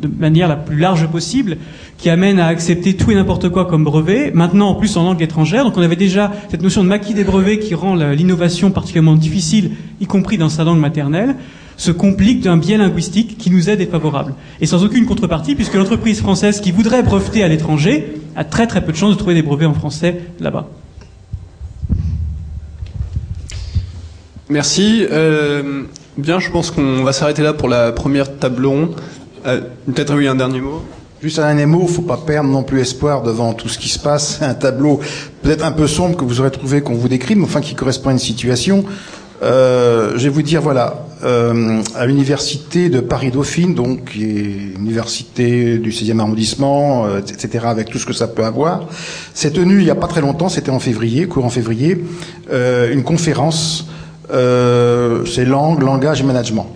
de manière la plus large possible, qui amène à accepter tout et n'importe quoi comme brevet, maintenant en plus en langue étrangère. Donc on avait déjà cette notion de maquis des brevets qui rend l'innovation particulièrement difficile, y compris dans sa langue maternelle se complique d'un biais linguistique qui nous est défavorable. Et sans aucune contrepartie, puisque l'entreprise française qui voudrait breveter à l'étranger a très très peu de chances de trouver des brevets en français là-bas. Merci. Euh, bien, je pense qu'on va s'arrêter là pour la première table ronde. Euh, Peut-être oui, un dernier mot. Juste un dernier mot, faut pas perdre non plus espoir devant tout ce qui se passe. C'est un tableau peut-être un peu sombre que vous aurez trouvé qu'on vous décrit, mais enfin qui correspond à une situation. Euh, je vais vous dire, voilà, euh, à l'université de Paris-Dauphine, donc qui est université du 16e arrondissement, euh, etc., avec tout ce que ça peut avoir, s'est tenue il n'y a pas très longtemps, c'était en février, courant février, euh, une conférence, euh, c'est langue, langage et management.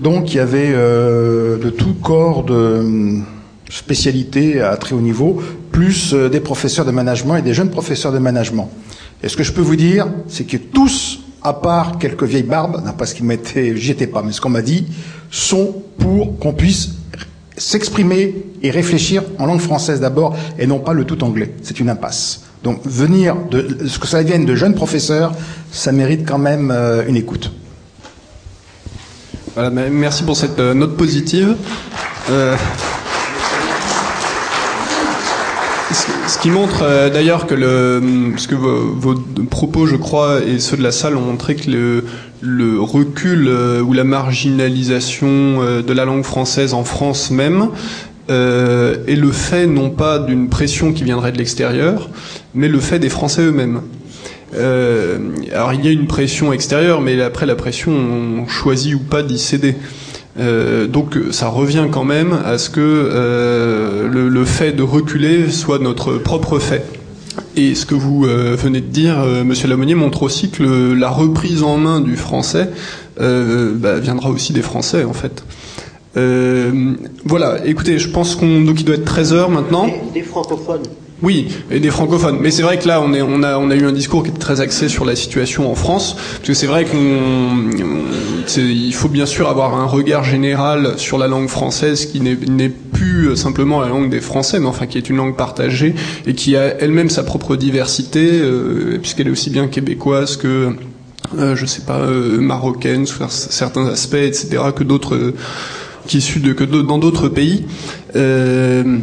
Donc il y avait euh, de tout corps de spécialités à très haut niveau, plus des professeurs de management et des jeunes professeurs de management. Et ce que je peux vous dire, c'est que tous à part quelques vieilles barbes, non pas ce qui m'était, j'y étais pas, mais ce qu'on m'a dit, sont pour qu'on puisse s'exprimer et réfléchir en langue française d'abord et non pas le tout anglais. C'est une impasse. Donc venir de ce que ça vienne de jeunes professeurs, ça mérite quand même euh, une écoute. Voilà, merci pour cette euh, note positive. Euh... Ce qui montre euh, d'ailleurs que le, parce que vos, vos, propos, je crois, et ceux de la salle ont montré que le, le recul euh, ou la marginalisation euh, de la langue française en France même est le fait non pas d'une pression qui viendrait de l'extérieur, mais le fait des Français eux-mêmes. Alors il y a une pression extérieure, mais après la pression, on choisit ou pas d'y céder. Euh, donc ça revient quand même à ce que euh, le, fait de reculer soit notre propre fait. Et ce que vous euh, venez de dire, Monsieur Lamonier, montre aussi que la reprise en main du français bah, viendra aussi des Français en fait. voilà, écoutez, je pense qu'on donc il doit être 13 heures maintenant. Des francophones. Oui, et des francophones. Mais c'est vrai que là, on, est, on, a, on a eu un discours qui est très axé sur la situation en France, parce que c'est vrai qu'il faut bien sûr avoir un regard général sur la langue française qui n'est plus simplement la langue des Français, mais enfin qui est une langue partagée et qui a elle-même sa propre diversité, euh, puisqu'elle est aussi bien québécoise que euh, je sais pas euh, marocaine sous certains aspects, etc., que d'autres euh, qui issus de que dans d'autres pays. Euh,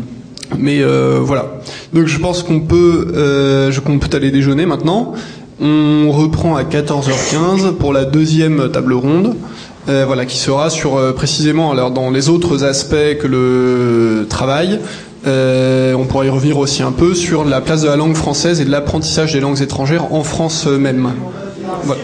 mais euh, voilà. Donc je pense qu'on peut, euh, qu'on peut aller déjeuner maintenant. On reprend à 14h15 pour la deuxième table ronde. Euh, voilà, qui sera sur euh, précisément alors dans les autres aspects que le travail. Euh, on pourrait y revenir aussi un peu sur la place de la langue française et de l'apprentissage des langues étrangères en France même. Voilà.